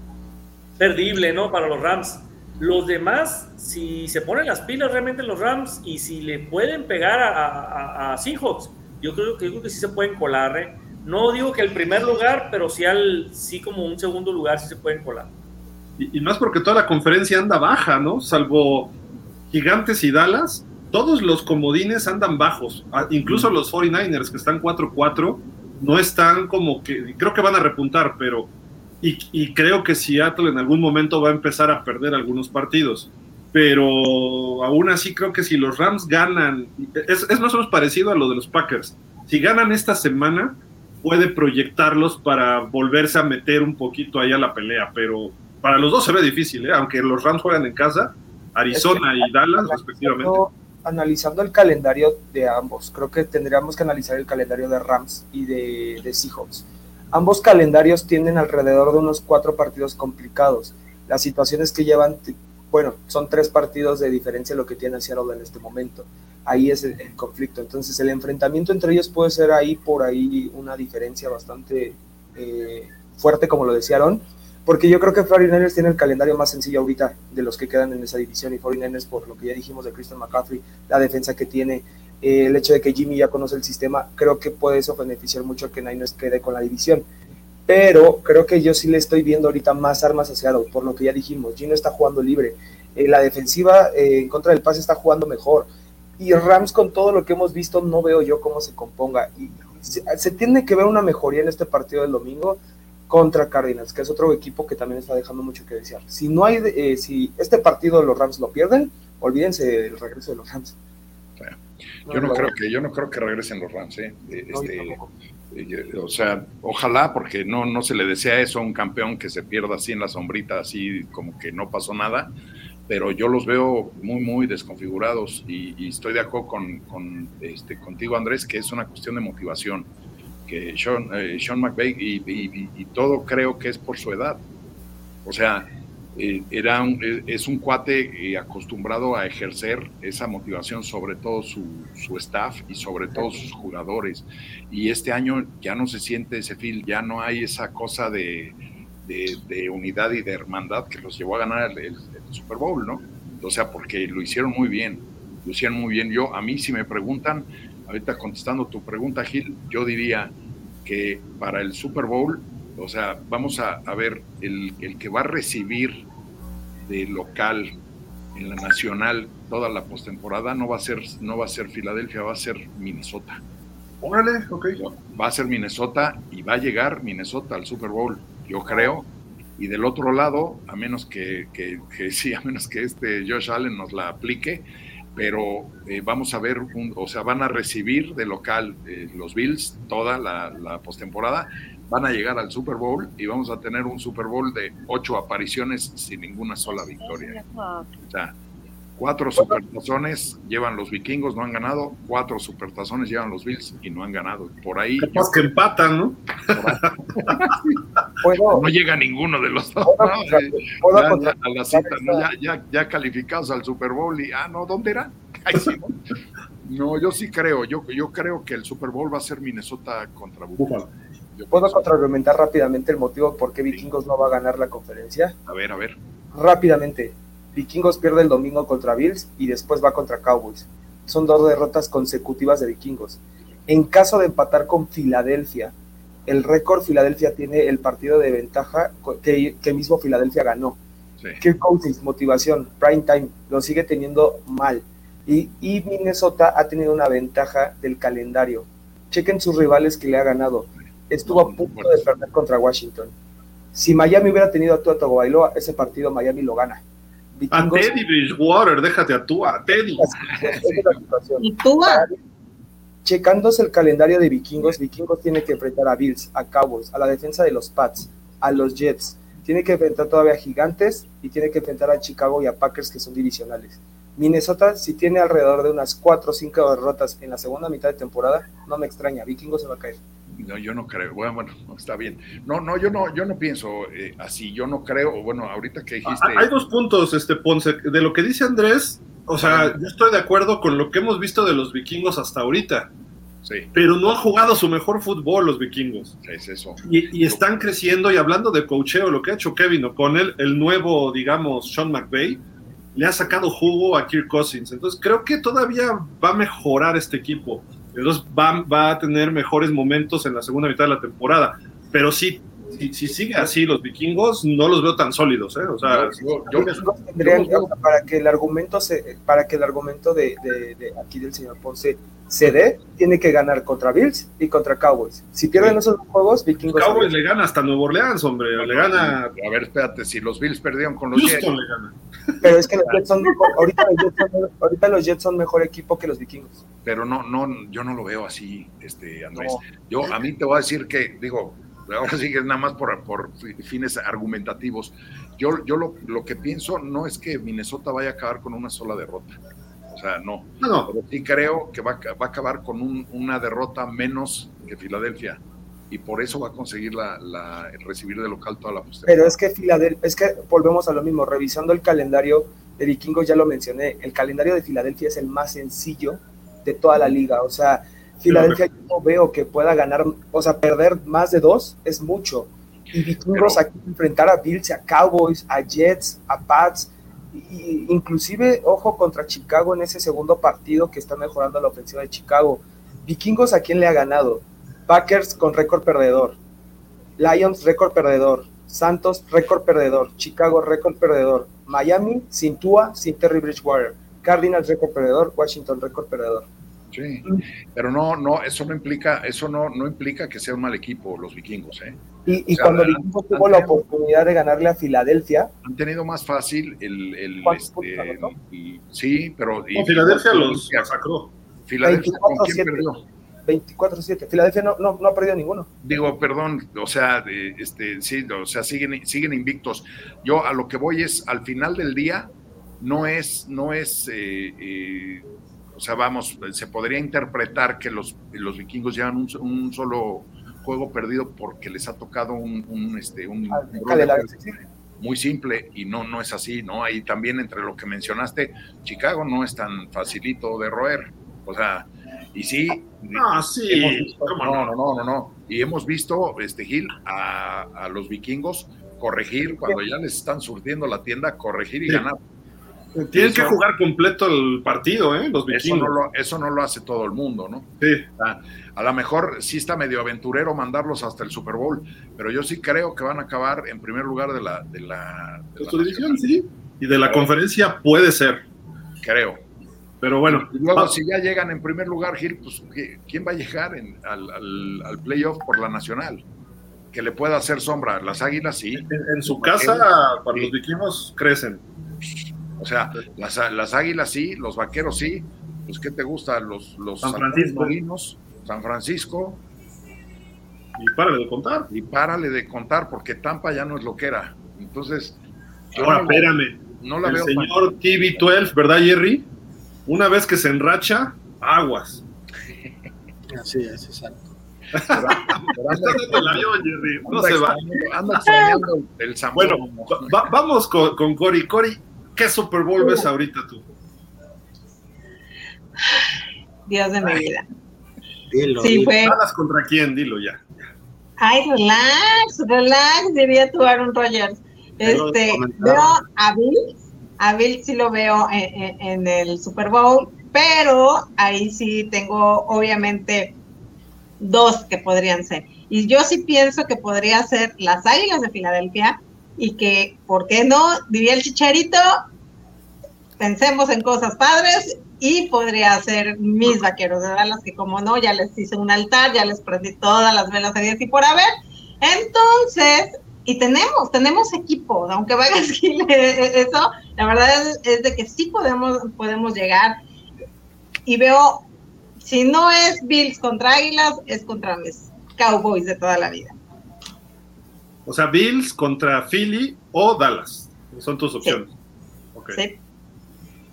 perdible, ¿no? Para los Rams. Los demás, si se ponen las pilas realmente los Rams y si le pueden pegar a, a, Seahawks, yo creo, que, creo que sí se pueden colar, ¿eh? No digo que el primer lugar, pero sí, al, sí como un segundo lugar sí se pueden colar. Y, y más porque toda la conferencia anda baja, ¿no? Salvo Gigantes y Dallas, todos los comodines andan bajos, ah, incluso los 49ers que están 4-4, no están como que, creo que van a repuntar, pero y, y, creo que Seattle en algún momento va a empezar a perder algunos partidos. Pero aún así creo que si los Rams ganan, es, es más o menos parecido a lo de los Packers. Si ganan esta semana, puede proyectarlos para volverse a meter un poquito ahí a la pelea, pero para los dos se ve difícil, ¿eh? aunque los Rams juegan en casa, Arizona y Dallas respectivamente. Analizando el calendario de ambos, creo que tendríamos que analizar el calendario de Rams y de, de Seahawks. Ambos calendarios tienen alrededor de unos cuatro partidos complicados. Las situaciones que llevan, bueno, son tres partidos de diferencia lo que tiene Seattle en este momento. Ahí es el, el, conflicto. Entonces, el enfrentamiento entre ellos puede ser ahí por ahí una diferencia bastante eh, fuerte, como lo decía Aaron, porque yo creo que 49ers tiene el calendario más sencillo ahorita de los que quedan en esa división y 49ers por lo que ya dijimos de Christian McCaffrey, la defensa que tiene, eh, el hecho de que Jimmy ya conoce el sistema, creo que puede eso beneficiar mucho a que Niners quede con la división. Pero creo que yo sí le estoy viendo ahorita más armas hacia Seattle, por lo que ya dijimos, Gino está jugando libre, eh, la defensiva eh, en contra del pase está jugando mejor, y Rams con todo lo que hemos visto no veo yo cómo se componga, y se, se tiene que ver una mejoría en este partido del domingo, contra Cardinals, que es otro equipo que también está dejando mucho que desear. Si no hay, eh, si este partido los Rams lo pierden, olvídense del regreso de los Rams. Yo no, no creo que yo no creo que regresen los Rams, ¿eh? Este, eh, o sea, ojalá porque no no se le desea eso a un campeón que se pierda así en la sombrita, así como que no pasó nada. Pero yo los veo muy, muy desconfigurados y, y estoy de acuerdo con, con este, contigo, Andrés, que es una cuestión de motivación que Sean, eh, Sean McVay y, y, y, todo creo que es por su edad. O sea, eh, era un, es un cuate eh, acostumbrado a ejercer esa motivación sobre todo su, su, staff y sobre todo sus jugadores. Y este año ya no se siente ese feel, ya no hay esa cosa de, de, de unidad y de hermandad que los llevó a ganar el, el, el, Super Bowl, ¿no? O sea, porque lo hicieron muy bien, lo hicieron muy bien. Yo, a mí, si me preguntan, ahorita contestando tu pregunta, Gil, yo diría que para el Super Bowl, o sea, vamos a, a ver, el, el, que va a recibir de local en la nacional toda la postemporada no va a ser no va a ser Filadelfia, va a ser Minnesota. Órale, ok. Va a ser Minnesota y va a llegar Minnesota al Super Bowl, yo creo. Y del otro lado, a menos que, que, que sí, a menos que este Josh Allen nos la aplique, pero eh, vamos a ver, un, o sea, van a recibir de local eh, los Bills toda la, la postemporada, van a llegar al Super Bowl y vamos a tener un Super Bowl de ocho apariciones sin ninguna sola victoria. O sea, cuatro supertazones llevan los vikingos, no han ganado, cuatro supertazones llevan los Bills y no han ganado. Por ahí. Capaz yo, que empatan, ¿no? no llega ninguno de los dos. ¿no? ya, ya, a la cita, ¿no? ya, ya, ya, calificados al Super Bowl y, ah, no, ¿dónde era? Ay, sí, ¿no? no, yo sí creo, yo, yo creo que el Super Bowl va a ser Minnesota contra Buffalo. ¿Puedo contraargumentar rápidamente el motivo por qué Vikingos no va a ganar la conferencia? A ver, a ver. Rápidamente. Vikingos pierde el domingo contra Bills y después va contra Cowboys. Son dos derrotas consecutivas de Vikingos. En caso de empatar con Filadelfia, el récord Filadelfia tiene el partido de ventaja que, que mismo Filadelfia ganó. Sí. Kirk Cousins, motivación, prime time, lo sigue teniendo mal. Y, y, Minnesota ha tenido una ventaja del calendario. Chequen sus rivales que le ha ganado. Estuvo a punto de perder contra Washington. Si Miami hubiera tenido a Tua Tagovailoa, ese partido Miami lo gana. Vikingos, a Teddy Bridgewater, déjate a Tua, a Teddy. ¿Y Tua? Checándose el calendario de Vikingos, Vikingos tiene que enfrentar a Bills, a Cowboys, a la defensa de los Pats, a los Jets. Tiene que enfrentar todavía a Gigantes y tiene que enfrentar a Chicago y a Packers que son divisionales. Minnesota, si tiene alrededor de unas 4 o 5 derrotas en la segunda mitad de temporada, no me extraña, Vikingos se va a caer. No, yo no creo. Bueno, bueno, está bien. No, no, yo no, yo no pienso eh, así. Yo no creo. Bueno, ahorita que dijiste. Hay dos puntos, este Ponce. De lo que dice Andrés, o sea, yo estoy de acuerdo con lo que hemos visto de los vikingos hasta ahorita. Sí. Pero no han jugado su mejor fútbol los vikingos. Es eso. Y, y están creciendo. Y hablando de cocheo, lo que ha hecho Kevin O'Connell, el nuevo, digamos, Sean McVay, le ha sacado jugo a Kirk Cousins. Entonces creo que todavía va a mejorar este equipo. Entonces va, va, a tener mejores momentos en la segunda mitad de la temporada. Pero sí, si, si, sigue así los vikingos, no los veo tan sólidos, ¿eh? O sea, yo, yo, tendrían, para que el argumento se, para que el argumento de, de, de, aquí del señor Ponce se dé, tiene que ganar contra Bills y contra Cowboys. Si pierden esos dos juegos, vikingos. Cowboys le gana hasta Nuevo Orleans, hombre. le gana. A ver, espérate, si los Bills perdieron con los Houston Jets. le gana. Pero es que los Jets son mejor, ahorita, los Jets son, ahorita los Jets son mejor equipo que los vikingos. Pero no, no, yo no lo veo así, este Andrés. No. Yo a mí te voy a decir que, digo, ahora sí que es nada más por, por fines argumentativos. Yo, yo lo, lo, que pienso no es que Minnesota vaya a acabar con una sola derrota. O sea, no. No, no. Pero sí creo que va, va a acabar con un, una derrota menos que Filadelfia. Y por eso va a conseguir la, la, recibir de local toda la posterior. Pero es que Filadelfia, es que volvemos a lo mismo, revisando el calendario de Vikingos, ya lo mencioné, el calendario de Filadelfia es el más sencillo de toda la liga. O sea, Filadelfia yo no veo que pueda ganar, o sea, perder más de dos es mucho. Y Vikingos aquí enfrentar a Bills, a Cowboys, a Jets, a Pats, y inclusive, ojo, contra Chicago en ese segundo partido que está mejorando la ofensiva de Chicago. Vikingos, ¿a quién le ha ganado? Packers con récord perdedor. Lions, récord perdedor. Santos, récord perdedor. Chicago, récord perdedor. Miami, sin Tua, sin Terry Bridgewater. Cardinals, récord perdedor. Washington, récord perdedor. Sí, pero no, no, eso no implica, eso no, no implica que sea un mal equipo los vikingos, ¿eh? Y, y o sea, cuando Vikingos tuvo la oportunidad de ganarle a Filadelfia, han tenido más fácil el, el, este, el sí, pero y, Filadelfia los masacró. Filadelfia con quién perdió. 24-7. Filadelfia no, no, no, ha perdido ninguno. Digo, perdón, o sea, este, sí, o sea, siguen, siguen invictos. Yo a lo que voy es, al final del día, no es, no es, eh, eh, o sea, vamos, se podría interpretar que los, los vikingos llevan un, un solo juego perdido porque les ha tocado un, un este, un, muy simple y no, no es así, ¿no? Ahí también entre lo que mencionaste, Chicago no es tan facilito de roer, o sea, y sí, ah, sí. Visto, no, no, no, no, no, y hemos visto, este Gil, a, a los vikingos corregir cuando ya les están surtiendo la tienda, corregir y sí. ganar. Tienen que jugar completo el partido, ¿eh? Los eso no, lo, eso no lo hace todo el mundo, ¿no? Sí. A, a lo mejor sí está medio aventurero mandarlos hasta el Super Bowl, pero yo sí creo que van a acabar en primer lugar de la. De la, de la división, sí. Y de la conferencia puede ser. Creo. Pero bueno. Y luego, si ya llegan en primer lugar, Gil, pues ¿quién va a llegar en, al, al, al playoff por la nacional? Que le pueda hacer sombra. Las águilas, sí. En, en su casa, para los vikingos, crecen. O sea, las, las, águilas sí, los vaqueros sí. Pues, ¿qué te gusta? Los, los San Francisco. San Francisco. Y párale de contar. Y párale de contar, porque Tampa ya no es lo que era. Entonces. Ahora, no, espérame. No la El veo señor TV12, ¿verdad, Jerry? Una vez que se enracha, aguas. Así es, exacto. Pero, pero anda, el avión, Jerry. No se va. Anda el Bueno, va, vamos con, con Cory. Cory, ¿qué Super Bowl ves ahorita tú? Dios de mi vida. Dilo, sí, dilo. fue. ¿Dallas contra quién? Dilo ya. Ay, relax, relax, diría tú, Aaron Rodgers. Este, veo a Bill, a Bill sí lo veo en, en, el Super Bowl, pero ahí sí tengo obviamente dos que podrían ser. Y yo sí pienso que podría ser las Águilas de Filadelfia y que, ¿por qué no? Diría el chicharito, pensemos en cosas padres y podría ser mis vaqueros de Dallas, que como no, ya les hice un altar, ya les prendí todas las velas de y por haber. Entonces, y tenemos, tenemos equipo, aunque vaya eso, la verdad es, es, de que sí podemos, podemos llegar. Y veo, si no es Bills contra Águilas, es contra mis Cowboys de toda la vida. O sea, Bills contra Philly o Dallas. Son tus opciones. Sí. Okay. sí.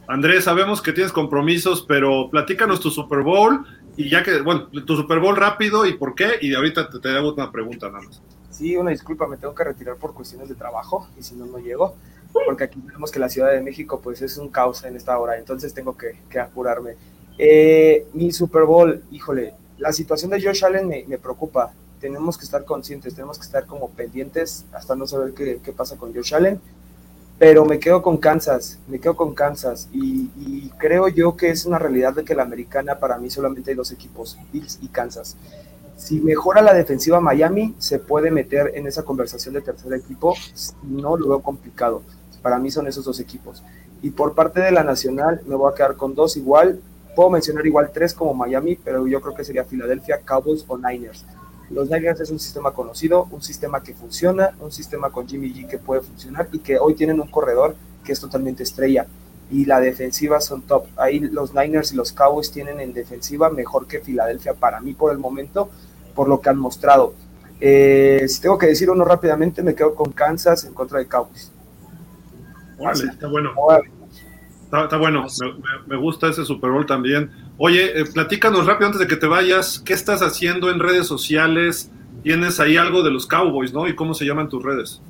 Andrés, sabemos que tienes compromisos, pero platícanos tu Super Bowl y ya que, bueno, tu Super Bowl rápido y por qué, y ahorita te, te hago una pregunta nada más. Sí, una disculpa, me tengo que retirar por cuestiones de trabajo y si no, no llego, porque aquí vemos que la Ciudad de México pues es un caos en esta hora, entonces tengo que, que apurarme. Eh, mi Super Bowl, híjole, la situación de Josh Allen me, me, preocupa, tenemos que estar conscientes, tenemos que estar como pendientes hasta no saber qué, qué pasa con Josh Allen pero me quedo con Kansas, me quedo con Kansas y, y, creo yo que es una realidad de que la americana para mí solamente hay dos equipos, Bills y Kansas. Si mejora la defensiva Miami, se puede meter en esa conversación de tercer equipo. No lo veo complicado. Para mí son esos dos equipos. Y por parte de la nacional, me voy a quedar con dos igual. Puedo mencionar igual tres como Miami, pero yo creo que sería Filadelfia, Cowboys o Niners. Los Niners es un sistema conocido, un sistema que funciona, un sistema con Jimmy G que puede funcionar y que hoy tienen un corredor que es totalmente estrella. Y la defensiva son top. Ahí los Niners y los Cowboys tienen en defensiva mejor que Filadelfia para mí por el momento, por lo que han mostrado. Eh, si tengo que decir uno rápidamente, me quedo con Kansas en contra de Cowboys. Vale, está bueno. Está, bueno, me, gusta ese Super Bowl también. Oye, eh, platícanos rápido antes de que te vayas, ¿qué estás haciendo en redes sociales? Tienes ahí algo de los Cowboys, ¿no? ¿Y cómo se llaman tus redes?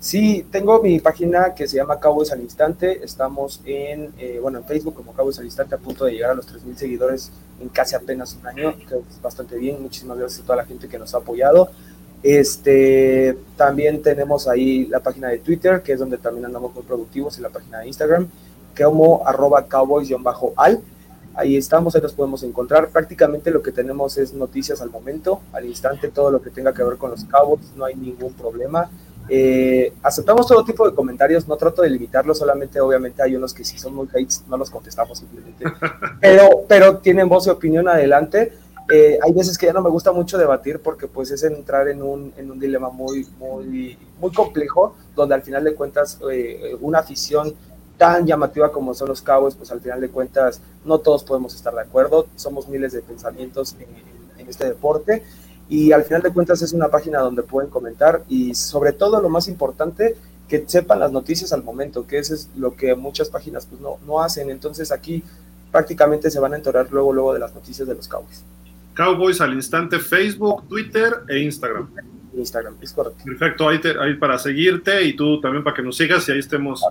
Sí, tengo mi página que se llama Cowboys al Instante. Estamos en, eh, bueno, en Facebook como Cowboys al Instante, a punto de llegar a los 3.000 seguidores en casi apenas un año. Que es bastante bien. Muchísimas gracias a toda la gente que nos ha apoyado. Este, también tenemos ahí la página de Twitter, que es donde también andamos muy productivos, y la página de Instagram, como arroba cowboys-al. Ahí estamos, ahí nos podemos encontrar. Prácticamente lo que tenemos es noticias al momento, al instante, todo lo que tenga que ver con los Cowboys, no hay ningún problema. Eh, aceptamos todo tipo de comentarios, no trato de limitarlos, solamente obviamente hay unos que si son muy hates, no los contestamos simplemente. Pero, pero tienen voz y opinión adelante. Eh, hay veces que ya no me gusta mucho debatir porque pues es entrar en un, en un dilema muy, muy, muy complejo, donde al final de cuentas eh, una afición tan llamativa como son los cabos, pues al final de cuentas no todos podemos estar de acuerdo, somos miles de pensamientos en, en este deporte y al final de cuentas es una página donde pueden comentar y sobre todo lo más importante, que sepan las noticias al momento, que eso es lo que muchas páginas pues no, no hacen, entonces aquí prácticamente se van a enterar luego, luego de las noticias de los Cowboys. Cowboys al instante Facebook, Twitter e Instagram. Instagram, es correcto. Perfecto, ahí, ahí, para seguirte y tú también para que nos sigas y ahí estemos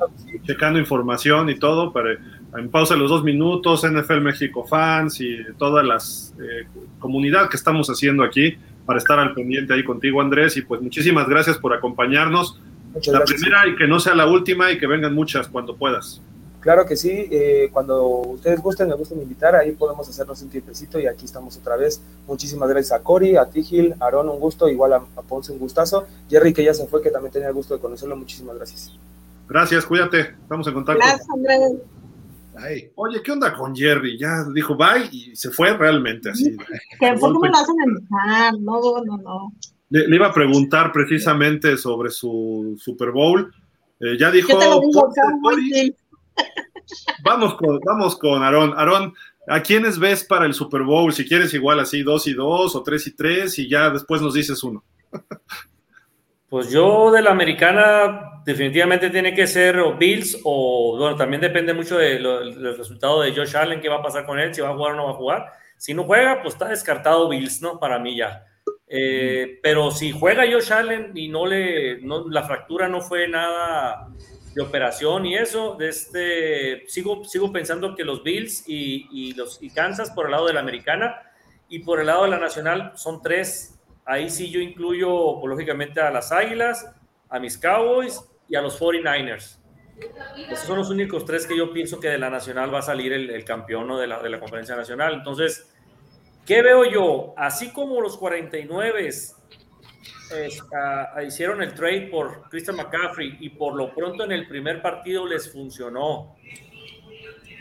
checando información y todo, para, en pausa los dos minutos, NFL México Fans y todas las eh, comunidad que estamos haciendo aquí para estar al pendiente ahí contigo, Andrés, y pues muchísimas gracias por acompañarnos. la primera y que no sea la última y que vengan muchas cuando puedas. Claro que sí, eh, cuando ustedes gusten, me gusten invitar, ahí podemos hacernos un tiempecito y aquí estamos otra vez. Muchísimas gracias a Cori, a Tigil, a Aaron, un gusto, igual a, Ponce, un gustazo. Jerry, que ya se fue, que también tenía el gusto de conocerlo, muchísimas gracias. Gracias, cuídate, estamos en contacto. Gracias, Andrés. Ay, oye, ¿qué onda con Jerry? Ya dijo bye y se fue realmente así. ¿Por qué me lo hacen enojar? No, no, no. Le, iba a preguntar precisamente sobre su Super Bowl. Eh, ya dijo. Vamos con, vamos con Aarón. Aarón, ¿a quiénes ves para el Super Bowl? Si quieres, igual así, dos y dos o tres y tres, y ya después nos dices uno. Pues yo de la americana definitivamente tiene que ser o Bills o bueno, también depende mucho del resultado de Josh Allen, qué va a pasar con él, si va a jugar o no va a jugar. Si no juega, pues está descartado Bills, ¿no? Para mí ya. Eh, pero si juega Josh Allen y no le, no, la fractura no fue nada de operación y eso, de este, sigo, sigo pensando que los Bills y, los, y Kansas por el lado de la americana y por el lado de la nacional son tres. Ahí sí yo incluyo, pues, lógicamente, a las Águilas, a mis Cowboys y a los 49ers. Esos son los únicos tres que yo pienso que de la nacional va a salir el, campeón de, la, de la conferencia nacional. Entonces, ¿qué veo yo? Así como los 49 hicieron el trade por Christian McCaffrey y por lo pronto en el primer partido les funcionó.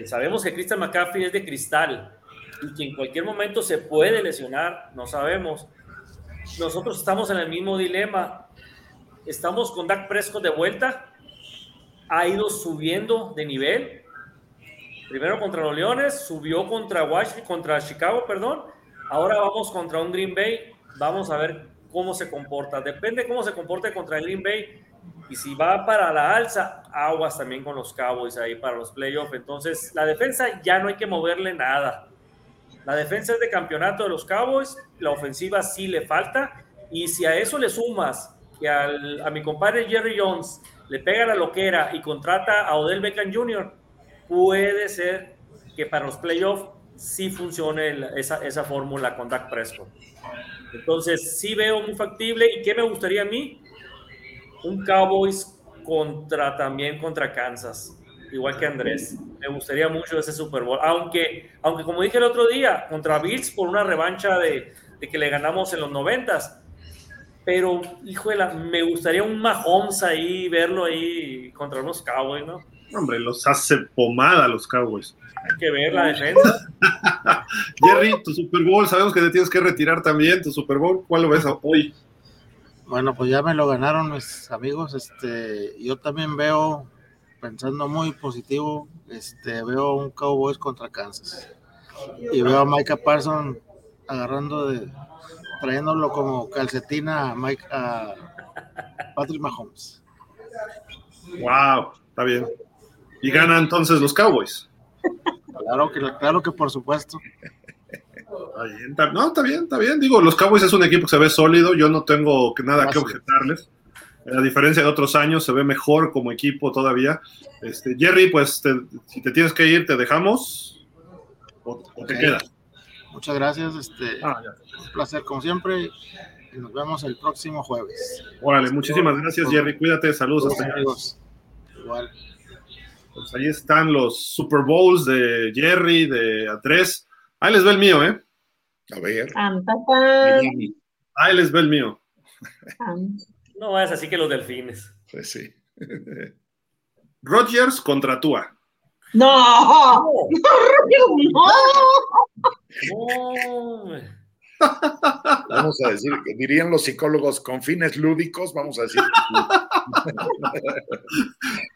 Sabemos que Christian McCaffrey es de cristal y que en cualquier momento se puede lesionar, no sabemos. Nosotros estamos en el mismo dilema. Estamos con Dak Prescott de vuelta. Ha ido subiendo de nivel. Primero contra los Leones, subió contra Washington, contra Chicago, perdón. Ahora vamos contra un Green Bay. Vamos a ver cómo se comporta. Depende cómo se comporte contra el Green Bay. Y si va para la alza, aguas también con los Cowboys ahí para los playoffs. Entonces, la defensa ya no hay que moverle nada. La defensa es de campeonato de los Cowboys, la ofensiva sí le falta. Y si a eso le sumas que a mi compadre Jerry Jones le pega la loquera y contrata a Odell Beckham Jr., puede ser que para los playoffs sí funcione esa, esa fórmula con Dak Prescott. Entonces, sí veo muy factible. ¿Y qué me gustaría a mí? Un Cowboys contra también contra Kansas, igual que Andrés. Me gustaría mucho ese Super Bowl. Aunque, aunque como dije el otro día, contra Bills por una revancha de, de que le ganamos en los noventas. Pero, híjole, me gustaría un Mahomes ahí, verlo ahí contra unos Cowboys, ¿no? Hombre, los hace pomada los Cowboys. Hay que ver la defensa. Jerry, tu Super Bowl, sabemos que te tienes que retirar también, tu Super Bowl, ¿cuál lo ves hoy? Bueno, pues ya me lo ganaron mis amigos. Este, yo también veo, pensando muy positivo, este, veo un Cowboys contra Kansas. Y veo a Micah Parsons agarrando de, trayéndolo como calcetina a, Mike, a Patrick Mahomes. Wow, está bien. Y ganan entonces los Cowboys. Claro que, claro que por supuesto. no, está bien, está bien. Digo, los Cowboys es un equipo que se ve sólido. Yo no tengo nada que objetarles. A diferencia de otros años, se ve mejor como equipo todavía. Este, Jerry, pues si te tienes que ir, te dejamos o, te quedas. Muchas gracias. Este, ah, un placer como siempre. Y nos vemos el próximo jueves. Órale, muchísimas gracias, Jerry. Cuídate, saludos. Hasta. Igual. Pues ahí están los Super Bowls de Jerry, de A3. Ahí les ve el mío, ¿eh? A ver. Ahí les ve el mío. No es así que los delfines. Pues sí. Rogers contra Tua. No, no, no. Vamos a decir, dirían los psicólogos con fines lúdicos, vamos a decir.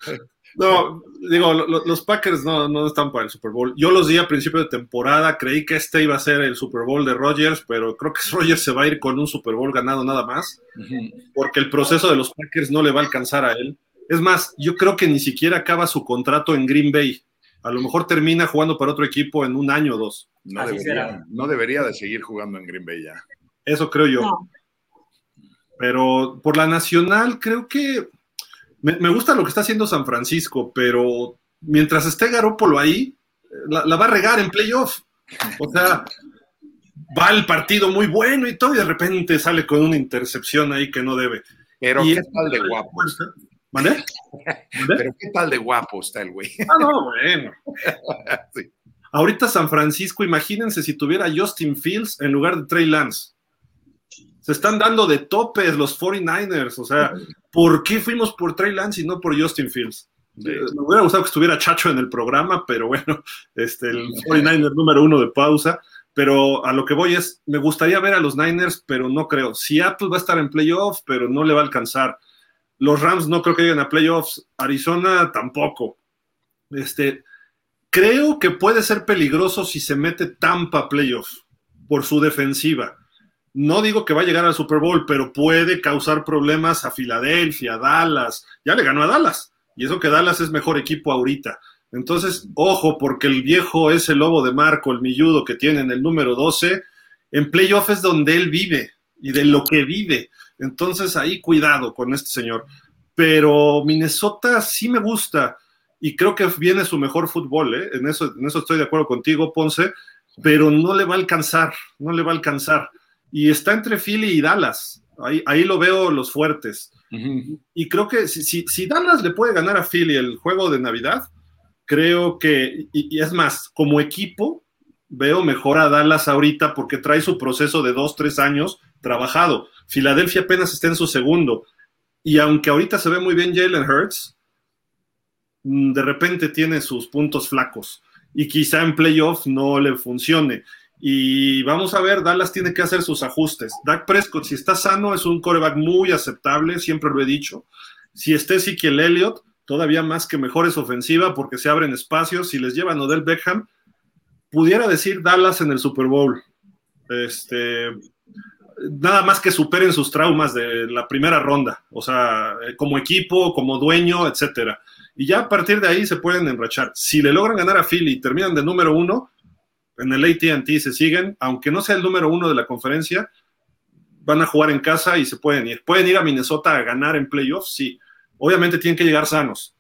No, digo, los Packers no, no, están para el Super Bowl. Yo los di a principio de temporada, creí que este iba a ser el Super Bowl de Rodgers, pero creo que Rodgers se va a ir con un Super Bowl ganado nada más, porque el proceso de los Packers no le va a alcanzar a él. Es más, yo creo que ni siquiera acaba su contrato en Green Bay. A lo mejor termina jugando para otro equipo en un año o dos. No, debería, no debería, de seguir jugando en Green Bay ya. Eso creo yo. Pero por la nacional, creo que me, gusta lo que está haciendo San Francisco, pero mientras esté Garópolo ahí, la, va a regar en playoff. O sea, va el partido muy bueno y todo, y de repente sale con una intercepción ahí que no debe. Pero qué tal de guapo. ¿Vale? Pero qué tal de guapo está el güey. Ah, no, bueno. Ahorita San Francisco, imagínense si tuviera Justin Fields en lugar de Trey Lance. Se están dando de topes los 49ers. O sea, ¿por qué fuimos por Trey Lance y no por Justin Fields? Me hubiera gustado que estuviera Chacho en el programa, pero bueno, este, el 49er número uno de pausa. Pero a lo que voy es, me gustaría ver a los Niners, pero no creo. Seattle va a estar en playoffs, pero no le va a alcanzar. Los Rams no creo que lleguen a playoffs. Arizona tampoco. Este, creo que puede ser peligroso si se mete Tampa playoffs por su defensiva no digo que va a llegar al Super Bowl, pero puede causar problemas a Filadelfia, a Dallas. Ya le ganó a Dallas. Y eso que Dallas es mejor equipo ahorita. Entonces, ojo, porque el viejo es el lobo de Marco, el milludo que tiene en el número 12. En playoff es donde él vive y de lo que vive. Entonces, ahí cuidado con este señor. Pero Minnesota sí me gusta y creo que viene su mejor fútbol. ¿eh? En, eso, en eso estoy de acuerdo contigo, Ponce, pero no le va a alcanzar, no le va a alcanzar y está entre Philly y Dallas. Ahí, ahí lo veo los fuertes. Y creo que si, si, Dallas le puede ganar a Philly el juego de Navidad, creo que, y, es más, como equipo, veo mejor a Dallas ahorita porque trae su proceso de dos, tres años trabajado. Filadelfia apenas está en su segundo. Y aunque ahorita se ve muy bien Jalen Hurts, mm, de repente tiene sus puntos flacos. Y quizá en playoff no le funcione. Y vamos a ver, Dallas tiene que hacer sus ajustes. Dak Prescott, si está sano, es un coreback muy aceptable, siempre lo he dicho. Si está Ezekiel Elliott, todavía más que mejor es ofensiva porque se abren espacios. Si les llevan Odell Beckham, pudiera decir Dallas en el Super Bowl. Este, nada más que superen sus traumas de la primera ronda, o sea, como equipo, como dueño, etcétera. Y ya a partir de ahí se pueden enrachar. Si le logran ganar a Philly y terminan de número uno, en el ATT se siguen, aunque no sea el número uno de la conferencia, van a jugar en casa y se pueden ir. Pueden ir a Minnesota a ganar en playoffs, sí. Obviamente tienen que llegar sanos.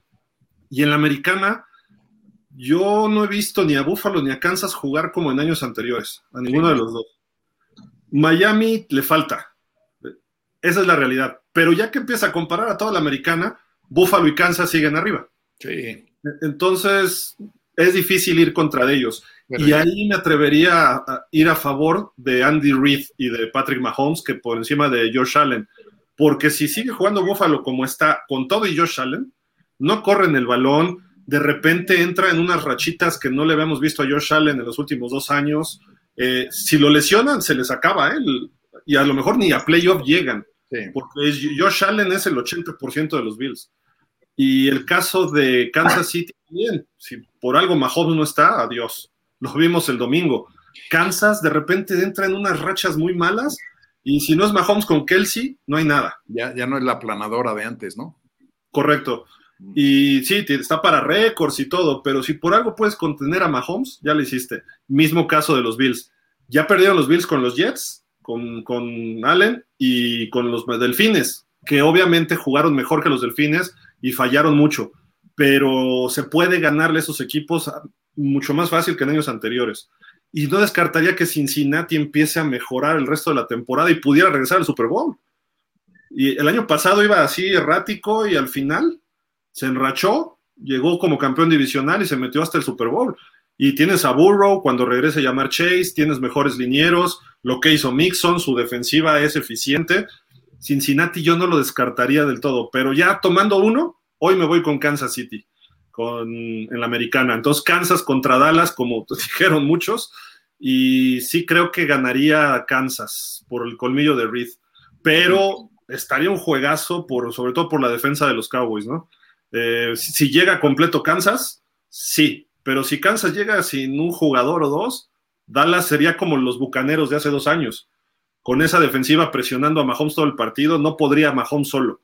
Y en la americana, yo no he visto ni a Buffalo ni a Kansas jugar como en años anteriores, a ninguno de los dos. Miami le falta. Esa es la realidad. Pero ya que empieza a comparar a toda la americana, Buffalo y Kansas siguen arriba. Sí. Entonces, es difícil ir contra ellos. Y ahí me atrevería a ir a favor de Andy Reid y de Patrick Mahomes que por encima de Josh Allen. Porque si sigue jugando Buffalo como está, con todo y Josh Allen, no corren el balón, de repente entra en unas rachitas que no le habíamos visto a Josh Allen en los últimos dos años. Eh, si lo lesionan, se les acaba él. Y a lo mejor ni a playoff llegan. Porque Josh Allen es el 80% de los Bills. Y el caso de Kansas City también. Si por algo Mahomes no está, adiós. Lo vimos el domingo. Kansas de repente entra en unas rachas muy malas. Y si no es Mahomes con Kelsey, no hay nada. Ya, ya no es la planadora de antes, ¿no? Correcto. Y sí, está para récords y todo, pero si por algo puedes contener a Mahomes, ya lo hiciste. Mismo caso de los Bills. Ya perdieron los Bills con los Jets, con, con Allen y con los Delfines, que obviamente jugaron mejor que los Delfines y fallaron mucho, pero se puede ganarle a esos equipos mucho más fácil que en años anteriores. Y no descartaría que Cincinnati empiece a mejorar el resto de la temporada y pudiera regresar al Super Bowl. Y el año pasado iba así errático y al final se enrachó, llegó como campeón divisional y se metió hasta el Super Bowl. Y tienes a Burrow cuando regrese a llamar Chase, tienes mejores linieros, lo que hizo Mixon, su defensiva es eficiente. Cincinnati yo no lo descartaría del todo, pero ya tomando uno, hoy me voy con Kansas City, en la americana. Entonces Kansas contra Dallas, como dijeron muchos, y sí creo que ganaría Kansas por el colmillo de Reed, pero estaría un juegazo, por, sobre todo por la defensa de los Cowboys, ¿no? Eh, si, llega completo Kansas, sí, pero si Kansas llega sin un jugador o dos, Dallas sería como los Bucaneros de hace dos años. Con esa defensiva presionando a Mahomes todo el partido, no podría Mahomes solo.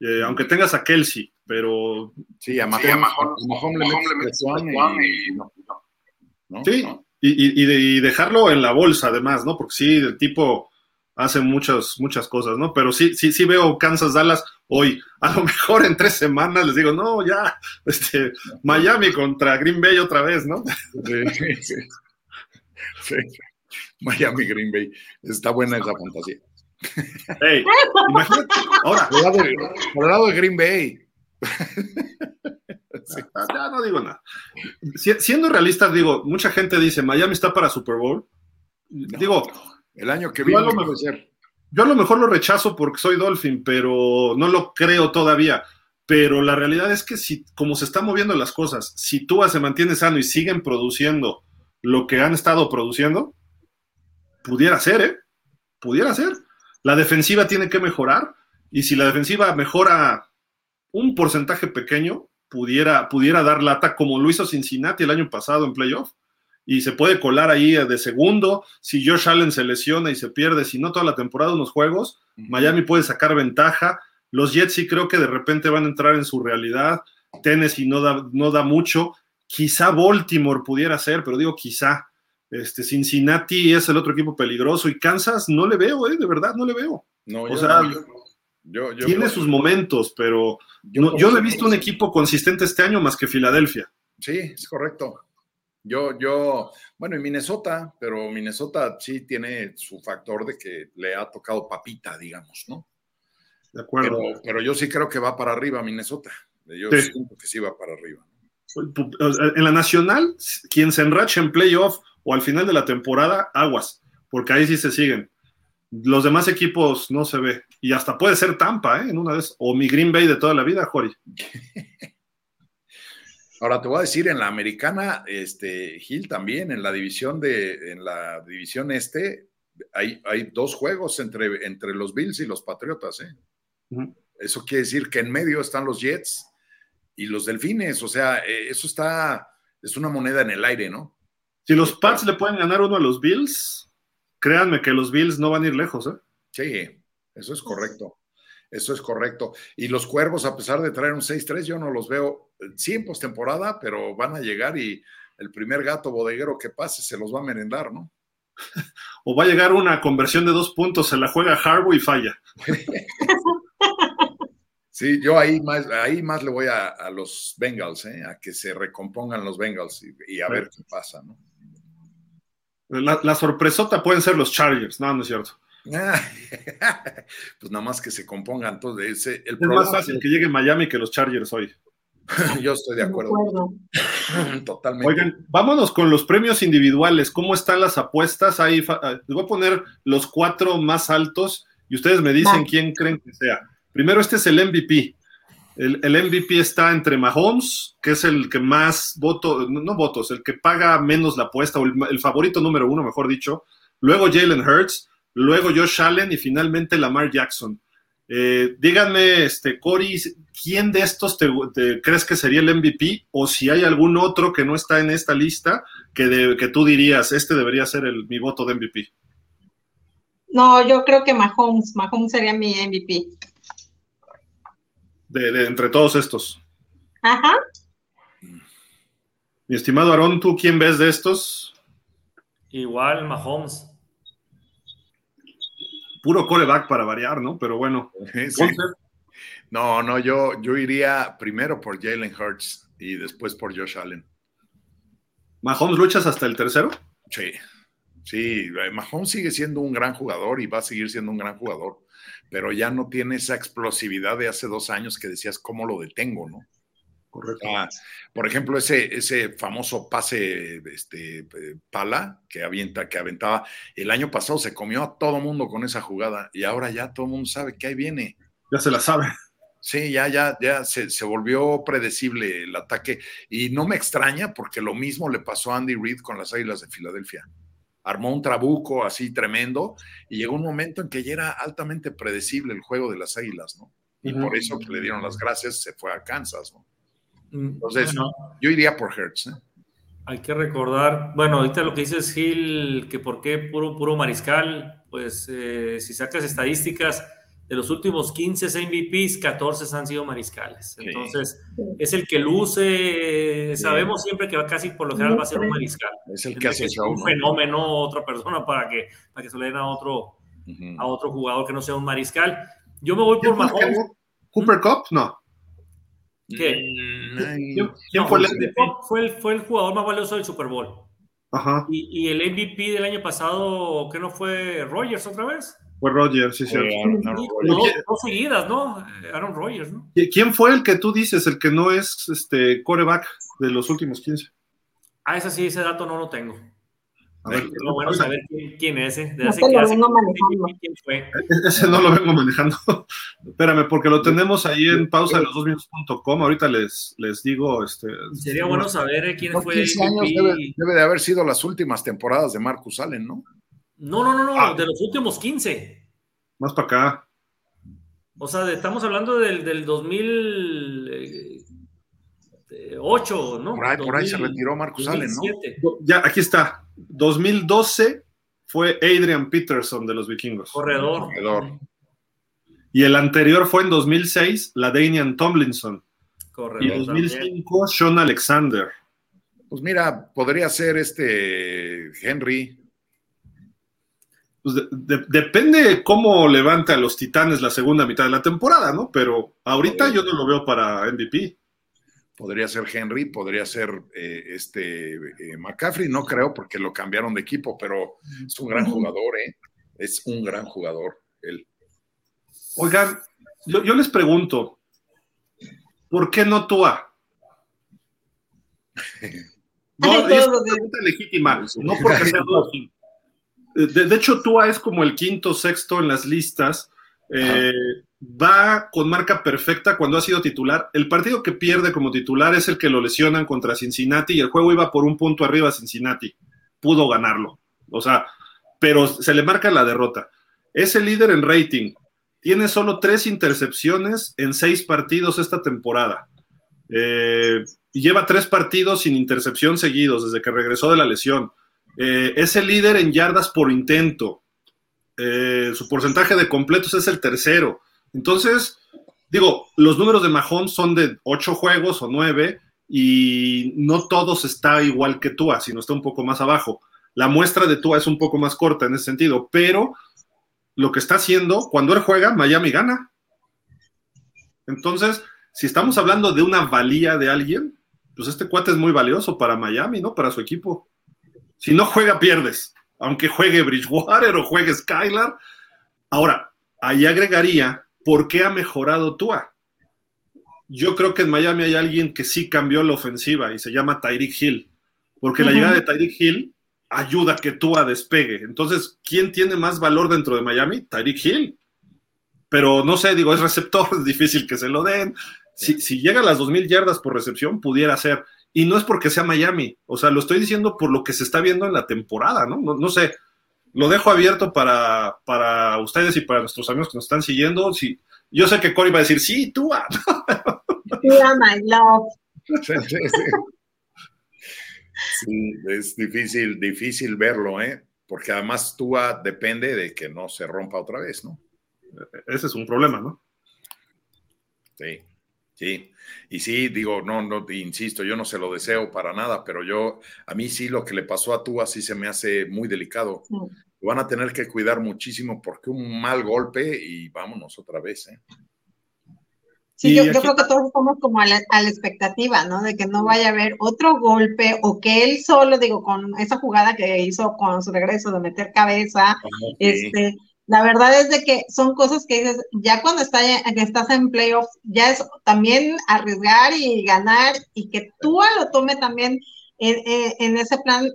Eh, aunque tengas a Kelsey, pero. Sí, a Mahomes, Sí, y, dejarlo en la bolsa, además, ¿no? Porque sí, el tipo hace muchas, muchas cosas, ¿no? Pero sí, sí, sí veo Kansas Dallas hoy. A lo mejor en tres semanas les digo, no, ya, este, Miami contra Green Bay otra vez, ¿no? Sí, Miami Green Bay. Está buena esa fantasía. Hey, imagínate, ahora. Por el lado de Green Bay. Ya no digo nada. siendo realista, digo, mucha gente dice, Miami está para Super Bowl. digo, el año que viene. Yo a lo mejor lo rechazo porque soy Dolphin, pero no lo creo todavía. Pero la realidad es que si, como se están moviendo las cosas, si tú se mantiene sano y siguen produciendo lo que han estado produciendo, pudiera ser, ¿eh? Pudiera ser. La defensiva tiene que mejorar y si la defensiva mejora un porcentaje pequeño, pudiera, pudiera dar lata como lo hizo Cincinnati el año pasado en playoff y se puede colar ahí de segundo. Si Josh Allen se lesiona y se pierde, si no toda la temporada unos juegos, Miami puede sacar ventaja. Los Jets sí creo que de repente van a entrar en su realidad. Tennessee no da, no da mucho. Quizá Baltimore pudiera ser, pero digo quizá. Este, Cincinnati es el otro equipo peligroso y Kansas no le veo, ¿eh? de verdad no le veo. No, o sea, tiene sus momentos, pero yo no he visto un equipo consistente este año más que Filadelfia. Sí, es correcto. Yo, yo, bueno, en Minnesota, pero Minnesota sí tiene su factor de que le ha tocado papita, digamos, ¿no? De acuerdo. Pero, yo sí creo que va para arriba Minnesota. Yo siento que sí va para arriba. En la nacional, quien se enracha en playoff o al final de la temporada, aguas, porque ahí sí se siguen. Los demás equipos no se ve. Y hasta puede ser Tampa, ¿eh? En una vez. O mi Green Bay de toda la vida, Jori. Ahora te voy a decir, en la americana, este, Gil también, en la división de, en la división este, hay, hay dos juegos entre, entre los Bills y los Patriotas, ¿eh? Eso quiere decir que en medio están los Jets y los Delfines, o sea, eh, eso está, es una moneda en el aire, ¿no? Si los Pats le pueden ganar uno a los Bills, créanme que los Bills no van a ir lejos, ¿eh? Sí, eso es correcto. Eso es correcto. Y los cuervos, a pesar de traer un 6-3, yo no los veo, sí en postemporada, pero van a llegar y el primer gato bodeguero que pase se los va a merendar, ¿no? o va a llegar una conversión de dos puntos, se la juega Harbour y falla. sí, yo ahí más, ahí más le voy a, los Bengals, ¿eh? a que se recompongan los Bengals y, a ver qué pasa, ¿no? La, la sorpresota pueden ser los Chargers, no, no es cierto. pues nada más que se compongan. Entonces, el es más fácil que llegue Miami que los Chargers hoy. Yo estoy de acuerdo. Totalmente. Oigan, vámonos con los premios individuales. ¿Cómo están las apuestas? Ahí les voy a poner los cuatro más altos y ustedes me dicen quién creen que sea. Primero, este es el MVP. El, MVP está entre Mahomes, que es el que más voto, no votos, el que paga menos la apuesta, o el, favorito número uno, mejor dicho. Luego Jalen Hurts, luego Josh Allen y finalmente Lamar Jackson. Eh, díganme, este, Cory, ¿quién de estos te, crees que sería el MVP? O si hay algún otro que no está en esta lista que, que tú dirías, este debería ser el, mi voto de MVP. No, yo creo que Mahomes, Mahomes sería mi MVP de, entre todos estos. Ajá. Mi estimado Aarón, ¿tú quién ves de estos? Igual, Mahomes. Puro coreback para variar, ¿no? Pero bueno. No, no, yo, yo iría primero por Jalen Hurts y después por Josh Allen. ¿Mahomes luchas hasta el tercero? Sí, sí, Mahomes sigue siendo un gran jugador y va a seguir siendo un gran jugador pero ya no tiene esa explosividad de hace dos años que decías, ¿cómo lo detengo? ¿no? Correcto. por ejemplo, ese, ese famoso pase este, pala que, avienta, que aventaba el año pasado, se comió a todo mundo con esa jugada y ahora ya todo el mundo sabe que ahí viene. Ya se la sabe. Sí, ya, ya, ya se, se, volvió predecible el ataque y no me extraña porque lo mismo le pasó a Andy Reid con las Águilas de Filadelfia armó un trabuco así tremendo y llegó un momento en que ya era altamente predecible el juego de las Águilas, ¿no? Y por eso que le dieron las gracias se fue a Kansas, ¿no? Mm, Entonces, yo iría por Hertz. ¿eh? Hay que recordar, bueno, ahorita lo que dices Gil, que por qué puro, puro mariscal, pues eh, si sacas estadísticas, de los últimos 15 MVPs, 14 han sido mariscales. Entonces, es el que luce, sabemos siempre que casi por lo general va a ser un mariscal. Es el que hace un fenómeno, otra persona para que, para que se le den a otro, a otro jugador que no sea un mariscal. Yo me voy por Mahomes. ¿Cooper Cup? No. ¿Qué? Mm, ¿Quién fue, el fue, el, fue el jugador más valioso del Super Bowl. Ajá. Y, y el MVP del año pasado, ¿qué no fue Rogers otra vez? Fue Rogers, sí, cierto. dos, seguidas, ¿no? Aaron Rodgers, ¿no? ¿Quién fue el que tú dices, el que no es este coreback de los últimos 15? Ah, ese sí, ese dato no lo tengo. A ver, lo bueno saber quién, es. De hace, vengo manejando. ¿Quién fue? E-, ese no lo vengo manejando. Espérame, porque lo tenemos ahí en pausa de los dos minutos.com. Ahorita les, les digo. Este, Sería bueno saber eh, quién fue. Debe, debe, de haber sido las últimas temporadas de Marcus Allen, ¿no? No, no, no, no, ah. de los últimos 15. Más para acá. O sea, estamos hablando del, del 2008, ¿no? Por ahí, por ahí se retiró Marcus Allen, ¿no? Ya, aquí está. 2012 fue Adrian Peterson de los vikingos. Corredor. Corredor. Y el anterior fue en 2006, la Danian Tomlinson. Corredor. Y en 2005, Sean Alexander. Pues mira, podría ser este Henry, pues depende cómo levanta a los Titanes la segunda mitad de la temporada, ¿no? Pero ahorita yo no lo veo para MVP. Podría ser Henry, podría ser eh, este eh, McCaffrey, no creo porque lo cambiaron de equipo, pero es un gran jugador, ¿eh? Es un gran jugador él. Oigan, yo, les pregunto, ¿por qué no Tua? No, es una legítima, no porque sea de, hecho, Tua es como el quinto, sexto en las listas. Eh, va con marca perfecta cuando ha sido titular. El partido que pierde como titular es el que lo lesionan contra Cincinnati y el juego iba por un punto arriba a Cincinnati. Pudo ganarlo. O sea, pero se le marca la derrota. Es el líder en rating. Tiene solo tres intercepciones en seis partidos esta temporada. Eh, lleva tres partidos sin intercepción seguidos desde que regresó de la lesión. Eh, es el líder en yardas por intento. Eh, su porcentaje de completos es el tercero. Entonces, digo, los números de Mahomes son de ocho juegos o nueve y no todos está igual que Tua, sino está un poco más abajo. La muestra de Tua es un poco más corta en ese sentido, pero lo que está haciendo, cuando él juega, Miami gana. Entonces, si estamos hablando de una valía de alguien, pues este cuate es muy valioso para Miami, ¿no? Para su equipo. Si no juega, pierdes. Aunque juegue Bridgewater o juegue Skylar. Ahora, ahí agregaría, ¿por qué ha mejorado Tua? yo creo que en Miami hay alguien que sí cambió la ofensiva y se llama Tyreek Hill, porque la llegada de Tyreek Hill ayuda a que Tua despegue. Entonces, ¿quién tiene más valor dentro de Miami? Tyreek Hill. Pero no sé, digo, es receptor, es difícil que se lo den. Si, si llega a las 2.000 yardas por recepción, pudiera ser. Y no es porque sea Miami, o sea, lo estoy diciendo por lo que se está viendo en la temporada, ¿no? No, sé, lo dejo abierto para, para ustedes y para nuestros amigos que nos están siguiendo. Si, yo sé que Cory va a decir, sí, Tua. Tua, my love. Sí, es difícil, difícil verlo, ¿eh? Porque además Tua depende de que no se rompa otra vez, ¿no? Ese es un problema, ¿no? Sí, sí. Y sí, digo, no, no, insisto, yo no se lo deseo para nada, pero yo, a mí sí lo que le pasó a Tua sí se me hace muy delicado. Van a tener que cuidar muchísimo porque un mal golpe y vámonos otra vez, ¿eh? Sí, yo, creo que todos estamos como a la, expectativa, ¿no? De que no vaya a haber otro golpe o que él solo, digo, con esa jugada que hizo con su regreso de meter cabeza, este, la verdad es de que son cosas que dices, ya cuando está, que estás en playoffs, ya es también arriesgar y ganar y que tú lo tome también en, ese plan,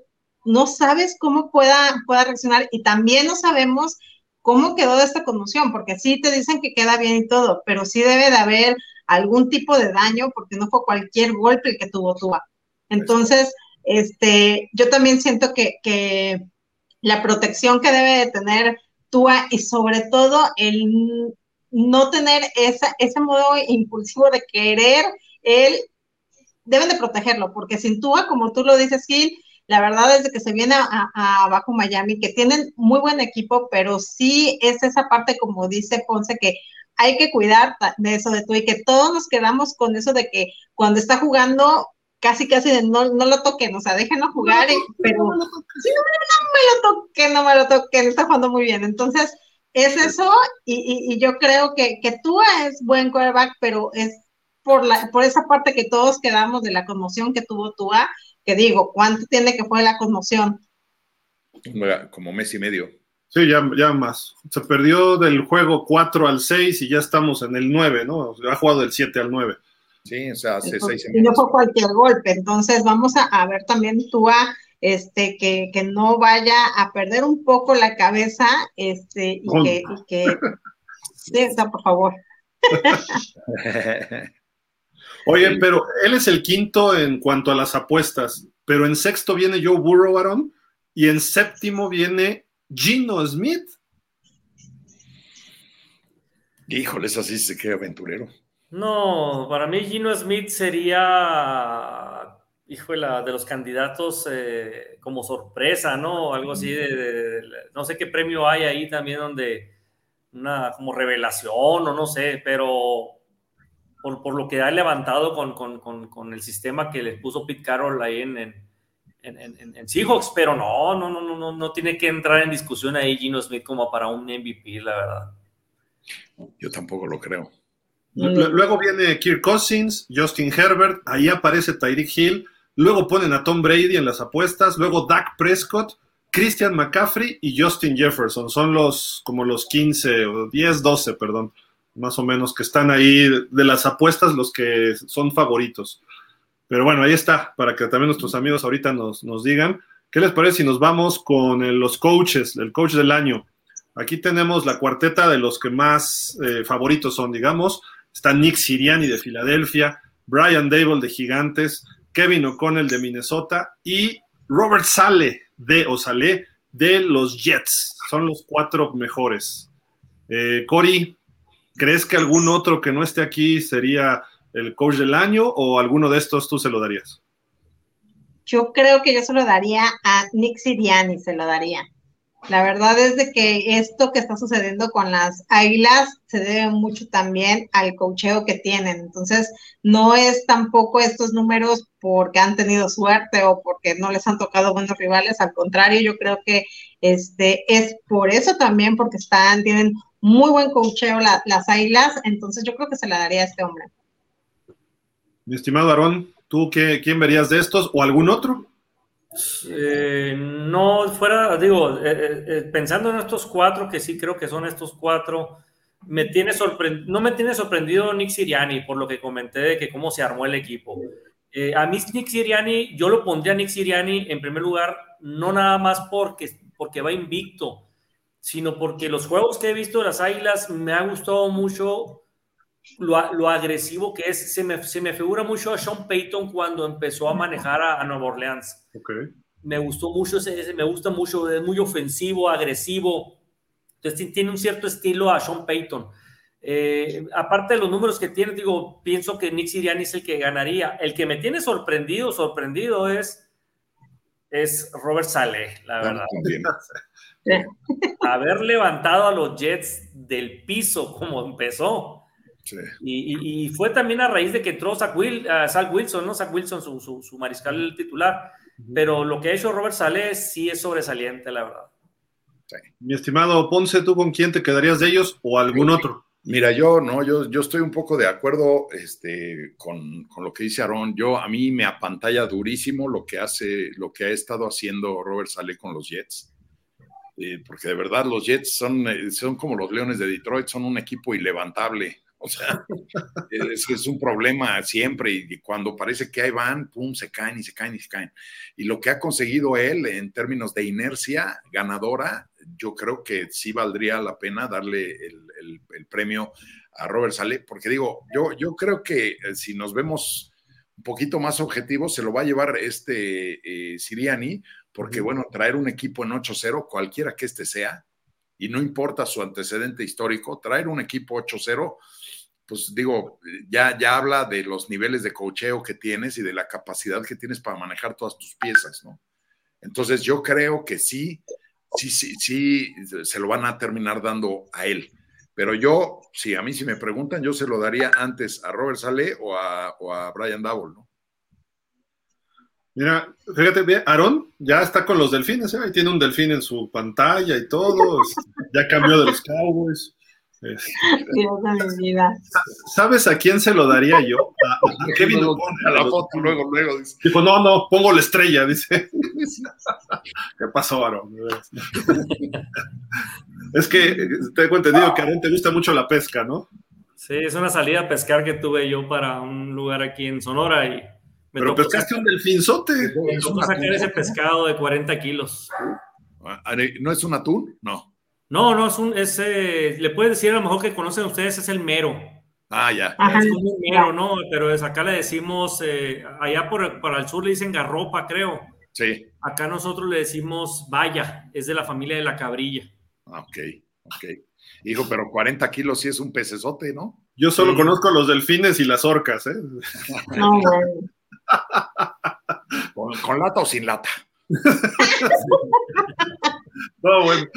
no sabes cómo pueda, pueda reaccionar y también no sabemos cómo quedó de esta conmoción, porque sí te dicen que queda bien y todo, pero sí debe de haber algún tipo de daño, porque no fue cualquier golpe el que tuvo Tua. Entonces, este, yo también siento que, que la protección que debe de tener Tua y sobre todo el no tener ese modo impulsivo de querer, él deben de protegerlo, porque sin Tua, como tú lo dices, Gil, la verdad es que se viene a, abajo Miami, que tienen muy buen equipo, pero sí es esa parte, como dice Ponce, que hay que cuidar de eso de tú y que todos nos quedamos con eso de que cuando está jugando, casi casi de no, no lo toquen, o sea, déjenlo jugar, pero no, no, me lo toquen, no me lo toquen, está jugando muy bien. Entonces, es eso, y, yo creo que, que Tua es buen quarterback, pero es por, la, por esa parte que todos quedamos de la conmoción que tuvo Tua, que digo, ¿cuánto tiene que fue la conmoción? Como mes y medio. Sí, ya, ya más. Se perdió del juego 4 al 6 y ya estamos en el 9, ¿no? Ha jugado del 7 al 9. Sí, o sea, hace seis Y no fue cualquier golpe. Entonces, vamos a, ver también tú a este, que, que, no vaya a perder un poco la cabeza, este, y que, y que sí, o sea, por favor. Oye, pero él es el quinto en cuanto a las apuestas, pero en sexto viene Joe Burrow, Aaron, y en séptimo viene Gino Smith. Híjole, eso sí se queda aventurero. No, para mí Gino Smith sería, híjole, de los candidatos eh, como sorpresa, ¿no? Algo así de, no sé qué premio hay ahí también donde una como revelación o no sé, pero por, lo que ha levantado con, el sistema que le puso Pete Carroll ahí en, en, Seahawks, pero no, no, no, no, no, tiene que entrar en discusión ahí Gino Smith como para un MVP, la verdad. Yo tampoco lo creo. Luego viene Kirk Cousins, Justin Herbert, ahí aparece Tyreek Hill, luego ponen a Tom Brady en las apuestas, luego Dak Prescott, Christian McCaffrey y Justin Jefferson. Son los como los 15 o 10, 12, perdón más o menos, que están ahí de las apuestas, los que son favoritos. Pero bueno, ahí está, para que también nuestros amigos ahorita nos, nos digan. ¿Qué les parece si nos vamos con los coaches, el coach del año? Aquí tenemos la cuarteta de los que más eh, favoritos son, digamos. Está Nick Siriani de Filadelfia, Brian Dable de Gigantes, Kevin O'Connell de Minnesota y Robert Sale de o de los Jets. Son los cuatro mejores. Eh, Cory, ¿Crees que algún otro que no esté aquí sería el coach del año o alguno de estos tú se lo darías? Yo creo que yo se lo daría a Nick Siriani, se lo daría. La verdad es de que esto que está sucediendo con las águilas se debe mucho también al cocheo que tienen. Entonces, no es tampoco estos números porque han tenido suerte o porque no les han tocado buenos rivales. Al contrario, yo creo que este es por eso también, porque están, tienen muy buen cocheo las águilas. Entonces, yo creo que se la daría a este hombre. Mi estimado Aarón, ¿tú qué, quién verías de estos o algún otro? Eh, no fuera, digo, eh, eh, pensando en estos cuatro, que sí creo que son estos cuatro, me tiene no me tiene sorprendido Nick Siriani por lo que comenté de que cómo se armó el equipo. Eh, a mí Nick Siriani, yo lo pondría a Nick Siriani en primer lugar, no nada más porque, porque va invicto, sino porque los juegos que he visto de las Águilas me ha gustado mucho lo, lo agresivo que es. Se me, se me, figura mucho a Sean Payton cuando empezó a manejar a, a Nueva Orleans. Okay. Me gustó mucho, ese, me gusta mucho, es muy ofensivo, agresivo. Entonces tiene un cierto estilo a Sean Payton. Eh, aparte de los números que tiene, digo, pienso que Nick Sirianni es el que ganaría. El que me tiene sorprendido, sorprendido es, es Robert Saleh, la verdad. Haber levantado a los Jets del piso como empezó. Sí. Y, y, fue también a raíz de que entró Zach, Will, uh, Zach Wilson, ¿no? Zach Wilson, su, su, su, mariscal titular. Pero lo que ha hecho Robert Saleh sí es sobresaliente, la verdad. Sí. Mi estimado Ponce, ¿tú con quién te quedarías de ellos o algún sí. otro? Mira, yo no, yo, yo estoy un poco de acuerdo este, con, con, lo que dice Aaron. Yo a mí me apantalla durísimo lo que hace, lo que ha estado haciendo Robert Saleh con los Jets. Eh, porque de verdad los Jets son, son como los Leones de Detroit, son un equipo ilevantable. O sea, es, es, un problema siempre y cuando parece que ahí van, pum, se caen y se caen y se caen. Y lo que ha conseguido él en términos de inercia ganadora, yo creo que sí valdría la pena darle el, premio a Robert Saleh, porque digo, yo, yo creo que si nos vemos un poquito más objetivos, se lo va a llevar este eh, Siriani, porque bueno, traer un equipo en 8-0, cualquiera que este sea, y no importa su antecedente histórico, traer un equipo 8-0, pues digo, ya, ya habla de los niveles de cocheo que tienes y de la capacidad que tienes para manejar todas tus piezas, ¿no? Entonces yo creo que sí, sí, sí, sí, se lo van a terminar dando a él. Pero yo, sí, a mí si me preguntan, yo se lo daría antes a Robert Saleh o a, o a Brian Double, ¿no? Mira, fíjate bien, Aaron ya está con los delfines, ¿eh? ahí tiene un delfín en su pantalla y todo, ya cambió de los Cowboys. Este, Dios de. ¿Sabes a quién se lo daría yo? A, a Kevin a la foto, luego, luego. Dice. Dijo, no, no, pongo la estrella, dice. ¿Qué pasó, Aaron? es que tengo entendido que a Aaron te gusta mucho la pesca, ¿no? Sí, es una salida a pescar que tuve yo para un lugar aquí en Sonora y me Pero pescaste un delfinzote. Me tocó sacar ese pescado de 40 kilos. ¿No es un atún? No. No, no, es un, es, eh, le puedes decir a lo mejor que conocen ustedes, es el mero. Ah, ya. Ajá. Es un mero, ¿no? Pero es, acá le decimos, eh, allá por, para el sur le dicen garropa, creo. Sí. Acá nosotros le decimos vaya, es de la familia de la cabrilla. Ah, ok, ok. Hijo, pero 40 kilos sí es un pecesote, ¿no? Yo solo sí. conozco los delfines y las orcas, ¿eh? No, bueno. ¿Con, ¿Con, lata o sin lata? no, bueno.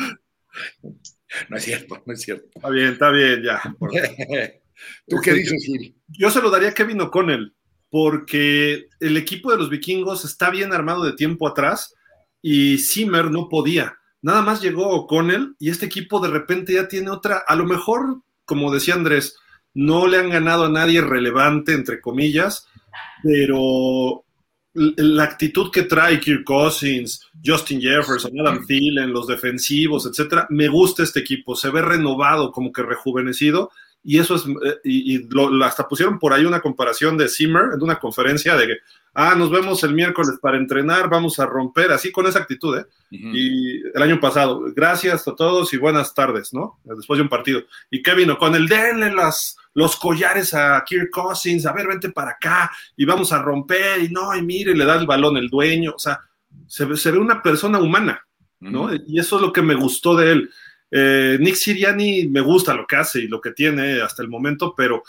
No es cierto, no es cierto. Está bien, está bien, ya. ¿Tú qué dices, Gil? Yo se lo daría a Kevin O'Connell, porque el equipo de los vikingos está bien armado de tiempo atrás y Zimmer no podía. Nada más llegó O'Connell y este equipo de repente ya tiene otra, a lo mejor, como decía Andrés, no le han ganado a nadie relevante, entre comillas, pero la actitud que trae Kirk Cousins, Justin Jefferson, Adam Thielen, los defensivos, etcétera, me gusta este equipo, se ve renovado, como que rejuvenecido, y eso es, y, y lo, hasta pusieron por ahí una comparación de Zimmer en una conferencia de que, ah, nos vemos el miércoles para entrenar, vamos a romper, así con esa actitud, ¿eh? Uh -huh. Y el año pasado, gracias a todos y buenas tardes, ¿no? Después de un partido. Y Kevin O'Connell, denle las, los collares a Kirk Cousins, a ver, vente para acá y vamos a romper, y no, y mire, le da el balón el dueño, o sea, se ve, se ve una persona humana, ¿no? Uh -huh. Y eso es lo que me gustó de él. Eh, Nick Siriani me gusta lo que hace y lo que tiene hasta el momento, pero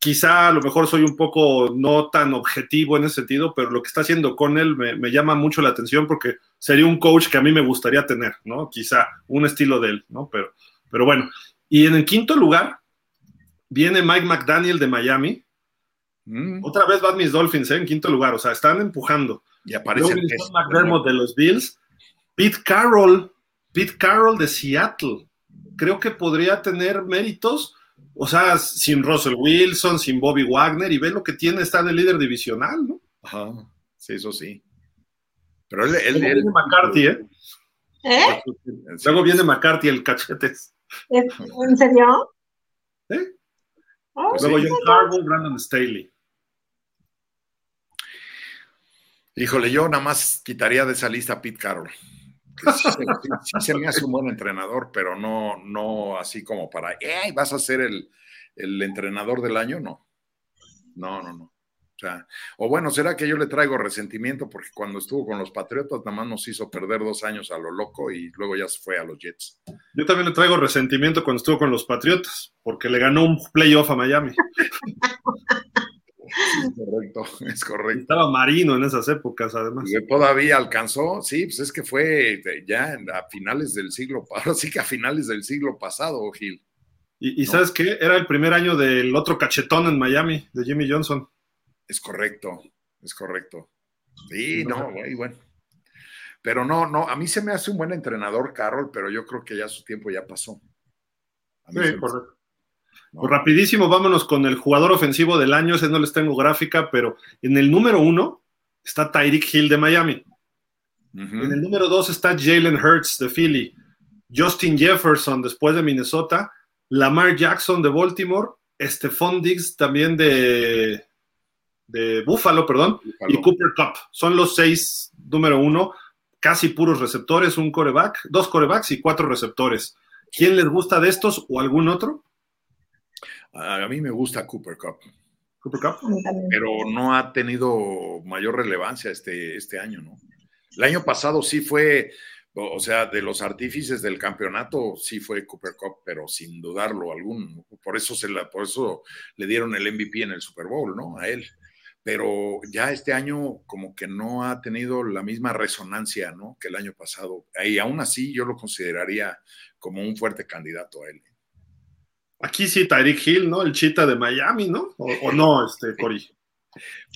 quizá a lo mejor soy un poco no tan objetivo en ese sentido, pero lo que está haciendo con él me, me, llama mucho la atención porque sería un coach que a mí me gustaría tener, ¿no? Quizá un estilo de él, ¿no? Pero, pero bueno. Y en el quinto lugar viene Mike McDaniel de Miami. Mm. Otra vez van mis Dolphins, ¿eh? En quinto lugar, o sea, están empujando. Y aparece Luego, McDermott de los Bills. Pete Carroll Pete Carroll de Seattle. Creo que podría tener méritos, o sea, sin Russell Wilson, sin Bobby Wagner, y ve lo que tiene, está en el líder divisional, ¿no? Ajá, sí, eso sí. Pero él, él, Luego él viene McCarthy, ¿eh? ¿Eh? Luego viene McCarthy, el cachetes. ¿En serio? Pues Luego John Brandon Staley. Híjole, yo nada más quitaría de esa lista a Pete Carroll. Sí, se me hace un buen entrenador, pero no, no así como para, ¡eh! ¿Vas a ser el, el entrenador del año? No. No, no, no. O sea, o bueno, será que yo le traigo resentimiento porque cuando estuvo con los Patriotas nada más nos hizo perder dos años a lo loco y luego ya se fue a los Jets. Yo también le traigo resentimiento cuando estuvo con los Patriotas porque le ganó un playoff a Miami. Es correcto, es correcto. Estaba Marino en esas épocas, además. Y todavía alcanzó, sí, pues es que fue ya a finales del siglo, ahora sí que a finales del siglo pasado, Gil. Y, ¿sabes qué? Era el primer año del otro cachetón en Miami, de Jimmy Johnson. Es correcto, es correcto. Sí, no, güey, bueno. Pero no, no, a mí se me hace un buen entrenador, Carol, pero yo creo que ya su tiempo ya pasó. Sí, correcto. Pues rapidísimo, vámonos con el jugador ofensivo del año, ese no les tengo gráfica, pero en el número uno está Tyreek Hill de Miami. En el número dos está Jalen Hurts de Philly, Justin Jefferson después de Minnesota, Lamar Jackson de Baltimore, Stephon Diggs también de, de Buffalo, perdón, y Cooper Cup. Son los seis, número uno, casi puros receptores, un coreback, dos corebacks y cuatro receptores. ¿Quién les gusta de estos o algún otro? A mí me gusta Cooper Cup. Cooper Cup. Pero no ha tenido mayor relevancia este, este año, ¿no? El año pasado sí fue, o sea, de los artífices del campeonato sí fue Cooper Cup, pero sin dudarlo algún. Por eso, se la, por eso le dieron el MVP en el Super Bowl, ¿no? A él pero ya este año como que no ha tenido la misma resonancia, ¿no? Que el año pasado. Y aún así yo lo consideraría como un fuerte candidato a él. Aquí sí, Tyreek Hill, ¿no? El chita de Miami, ¿no? O, no, este, Cory.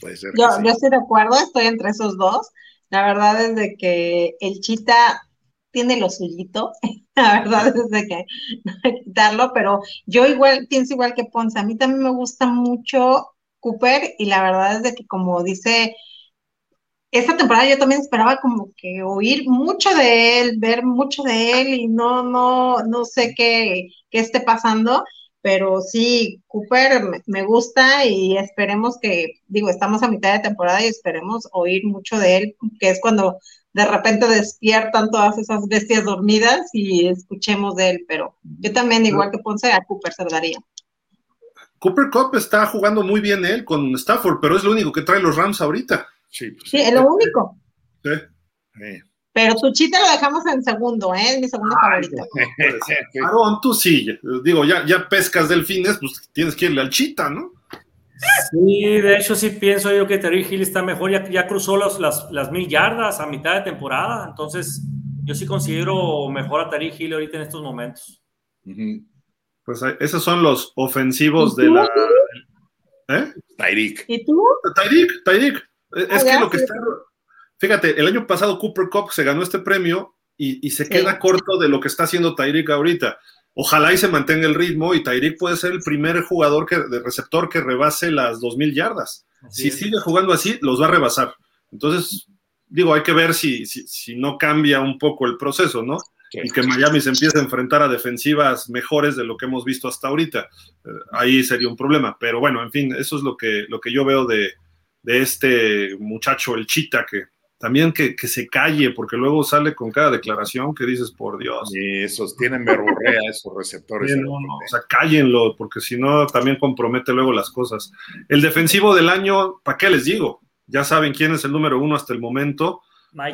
Puede ser. Yo, yo estoy de acuerdo, estoy entre esos dos. La verdad es de que el chita tiene lo suyito. La verdad es de que no hay que quitarlo, pero yo igual pienso igual que Ponce. A mí también me gusta mucho Cooper y la verdad es de que como dice, esta temporada yo también esperaba como que oír mucho de él, ver mucho de él y no, no, no sé qué, qué esté pasando, pero sí, Cooper me gusta y esperemos que, digo, estamos a mitad de temporada y esperemos oír mucho de él, que es cuando de repente despiertan todas esas bestias dormidas y escuchemos de él, pero yo también, igual que Ponce, a Cooper se lo daría. Cooper Cup está jugando muy bien él con Stafford, pero es lo único que trae los Rams ahorita. Sí, pues sí es lo único. Sí. Pero tu chita lo dejamos en segundo, ¿eh? Es mi segundo favorito. Aaron, tú sí. Digo, ya, ya pescas delfines, pues tienes que irle al chita, ¿no? Sí, de hecho sí pienso yo que Terry Hill está mejor, ya, ya cruzó las, las, mil yardas a mitad de temporada, entonces yo sí considero mejor a Terry Hill ahorita en estos momentos. Pues esos son los ofensivos de la. ¿Eh? Tyreek. ¿Y tú? Tyreek, Tyreek. Es que lo que está. Fíjate, el año pasado Cooper Cup se ganó este premio y, se queda corto de lo que está haciendo Tyreek ahorita. Ojalá y se mantenga el ritmo y Tyreek puede ser el primer jugador que, de receptor que rebase las 2.000 yardas. si sigue jugando así, los va a rebasar. Entonces, digo, hay que ver si, si, si no cambia un poco el proceso, ¿no? Y que Miami se empiece a enfrentar a defensivas mejores de lo que hemos visto hasta ahorita. Eh, ahí sería un problema. Pero bueno, en fin, eso es lo que, lo que yo veo de, este muchacho, el Chita, que también que, se calle, porque luego sale con cada declaración que dices, por Dios. Y esos tienen verborrea, esos receptores. o sea, cállenlo, porque si no, también compromete luego las cosas. El defensivo del año, ¿para qué les digo? Ya saben quién es el número uno hasta el momento.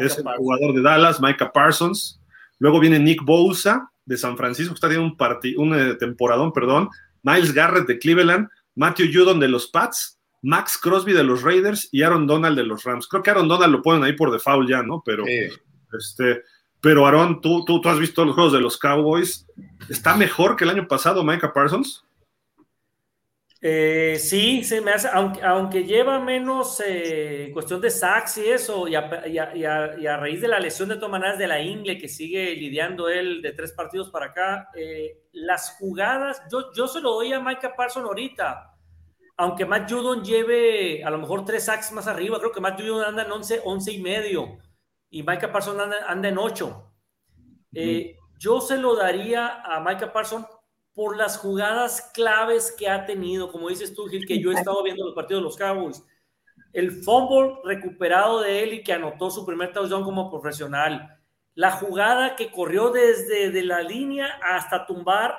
es el jugador de Dallas, Micah Parsons. Luego viene Nick Bosa de San Francisco, que está teniendo un, un eh, temporadón, perdón. Miles Garrett de Cleveland, Matthew Judon de los Pats, Max Crosby de los Raiders y Aaron Donald de los Rams. Creo que Aaron Donald lo ponen ahí por default ya, ¿no? Pero, este, pero Aaron, ¿tú, tú, tú has visto los juegos de los Cowboys. ¿Está mejor que el año pasado Micah Parsons? Eh, sí, se me hace, aunque, aunque lleva menos eh, cuestión de sacks y eso, y a, raíz de la lesión de todas de la ingle que sigue lidiando él de tres partidos para acá, eh, las jugadas, yo, yo se lo doy a Micah Parson ahorita, aunque Matt Judon lleve a lo mejor tres sacks más arriba, creo que Matt Judon anda en 11, 11 y medio, y Micah Parson anda, anda en 8. yo se lo daría a Micah Parson por las jugadas claves que ha tenido, como dices tú, Gil, que yo he estado viendo los partidos de los Cowboys. El fumble recuperado de él y que anotó su primer touchdown como profesional. La jugada que corrió desde de la línea hasta tumbar,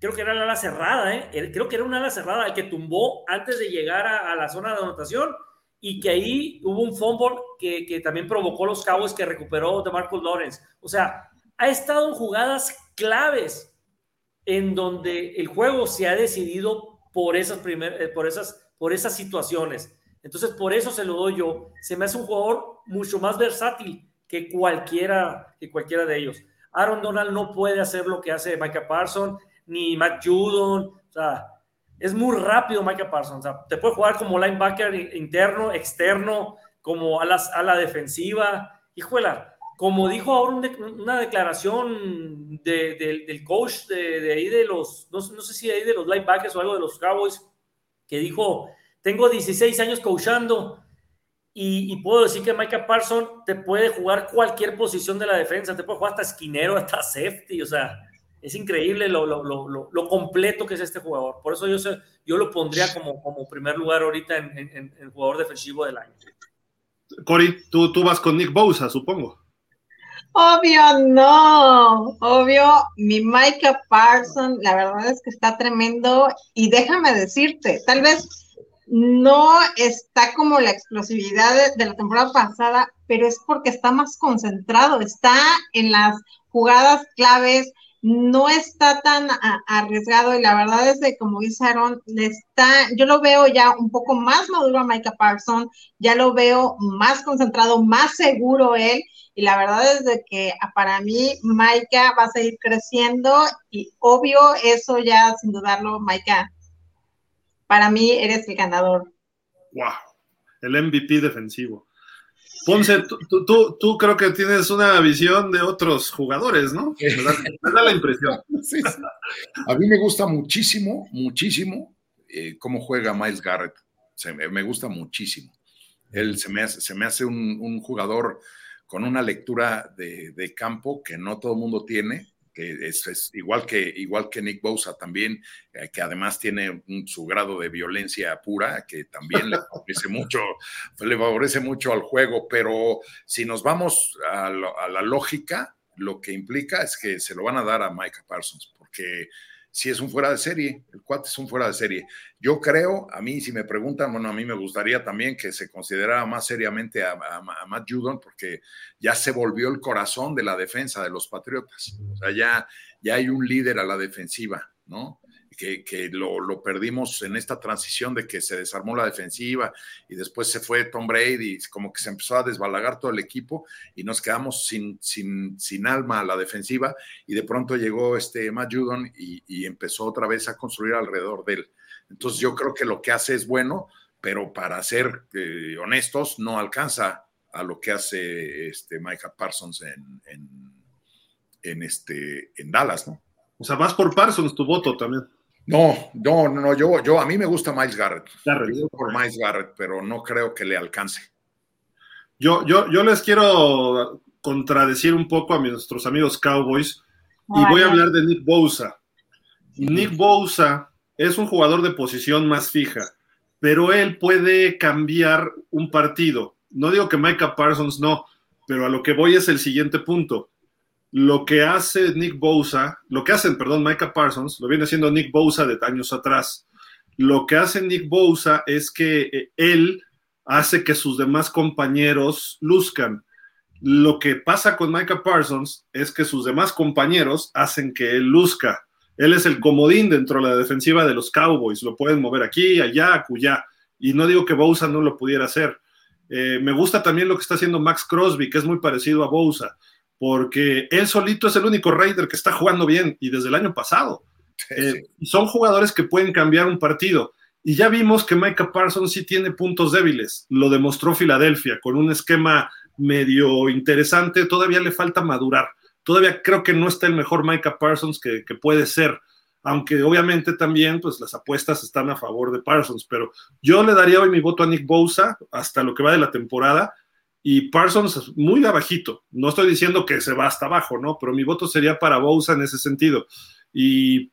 creo que era la ala cerrada, ¿eh? creo que era una ala cerrada el que tumbó antes de llegar a, a la zona de anotación y que ahí hubo un fumble que, que también provocó los Cowboys que recuperó de Marcus Lawrence. O sea, ha estado en jugadas claves en donde el juego se ha decidido por esas, primer, eh, por esas, por esas situaciones. Entonces, por eso se lo doy yo. Se me hace un jugador mucho más versátil que cualquiera, que cualquiera de ellos. Aaron Donald no puede hacer lo que hace Micah Parsons, ni Matt Judon. O sea, es muy rápido Micah Parsons. O sea, te puede jugar como linebacker interno, externo, como a, a la defensiva. Híjola, como dijo ahora una declaración del coach de, ahí de los, no, sé si de ahí de los linebackers o algo de los Cowboys, que dijo, tengo 16 años coachando y, puedo decir que Micah Parsons te puede jugar cualquier posición de la defensa, te puede jugar hasta esquinero, hasta safety, o sea, es increíble lo, lo, completo que es este jugador. Por eso yo, yo lo pondría como, como primer lugar ahorita en, jugador defensivo del año. Cory, tú, tú vas con Nick Bosa, supongo. Obvio no, obvio, mi Micah Parson, la verdad es que está tremendo y déjame decirte, tal vez no está como la explosividad de, la temporada pasada, pero es porque está más concentrado, está en las jugadas claves, no está tan arriesgado y la verdad es que como dice Aaron, está, yo lo veo ya un poco más maduro a Micah Parson, ya lo veo más concentrado, más seguro él y la verdad es de que ah, para mí Micah va a seguir creciendo y obvio eso ya sin dudarlo Micah, para mí eres el ganador. Wow, el MVP defensivo. Ponce, tú, creo que tienes una visión de otros jugadores, ¿no? Me da, la impresión. A mí me gusta muchísimo, muchísimo eh, cómo juega Miles Garrett. me, gusta muchísimo. Él se me hace, se me hace un, jugador con una lectura de, campo que no todo el mundo tiene, que es, igual, que, igual que Nick Bosa también, eh, que además tiene su grado de violencia pura, que también le favorece mucho, le favorece mucho al juego, pero si nos vamos a, la lógica, lo que implica es que se lo van a dar a Micah Parsons, porque si es un fuera de serie, el cuate es un fuera de serie. Yo creo, a mí, si me preguntan, bueno, a mí me gustaría también que se considerara más seriamente a, Matt Judon, porque ya se volvió el corazón de la defensa de los Patriotas. O sea, ya, ya hay un líder a la defensiva, ¿no? Que, lo, perdimos en esta transición de que se desarmó la defensiva y después se fue Tom Brady, como que se empezó a desbalagar todo el equipo y nos quedamos sin, sin, sin alma a la defensiva y de pronto llegó este Matt Judon y, empezó otra vez a construir alrededor de él. Entonces yo creo que lo que hace es bueno, pero para ser eh, honestos no alcanza a lo que hace este Micah Parsons en, en, este, en Dallas, ¿no? O sea, vas por Parsons tu voto también. No, no, no, yo, yo a mí me gusta Miles Garrett. por Miles Garrett, pero no creo que le alcance. Yo, yo, yo les quiero contradecir un poco a nuestros amigos Cowboys y voy a hablar de Nick Bosa. Nick Bosa es un jugador de posición más fija, pero él puede cambiar un partido. No digo que Micah Parsons no, pero a lo que voy es el siguiente punto lo que hace Nick Bosa, lo que hacen, perdón, Micah Parsons, lo viene haciendo Nick Bosa de años atrás. Lo que hace Nick Bosa es que eh, él hace que sus demás compañeros luzcan. Lo que pasa con Micah Parsons es que sus demás compañeros hacen que él luzca. Él es el comodín dentro de la defensiva de los Cowboys. Lo pueden mover aquí, allá, acullá. Y no digo que Bosa no lo pudiera hacer. Eh, me gusta también lo que está haciendo Max Crosby, que es muy parecido a Bosa porque él solito es el único Raider que está jugando bien y desde el año pasado. Eh, son jugadores que pueden cambiar un partido. Y ya vimos que Micah Parsons sí tiene puntos débiles. Lo demostró Filadelfia con un esquema medio interesante. Todavía le falta madurar. Todavía creo que no está el mejor Micah Parsons que, que puede ser. Aunque obviamente también pues las apuestas están a favor de Parsons. Pero yo le daría hoy mi voto a Nick Bosa hasta lo que va de la temporada y Parsons muy abajito. No estoy diciendo que se va hasta abajo, ¿no? Pero mi voto sería para Bosa en ese sentido. Y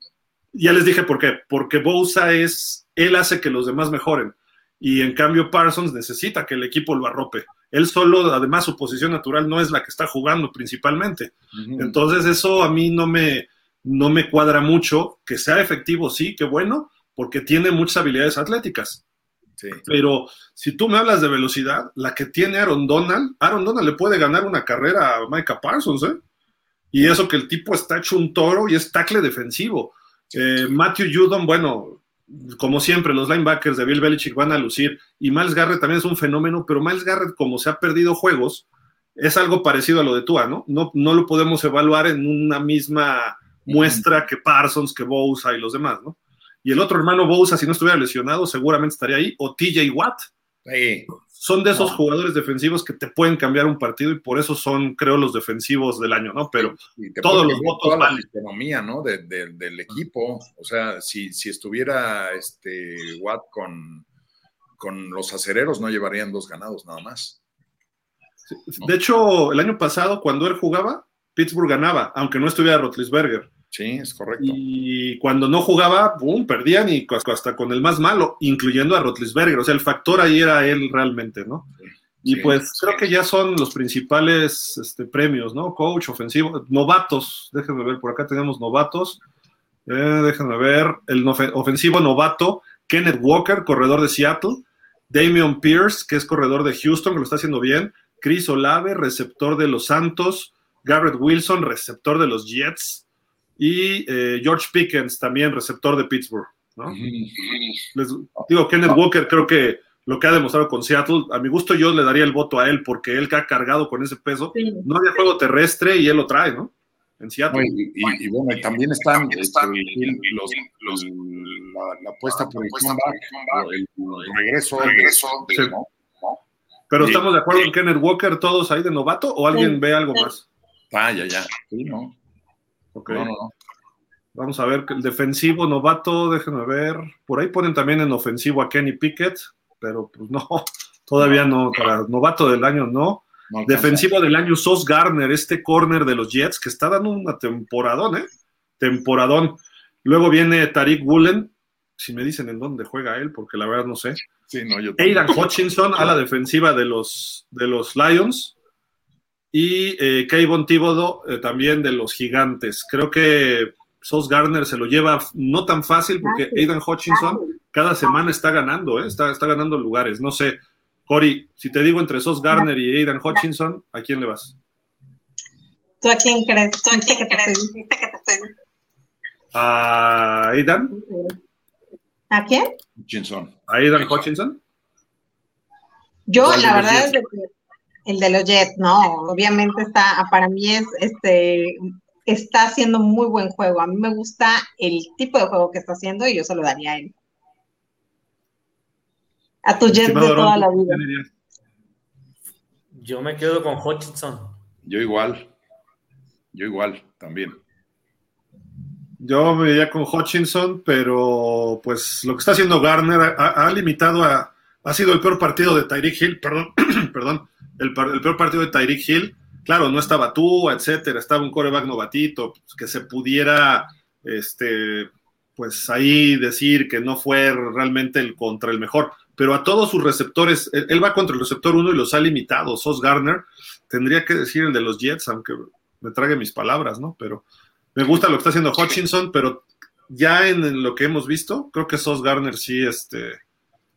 Ya les dije por qué. Porque Bosa es, él hace que los demás mejoren. Y en cambio Parsons necesita que el equipo lo arrope. Él solo, además, su posición natural no es la que está jugando principalmente. Entonces eso a mí no me, no me cuadra mucho. Que sea efectivo, sí, qué bueno, porque tiene muchas habilidades atléticas. Sí. Pero si tú me hablas de velocidad, la que tiene Aaron Donald, Aaron Donald le puede ganar una carrera a Micah Parsons, ¿eh? Y eso que el tipo está hecho un toro y es tackle defensivo. Eh, Matthew Judon, bueno, como siempre, los linebackers de Bill Belichick van a lucir. Y Miles Garrett también es un fenómeno, pero Miles Garrett, como se ha perdido juegos, es algo parecido a lo de Tua, ¿no? No, no lo podemos evaluar en una misma muestra que Parsons, que Bosa y los demás, ¿no? Y el otro hermano Bosa, si no estuviera lesionado, seguramente estaría ahí, o TJ Watt. Sí. Son de esos No. jugadores defensivos que te pueden cambiar un partido y por eso son, creo, los defensivos del año, ¿no? Pero todos los votos toda la economía, ¿no? De- de- del equipo. O sea, si, si estuviera este Watt con, con los acereros, no llevarían dos ganados nada más. De hecho, el año pasado, cuando él jugaba, Pittsburgh ganaba, aunque no estuviera Rotlisberger. Sí, es correcto. Y cuando no jugaba, ¡pum! perdían y hasta con el más malo, incluyendo a Rotlisberger. O sea, el factor ahí era él realmente, ¿no? Y pues sí. creo que ya son los principales este, premios, ¿no? Coach, ofensivo, novatos. Déjenme ver, por acá tenemos novatos. Eh, déjenme ver, el ofensivo novato, Kenneth Walker, corredor de Seattle. Damian Pierce, que es corredor de Houston, que lo está haciendo bien. Chris Olave, receptor de los Santos. Garrett Wilson, receptor de los Jets. Y eh, George Pickens, también receptor de Pittsburgh, ¿no? Les digo, Kenneth Walker creo que lo que ha demostrado con Seattle, a mi gusto yo le daría el voto a él porque él que ha cargado con ese peso, Sí. no había juego terrestre y él lo trae, ¿no? En Seattle. y, y- y bueno, y también están este, los, los- la, la apuesta por el comeback, o el, el regreso, de- Sí. ¿no? Pero sí. estamos de acuerdo en Kenneth Walker todos ahí de novato o alguien Sí. ve algo más. Ah, ya, ya. Sí, no. Ok. No, no, no. Vamos a ver, el defensivo novato, déjenme ver. Por ahí ponen también en ofensivo a Kenny Pickett, pero pues no, todavía no, para novato del año no. Defensivo del año, Sos Garner, este corner de los Jets, que está dando una temporadón, ¿eh? Temporadón. Luego viene Tariq Woolen, si me dicen en dónde juega él, porque la verdad no sé. Sí, no, yo Aidan Hutchinson a la defensiva de los, de los Lions. Y eh, Kayvon Thibodeau eh, también de los Gigantes. Creo que Sos Garner se lo lleva no tan fácil porque Aidan Hutchinson cada semana está ganando, ¿eh? está, está ganando lugares. No sé, Cory, si te digo entre Sos Garner y Aidan Hutchinson, ¿a quién le vas? ¿Tú a quién crees? ¿Tú a quién crees? ¿A Aidan? ¿A quién? Hutchinson. ¿A Aidan Hutchinson? Yo, ¿Cuál de la verdad es que el de los Jets, no, obviamente está, para mí es, este, está haciendo muy buen juego. A mí me gusta el tipo de juego que está haciendo y yo se lo daría a él. A tu Jets de toda la ¿tú vida. Yo me quedo con Hutchinson. Yo igual. Yo igual, también. Yo me iría con Hutchinson, pero pues lo que está haciendo Garner ha, ha limitado a. Ha sido el peor partido de Tyreek Hill, perdón, perdón, el, peor partido de Tyreek Hill. Claro, no estaba tú, etcétera, estaba un coreback novatito, pues, que se pudiera, este, pues ahí decir que no fue realmente el contra el mejor. Pero a todos sus receptores, él, él va contra el receptor uno y los ha limitado. Sos Garner, tendría que decir el de los Jets, aunque me trague mis palabras, ¿no? Pero me gusta lo que está haciendo Hutchinson, pero ya en, en lo que hemos visto, creo que Sos Garner sí, este,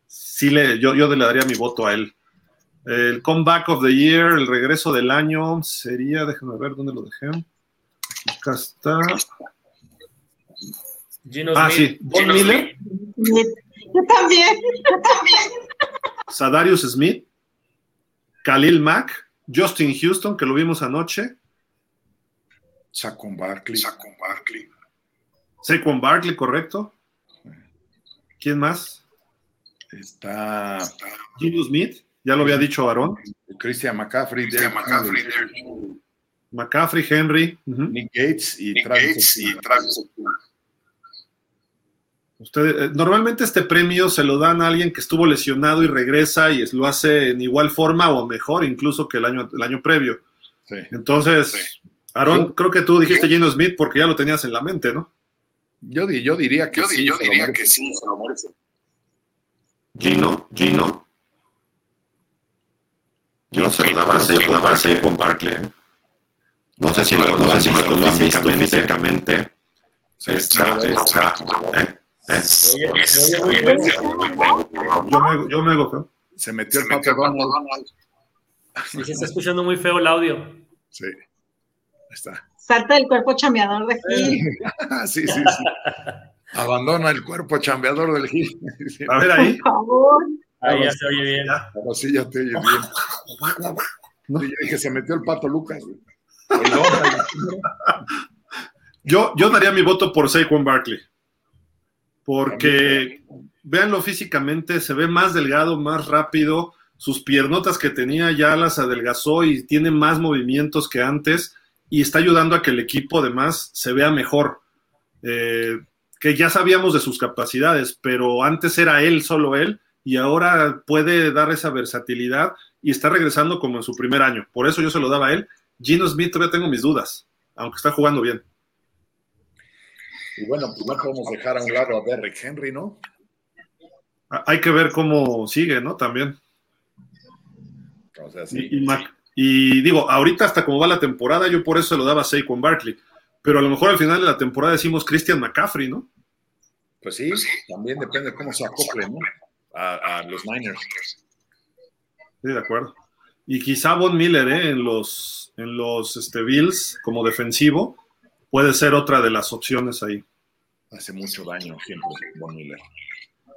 sí le, yo, yo le daría mi voto a él. El comeback of the year, el regreso del año, sería, déjenme ver dónde lo dejé. Acá está. Gino Ah, Smith. sí, Von Miller, Yo también, yo también. Sadarius Smith, Khalil Mack, Justin Houston, que lo vimos anoche, Saquon Barkley. Saquon Barkley. Saquon Barkley, correcto. ¿Quién más? Está Gino Smith, ya lo había dicho Aaron. Christian McCaffrey, Derrick Henry, McCaffrey, Henry. Nick Gates y Travis Etienne. Usted, eh, normalmente este premio se lo dan a alguien que estuvo lesionado y regresa y es- lo hace en igual forma o mejor incluso que el año, el año previo. Sí. Entonces, Aaron, creo que tú dijiste Gino Smith porque ya lo tenías en la mente, ¿no? Yo, di- yo diría que Yo, sí. yo se lo diría que sí, se lo merece. Gino, Gino. Yo se lo daba a Saquon- daba a Saquon Barkley. ¿eh? No sé si lo, no sé si lo han visto físicamente. Está, está. Yo me, yo me hago feo. Se metió Se el pato Donald. Sí, se está escuchando muy feo el audio. Sí. Está. Salta del cuerpo chameador de Gil. sí, sí, sí. Abandona el cuerpo chambeador del Gil. A ver ahí. Por favor. Ahí ya se oye bien. Ahora sí ya te oyes bien. No, yo dije, se metió el pato Lucas. Yo, yo daría mi voto por Saquon Barkley. Porque véanlo físicamente, se ve más delgado, más rápido. Sus piernotas que tenía ya las adelgazó y tiene más movimientos que antes. Y está ayudando a que el equipo además se vea mejor. Eh, que ya sabíamos de sus capacidades, pero antes era él, solo él, y ahora puede dar esa versatilidad y está regresando como en su primer año. Por eso yo se lo daba a él. Gino Smith todavía tengo mis dudas, aunque está jugando bien. Y bueno, pues no podemos dejar a un lado a Derrick Henry, ¿no? Hay que ver cómo sigue, ¿no? También. O sea, sí. Y, y Mac- y digo, ahorita hasta como va la temporada, yo por eso se lo daba a Saquon Barkley. Pero a lo mejor al final de la temporada decimos Christian McCaffrey, ¿no? Pues sí, también depende cómo se acople, ¿no? A, a los Niners. Sí, de acuerdo. Y quizá Von Miller, ¿eh? En los, en los este, Bills, como defensivo, puede ser otra de las opciones ahí. Hace mucho daño siempre Von Miller.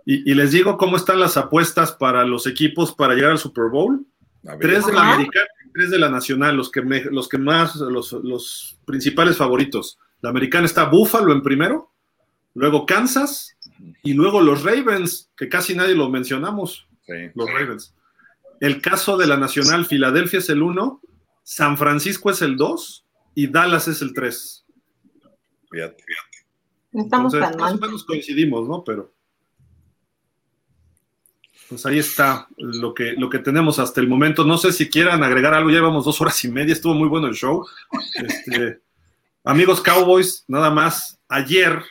Y, y les digo cómo están las apuestas para los equipos para llegar al Super Bowl. Tres de la americana y tres de la nacional, los que, me- los que más, los, los principales favoritos. La americana está Buffalo en primero, luego Kansas y luego los Ravens, que casi nadie lo mencionamos, sí. los Ravens. El caso de la nacional, Filadelfia es el uno, San Francisco es el dos y Dallas es el tres. Fíjate. No estamos Entonces, tan más o mal. menos coincidimos, ¿no? Pero. Pues ahí está lo que, lo que tenemos hasta el momento. No sé si quieran agregar algo, ya llevamos dos horas y media, estuvo muy bueno el show. Este, amigos Cowboys, nada más, ayer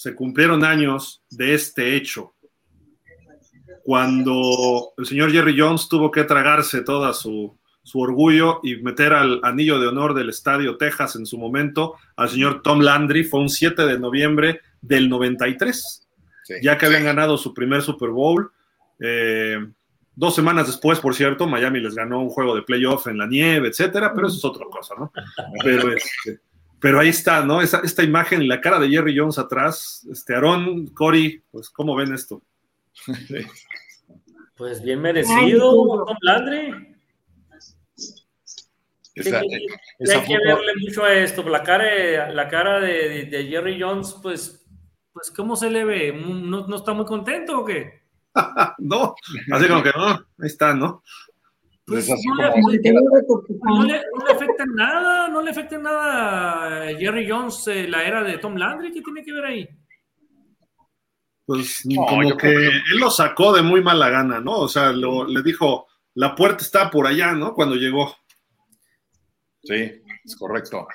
se cumplieron años de este hecho. Cuando el señor Jerry Jones tuvo que tragarse toda su, su orgullo y meter al anillo de honor del Estadio Texas en su momento al señor Tom Landry, fue un 7 de noviembre del 93 Sí. ya que habían ganado su primer Super Bowl. Eh, dos semanas después, por cierto, Miami les ganó un juego de playoff en la nieve, etcétera, pero eso es otra cosa, ¿no? Pero, este, pero ahí está, ¿no? Esa- esta imagen, la cara de Jerry Jones atrás, este, Aaron, Cory, pues, ¿cómo ven esto? Pues bien merecido. Tom Landry. Esa, Sí, esa hay que verle mucho a esto. La cara, de, la cara de, de Jerry Jones, pues, pues, ¿cómo se le ve? ¿No, no está muy contento o qué? no, así como que, no, ahí está, ¿no? Pues no, como- pues, No le- no le afecta en nada, no le afecta en nada a Jerry Jones eh, la era de Tom Landry. ¿Qué tiene que ver ahí? Pues No, como que él lo sacó de muy mala gana, ¿no? O sea, lo- le dijo, la puerta está por allá, ¿no? Cuando llegó. Sí, es correcto.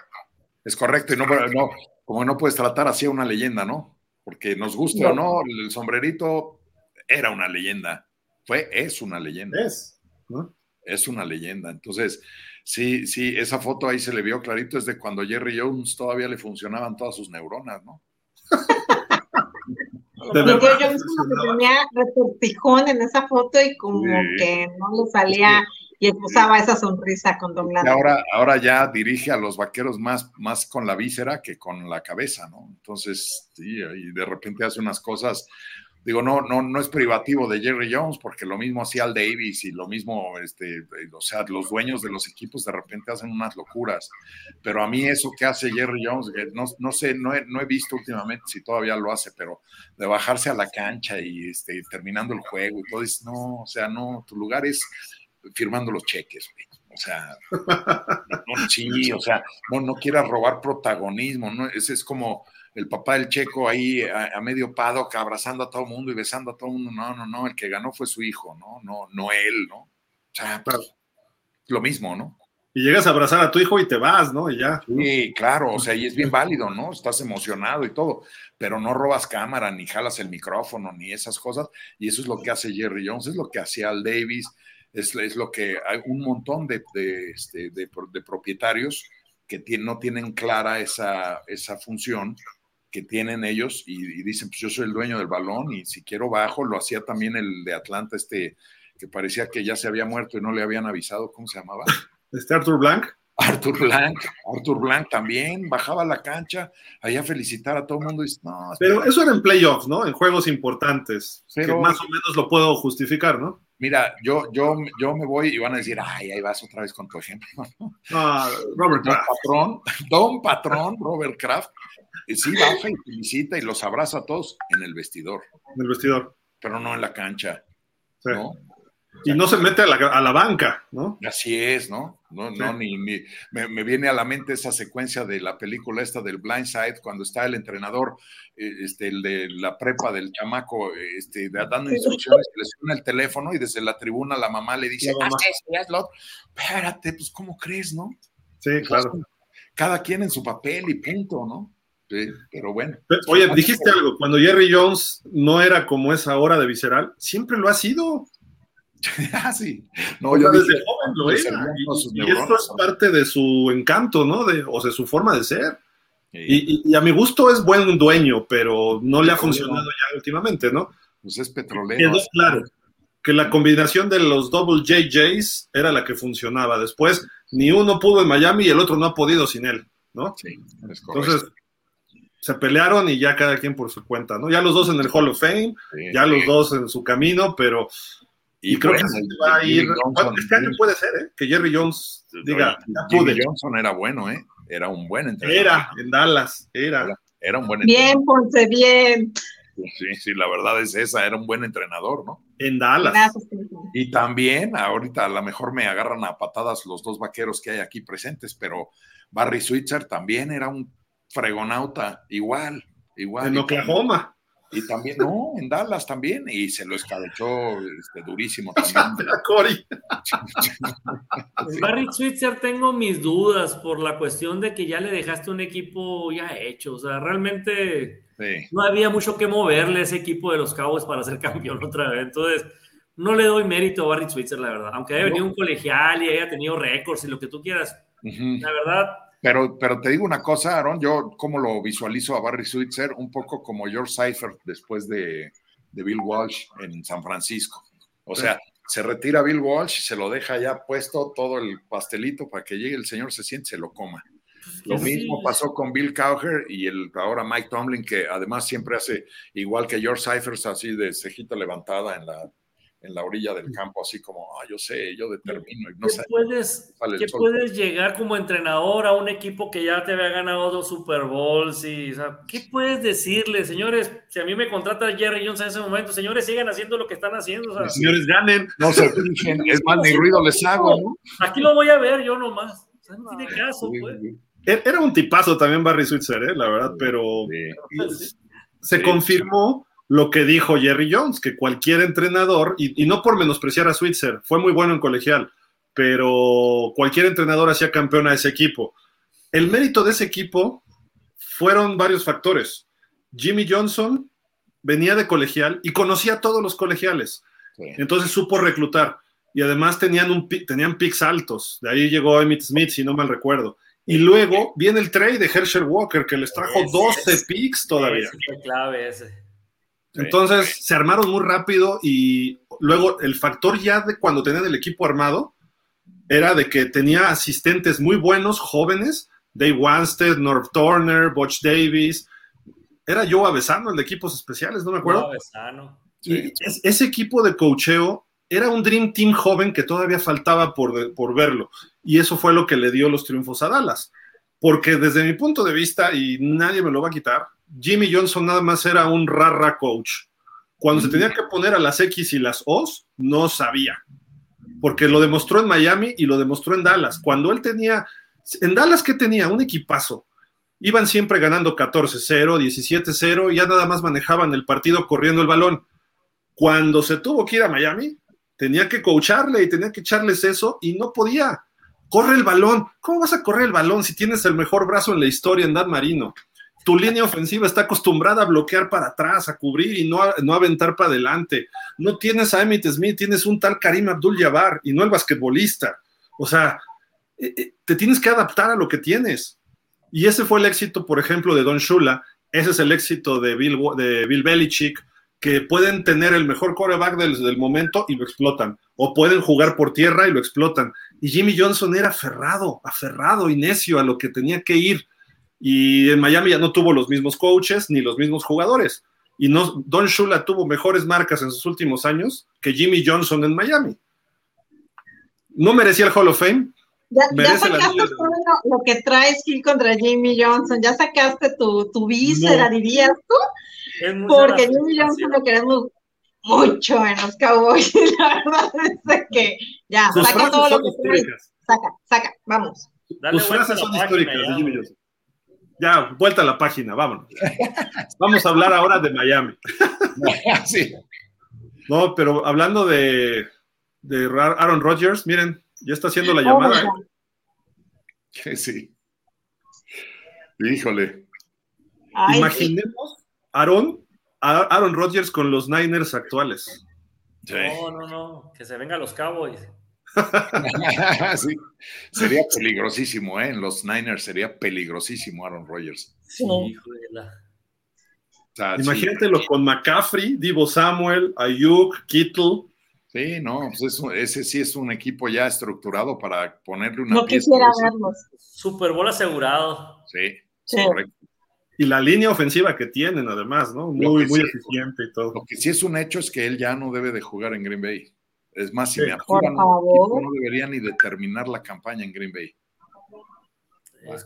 Es correcto. Y no, no, como no puedes tratar así a una leyenda, ¿no? Porque nos guste o no, el sombrerito era una leyenda. Fue, es una leyenda. Es, ¿no? Es una leyenda. Entonces, sí, sí, esa foto ahí se le vio clarito, es de cuando Jerry Jones todavía le funcionaban todas sus neuronas, ¿no? Verdad, yo mismo que tenía retortijón en esa foto y como Sí. que no le salía y usaba esa sonrisa con Don Y Landry. ahora, ahora ya dirige a los vaqueros más, más con la víscera que con la cabeza, ¿no? Entonces, sí, y de repente hace unas cosas. Digo, no, no, no es privativo de Jerry Jones, porque lo mismo hacía Al Davis y lo mismo, este, eh, o sea, los dueños de los equipos de repente hacen unas locuras. Pero a mí eso que hace Jerry Jones, que no, no sé, no he, no he visto últimamente si todavía lo hace, pero de bajarse a la cancha y este, terminando el juego y todo, es, no, o sea, no, tu lugar es firmando los cheques, güey. O sea, no, sí, o sea, no, no quieras robar protagonismo, ¿no? Ese es como el papá del checo ahí a, a medio paddock abrazando a todo el mundo y besando a todo el mundo. No, no, no, el que ganó fue su hijo, ¿no? No, no él, ¿no? O sea, pues, lo mismo, ¿no? y llegas a abrazar a tu hijo y te vas, ¿no? Y ya. Sí, claro, o sea, y es bien válido, ¿no? Estás emocionado y todo, pero no robas cámara, ni jalas el micrófono, ni esas cosas, y eso es lo que hace Jerry Jones, es lo que hacía Al Davis, es, es lo que hay un montón de, de, este, de, de propietarios que no tienen clara esa, esa función que tienen ellos y, y, dicen, pues yo soy el dueño del balón y si quiero bajo, lo hacía también el de Atlanta, este que parecía que ya se había muerto y no le habían avisado, ¿cómo se llamaba? Este Arthur Blank. Arthur Blank, Arthur Blank también bajaba a la cancha allá a felicitar a todo el mundo. Y, no, pero eso era en playoffs, ¿no? En juegos importantes. Pero, que más o menos lo puedo justificar, ¿no? Mira, yo, yo, yo me voy y van a decir, ay, ahí vas otra vez con tu ejemplo. Ah, Robert Don Kraft. Patrón, Don Patrón, Robert Kraft, sí baja y felicita y los abraza a todos en el vestidor. En el vestidor. Pero no en la cancha. Sí. ¿no? Y no se mete a la, a la, banca, ¿no? Así es, ¿no? No, sí. no, ni, ni me, me, viene a la mente esa secuencia de la película esta del Blind Side, cuando está el entrenador, este, el de la prepa del chamaco, este, dando instrucciones, le suena el teléfono y desde la tribuna la mamá le dice, mamá. haz. Espérate, pues, ¿cómo crees, no? Sí, claro. Cada quien en su papel y punto, ¿no? Sí, pero bueno. Oye, dijiste algo, cuando Jerry Jones no era como es ahora de visceral, siempre lo ha sido. ah, sí. No, o yo desde dije, joven lo era. Y, y esto es parte de su encanto, ¿no? De, o de su forma de ser. Sí. Y, y, a mi gusto es buen dueño, pero no le ha funcionado ya últimamente, ¿no? Pues es petrolero. Quedó claro que la combinación de los double JJs era la que funcionaba. Después, ni uno pudo en Miami y el otro no ha podido sin él, ¿no? Sí, es Entonces, se pelearon y ya cada quien por su cuenta, ¿no? Ya los dos en el Hall of Fame, sí, ya sí. los dos en su camino, pero y, y creo bueno, que así va a ir. Johnson, este año puede ser, ¿eh? Que Jerry Jones diga, ya pude. Johnson era bueno, ¿eh? Era un buen entrenador. Era, en Dallas, era. Era, era un buen entrenador. Bien, Ponce, bien. Sí, sí, la verdad es esa, era un buen entrenador, ¿no? En Dallas. Y también, ahorita a lo mejor me agarran a patadas los dos vaqueros que hay aquí presentes, pero Barry Switzer también era un fregonauta, igual, igual. En Oklahoma. Y también, no, en Dallas también, y se lo escabechó este, durísimo también. Cory. Pues Barry Switzer tengo mis dudas por la cuestión de que ya le dejaste un equipo ya hecho, o sea, realmente sí. no había mucho que moverle a ese equipo de los Cowboys para ser campeón otra vez, entonces no le doy mérito a Barry Switzer, la verdad, aunque haya venido un colegial y haya tenido récords y lo que tú quieras, uh -huh. la verdad pero, pero te digo una cosa, Aaron, yo como lo visualizo a Barry Switzer, un poco como George Seifert después de, de Bill Walsh en San Francisco. O sea, se retira Bill Walsh, se lo deja ya puesto todo el pastelito para que llegue el señor, se siente, se lo coma. Lo mismo pasó con Bill Cowher y el ahora Mike Tomlin, que además siempre hace igual que George Seifert, así de cejita levantada en la, en la orilla del campo, así como, ah, yo sé, yo determino. Y no ¿Qué, puedes, ¿qué puedes llegar como entrenador a un equipo que ya te había ganado dos Super Bowls? Y, o sea, ¿Qué puedes decirle, señores? Si a mí me contrata Jerry Jones en ese momento, señores, sigan haciendo lo que están haciendo. O sea, señores, ganen. No se fijen, es más, ni ruido les hago, ¿no? Aquí lo voy a ver yo nomás. O sea, no tiene caso, pues. Era un tipazo también Barry Switzer, ¿eh? la verdad, pero sí. se sí. confirmó lo que dijo Jerry Jones, que cualquier entrenador, y, y, no por menospreciar a Switzer, fue muy bueno en colegial, pero cualquier entrenador hacía campeón a ese equipo. El mérito de ese equipo fueron varios factores. Jimmy Johnson venía de colegial y conocía a todos los colegiales, entonces supo reclutar. Y además tenían, un, tenían picks altos. De ahí llegó Emmitt Smith, si no mal recuerdo. Y luego viene el trade de Herschel Walker, que les trajo ese, 12 ese, picks todavía. Clave ese. Entonces se armaron muy rápido y luego el factor ya de cuando tenían el equipo armado era de que tenía asistentes muy buenos, jóvenes, Dave Wanstead, North Turner, Butch Davis. Era Joe Avesano, el de equipos especiales, no me acuerdo. Avesano. Y ese equipo de cocheo era un Dream Team joven que todavía faltaba por, por verlo. Y eso fue lo que le dio los triunfos a Dallas. Porque desde mi punto de vista, y nadie me lo va a quitar, Jimmy Johnson nada más era un rara coach. Cuando mm. se tenía que poner a las X y las O's, no sabía. Porque lo demostró en Miami y lo demostró en Dallas. Cuando él tenía, en Dallas, ¿qué tenía? Un equipazo. Iban siempre ganando 14-0, 17-0, y ya nada más manejaban el partido corriendo el balón. Cuando se tuvo que ir a Miami, tenía que coacharle y tenía que echarles eso y no podía. Corre el balón. ¿Cómo vas a correr el balón si tienes el mejor brazo en la historia en Dan Marino? Tu línea ofensiva está acostumbrada a bloquear para atrás, a cubrir y no, no aventar para adelante. No tienes a Emmett Smith, tienes un tal Karim Abdul-Jabbar y no el basquetbolista. O sea, eh, eh, te tienes que adaptar a lo que tienes. Y ese fue el éxito, por ejemplo, de Don Shula. Ese es el éxito de Bill, de Bill Belichick, que pueden tener el mejor coreback del, del, momento y lo explotan. O pueden jugar por tierra y lo explotan. Y Jimmy Johnson era aferrado, aferrado y necio a lo que tenía que ir. Y en Miami ya no tuvo los mismos coaches ni los mismos jugadores. Y no, Don Shula tuvo mejores marcas en sus últimos años que Jimmy Johnson en Miami. No merecía el Hall of Fame, ya, ya sacaste todo lo, lo, que traes Gil contra Jimmy Johnson, ya sacaste tu, tu víscera, no. dirías tú, porque Jimmy Johnson lo queremos mucho en los Cowboys, la verdad es que ya, Sus saca todo lo que históricas. saca, saca, vamos. Dale Tus frases son históricas de Jimmy Johnson. Ya, vuelta a la página, vámonos. Vamos a hablar ahora de Miami. sí. No, pero hablando de, de Aaron Rodgers, miren, ya está haciendo la llamada. ¿eh? Sí. Híjole. Ay, Imaginemos Aaron, Aaron Rodgers con los Niners actuales. Sí. No, no, no. Que se vengan los Cowboys. sí. Sería peligrosísimo, ¿eh? En los Niners sería peligrosísimo Aaron Rodgers. Sí, híjole. O sea, Imagínatelo sí. con McCaffrey, Divo Samuel, Ayuk, Kittle. Sí, no, pues eso, ese sí es un equipo ya estructurado para ponerle una no pieza. quisiera verlos. Super Bowl asegurado. Sí, Sí. correcto. Y la línea ofensiva que tienen, además, ¿no? Muy, muy sí. eficiente y todo. Lo que sí es un hecho es que él ya no debe de jugar en Green Bay. Es más, si Sí. me apuran, Por favor. no debería ni de terminar la campaña en Green Bay.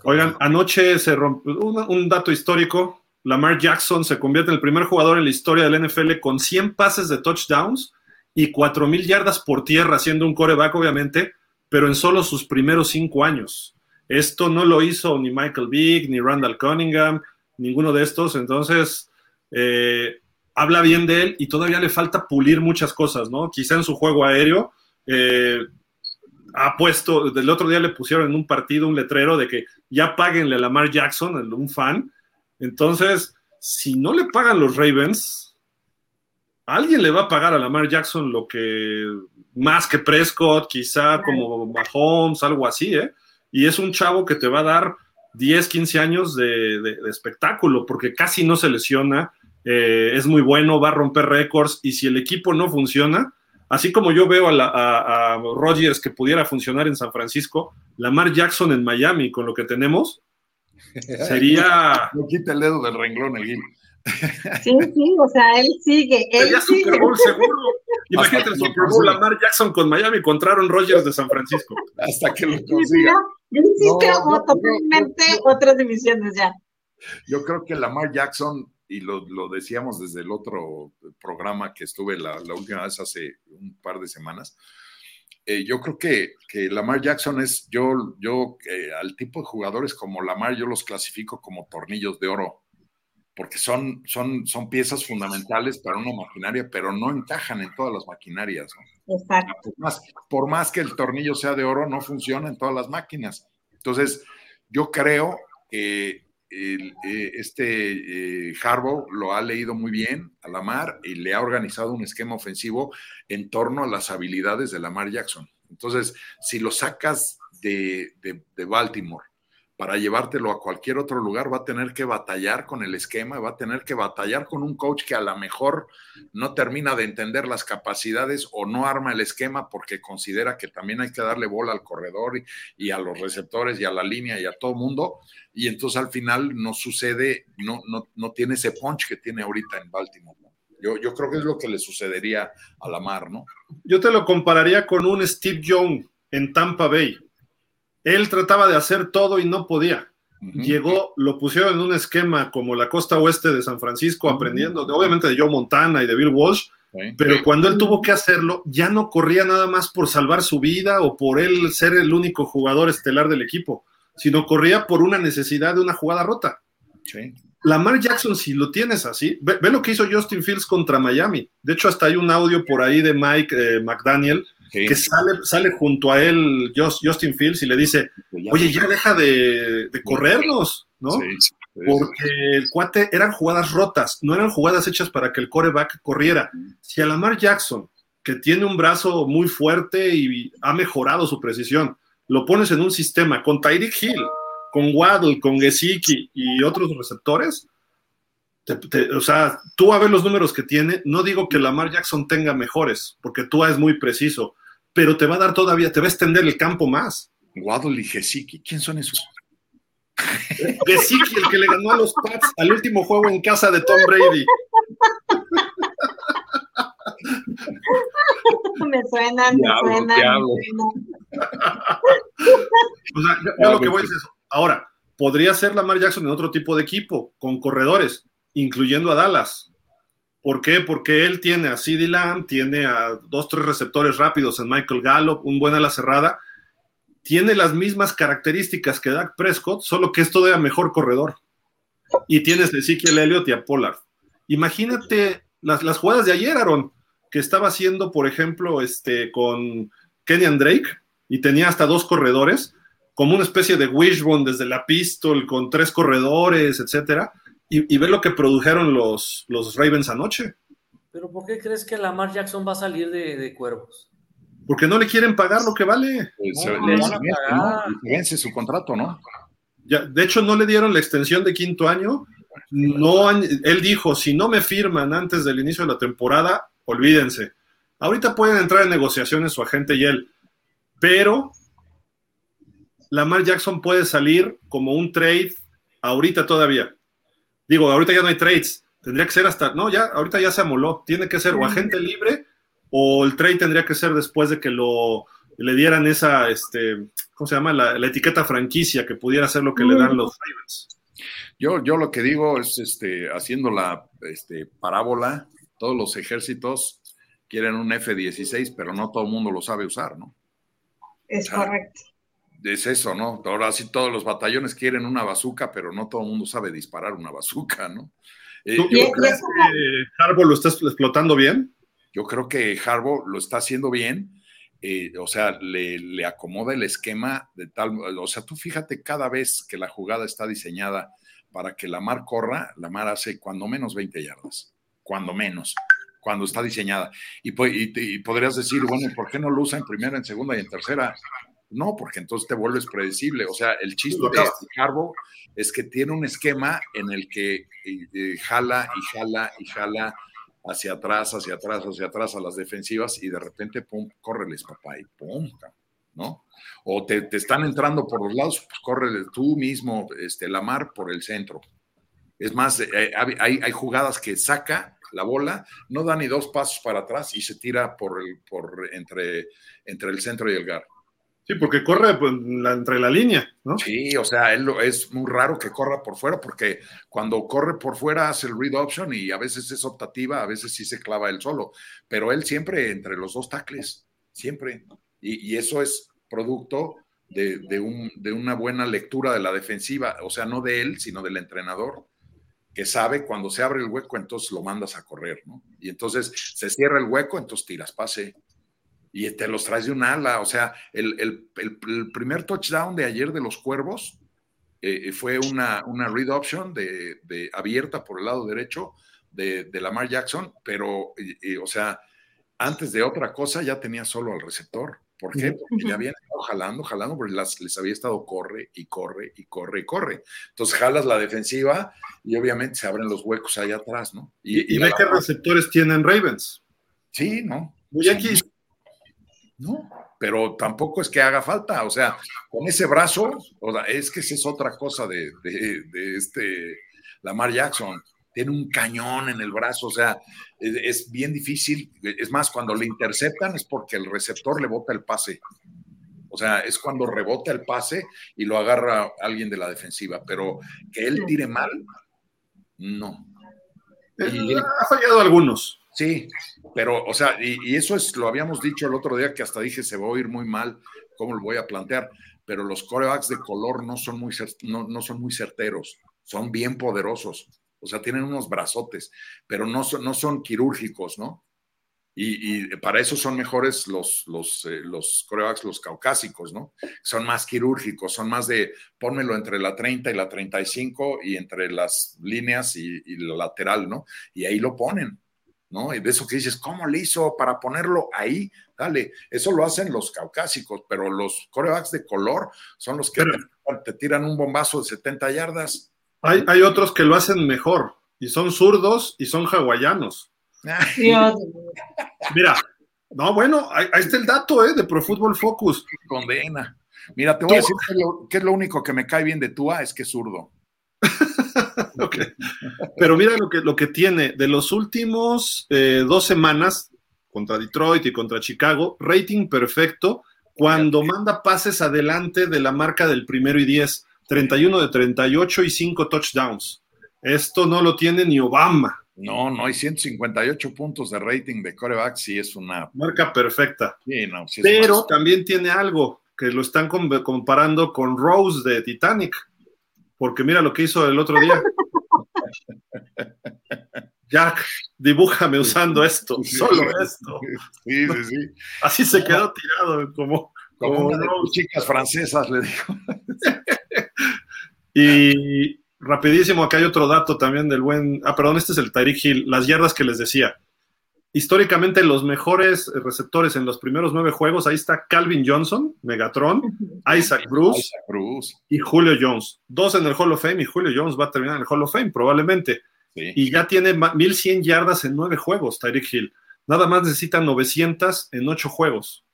Oigan, anoche se rompió un, un dato histórico. Lamar Jackson se convierte en el primer jugador en la historia del NFL con 100 pases de touchdowns y 4.000 yardas por tierra, siendo un coreback, obviamente, pero en solo sus primeros cinco años. Esto no lo hizo ni Michael Vick, ni Randall Cunningham, ninguno de estos. Entonces, eh, habla bien de él y todavía le falta pulir muchas cosas, ¿no? Quizá en su juego aéreo. eh, ha puesto, del otro día le pusieron en un partido un letrero de que ya páguenle a Lamar Jackson, un fan. Entonces, si no le pagan los Ravens, alguien le va a pagar a Lamar Jackson lo que más que Prescott, quizá como Mahomes, algo así, ¿eh? Y es un chavo que te va a dar 10, 15 años de, de, de espectáculo, porque casi no se lesiona, eh, es muy bueno, va a romper récords, y si el equipo no funciona, así como yo veo a, la, a, a Rodgers que pudiera funcionar en San Francisco, Lamar Jackson en Miami, con lo que tenemos, sería... No quita el dedo del renglón, el. Sí, sí, o sea, él sigue, él sigue. Super Bowl seguro. Imagínate el Super Bowl. Lamar Jackson con Miami contra Aaron Rodgers de San Francisco. Hasta que lo Sí, consiga. Yo insisto, No, no, no, totalmente no. otras divisiones ya. Yo creo que Lamar Jackson, y lo, lo decíamos desde el otro programa que estuve la, la última vez hace un par de semanas, eh, yo creo que, que, Lamar Jackson es, yo, yo eh, al tipo de jugadores como Lamar, yo los clasifico como tornillos de oro, porque son, son, son piezas fundamentales para una maquinaria, pero no encajan en todas las maquinarias. ¿no? Exacto. Por más, por más que el tornillo sea de oro, no funciona en todas las máquinas. Entonces, yo creo que el, eh, este eh, Harbaugh lo ha leído muy bien a Lamar y le ha organizado un esquema ofensivo en torno a las habilidades de Lamar Jackson. Entonces, si lo sacas de, de, de Baltimore para llevártelo a cualquier otro lugar, va a tener que batallar con el esquema, va a tener que batallar con un coach que a lo mejor no termina de entender las capacidades o no arma el esquema porque considera que también hay que darle bola al corredor y, a los receptores y a la línea y a todo mundo. Y entonces al final no sucede, no, no, no tiene ese punch que tiene ahorita en Baltimore. Yo, yo creo que es lo que le sucedería a Lamar, ¿no? Yo te lo compararía con un Steve Young en Tampa Bay. Él trataba de hacer todo y no podía. Uh -huh. Llegó, lo pusieron en un esquema como la costa oeste de San Francisco, uh -huh. aprendiendo, de, obviamente, de Joe Montana y de Bill Walsh, pero cuando él tuvo que hacerlo, ya no corría nada más por salvar su vida o por él ser el único jugador estelar del equipo, sino corría por una necesidad de una jugada rota. Sí. Lamar Jackson, si lo tienes así, ve, ve, lo que hizo Justin Fields contra Miami. De hecho, hasta hay un audio por ahí de Mike eh, McDaniel que sale, sale junto a él Justin Fields y le dice, oye, ya deja de, corrernos, ¿no? Porque el cuate eran jugadas rotas, no eran jugadas hechas para que el coreback corriera. Si a Lamar Jackson, que tiene un brazo muy fuerte y ha mejorado su precisión, lo pones en un sistema con Tyreek Hill, con Waddle, con Gesicki y otros receptores, o sea, tú a ver los números que tiene, no digo que Lamar Jackson tenga mejores, porque tú es muy preciso, pero te va a dar todavía, te va a extender el campo más. Waddle y Gesicki, ¿quién son esos? Gesicki, el que le ganó a los Pats al último juego en casa de Tom Brady. me suena, me suena. O sea, yo, lo que voy a decir es, ahora, podría ser Lamar Jackson en otro tipo de equipo, con corredores, incluyendo a Dallas. ¿Por qué? Porque él tiene a CeeDee Lamb, tiene a dos, tres receptores rápidos en Michael Gallup, un buen a la cerrada. Tiene las mismas características que Dak Prescott, solo que es todavía mejor corredor. Y tienes a Ezekiel Elliott y a Pollard. Imagínate las, las jugadas de ayer, Aaron, que estaba haciendo, por ejemplo, este, con Kenyan Drake, y tenía hasta dos corredores, como una especie de wishbone desde la pistol, con tres corredores, etcétera y, ve lo que produjeron los, los Ravens anoche. ¿Pero por qué crees que Lamar Jackson va a salir de, Cuervos? Porque no le quieren pagar lo que vale. Pues, le, vence su contrato, ¿no? Ya, de hecho, no le dieron la extensión de quinto año. No, él dijo, si no me firman antes del inicio de la temporada, olvídense. Ahorita pueden entrar en negociaciones su agente y él, pero Lamar Jackson puede salir como un trade ahorita todavía. Digo, ahorita ya no hay trades. Tendría que ser hasta, no, ya, ahorita ya se amoló. Tiene que ser o agente libre o el trade tendría que ser después de que lo le dieran esa, este, ¿cómo se llama? La, etiqueta franquicia que pudiera ser lo que le dan los Ravens. Yo, yo lo que digo es, este, haciendo la este, parábola, todos los ejércitos quieren un F-16, pero no todo el mundo lo sabe usar, ¿no? Es correcto es eso, ¿no? Ahora sí todos los batallones quieren una bazuca, pero no todo el mundo sabe disparar una bazuca, ¿no? Eh, ¿Tú, crees que Harbo lo está explotando bien? Yo creo que Harbo lo está haciendo bien. Eh, o sea, le, acomoda el esquema de tal, o sea, tú fíjate cada vez que la jugada está diseñada para que la mar corra, la mar hace cuando menos 20 yardas, cuando menos, cuando está diseñada. Y, y podrías decir, bueno, ¿por qué no lo usa en primera, en segunda y en tercera? No, porque entonces te vuelves predecible. O sea, el chiste de Harbo es que tiene un esquema en el que eh, jala y jala y jala hacia atrás, hacia atrás, hacia atrás a las defensivas y de repente, pum, córreles, papá, y pum, ¿no? O te, están entrando por los lados, pues córrele tú mismo, este, la mar por el centro. Es más, eh, hay, hay, jugadas que saca la bola, no da ni dos pasos para atrás y se tira por el, por entre, entre el centro y el gar. Sí, porque corre pues, entre la línea, ¿no? Sí, o sea, él es muy raro que corra por fuera, porque cuando corre por fuera hace el read option y a veces es optativa, a veces sí se clava él solo, pero él siempre entre los dos tacles, siempre. Y, eso es producto de, un, de una buena lectura de la defensiva, o sea, no de él, sino del entrenador, que sabe cuando se abre el hueco, entonces lo mandas a correr, ¿no? Y entonces se cierra el hueco, entonces tiras pase y te los traes de un ala. O sea, el, primer touchdown de ayer de los Cuervos eh, fue una, una read option de, abierta por el lado derecho de, Lamar Jackson, pero, o sea, antes de otra cosa ya tenía solo al receptor. ¿Por qué? Porque ya habían estado jalando, jalando, porque les había estado corre y corre y corre y corre. Entonces jalas la defensiva y obviamente se abren los huecos ahí atrás, ¿no? ¿Y, ve qué receptores tienen Ravens? Sí, ¿no? Muy aquí no, pero tampoco es que haga falta, o sea, con ese brazo, o sea, es que esa es otra cosa de, de, este Lamar Jackson, tiene un cañón en el brazo, o sea, es, bien difícil, es más, cuando le interceptan es porque el receptor le bota el pase, o sea, es cuando rebota el pase y lo agarra alguien de la defensiva, pero que él tire mal, no. Y, ha fallado algunos. Sí, pero, o sea, y, eso es, lo habíamos dicho el otro día que hasta dije, se va a oír muy mal, ¿cómo lo voy a plantear? Pero los corebacks de color no son muy, no, son muy certeros, son bien poderosos, o sea, tienen unos brazotes, pero no son, no son quirúrgicos, ¿no? Y, para eso son mejores los, los, eh, los corebacks, los caucásicos, ¿no? Son más quirúrgicos, son más de pónmelo entre la 30 y la 35 y entre las líneas y, y lo lateral, ¿no? Y ahí lo ponen, ¿no? Y de eso que dices, ¿cómo le hizo para ponerlo ahí? Dale, eso lo hacen los caucásicos, pero los corebacks de color son los que te, tiran un bombazo de 70 yardas. Hay, hay otros que lo hacen mejor y son zurdos y son hawaianos. Mira, no, bueno, ahí, está el dato ¿eh? de Pro Football Focus. Condena. Mira, te voy a decir que, es lo único que me cae bien de Tua es que es zurdo. Pero mira lo que, lo que tiene de los últimos eh, dos semanas contra Detroit y contra Chicago, rating perfecto cuando manda pases adelante de la marca del primero y 10, 31 de 38 y 5 touchdowns. Esto no lo tiene ni Obama. No, no hay 158 puntos de rating de coreback, sí es una marca perfecta. Pero también tiene algo que lo están comparando con Rose de Titanic, porque mira lo que hizo el otro día. Jack, dibújame usando esto, solo esto. Sí, sí, sí. Así se quedó tirado, como, como, una de chicas francesas, le dijo. y rapidísimo, acá hay otro dato también del buen. Ah, perdón, este es el Tyreek Hill, las yardas que les decía. Históricamente, los mejores receptores en los primeros nueve juegos, ahí está Calvin Johnson, Megatron, Isaac Bruce, y Julio Jones. Dos en el Hall of Fame y Julio Jones va a terminar en el Hall of Fame, probablemente. Y ya tiene 1100 yardas en nueve juegos, Tyreek Hill. Nada más necesita 900 en ocho juegos.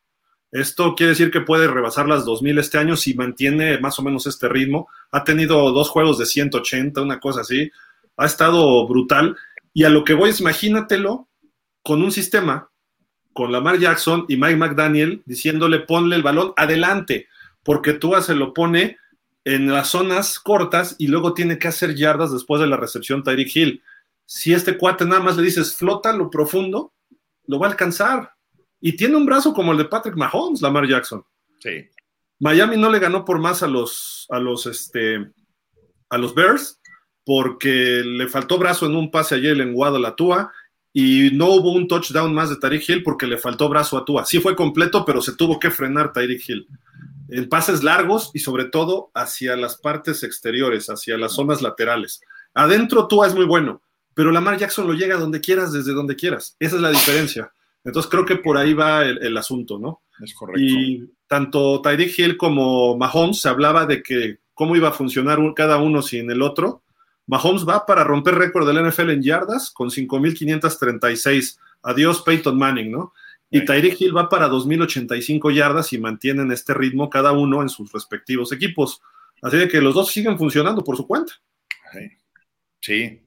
Esto quiere decir que puede rebasar las 2000 este año si mantiene más o menos este ritmo. Ha tenido dos juegos de 180, una cosa así. Ha estado brutal. Y a lo que voy es, imagínatelo con un sistema, con Lamar Jackson y Mike McDaniel diciéndole ponle el balón adelante, porque tú se lo pone en las zonas cortas y luego tiene que hacer yardas después de la recepción Tyreek Hill. Si este cuate nada más le dices flota lo profundo, lo va a alcanzar. Y tiene un brazo como el de Patrick Mahomes, Lamar Jackson. Sí. Miami no le ganó por más a los, a los, este, a los Bears porque le faltó brazo en un pase ayer en la Tua y no hubo un touchdown más de Tyreek Hill porque le faltó brazo a Tua. Sí fue completo, pero se tuvo que frenar Tyreek Hill. En pases largos y sobre todo hacia las partes exteriores, hacia las zonas laterales. Adentro Tua es muy bueno, pero Lamar Jackson lo llega donde quieras, desde donde quieras. Esa es la diferencia. Entonces creo que por ahí va el, asunto, ¿no? Es correcto. Y tanto Tyreek Hill como Mahomes se hablaba de que cómo iba a funcionar cada uno sin el otro. Mahomes va para romper récord del NFL en yardas con 5.536. Adiós Peyton Manning, ¿no? Y Tyreek Hill va para 2.085 yardas y mantienen este ritmo cada uno en sus respectivos equipos. Así de que los dos siguen funcionando por su cuenta. Sí,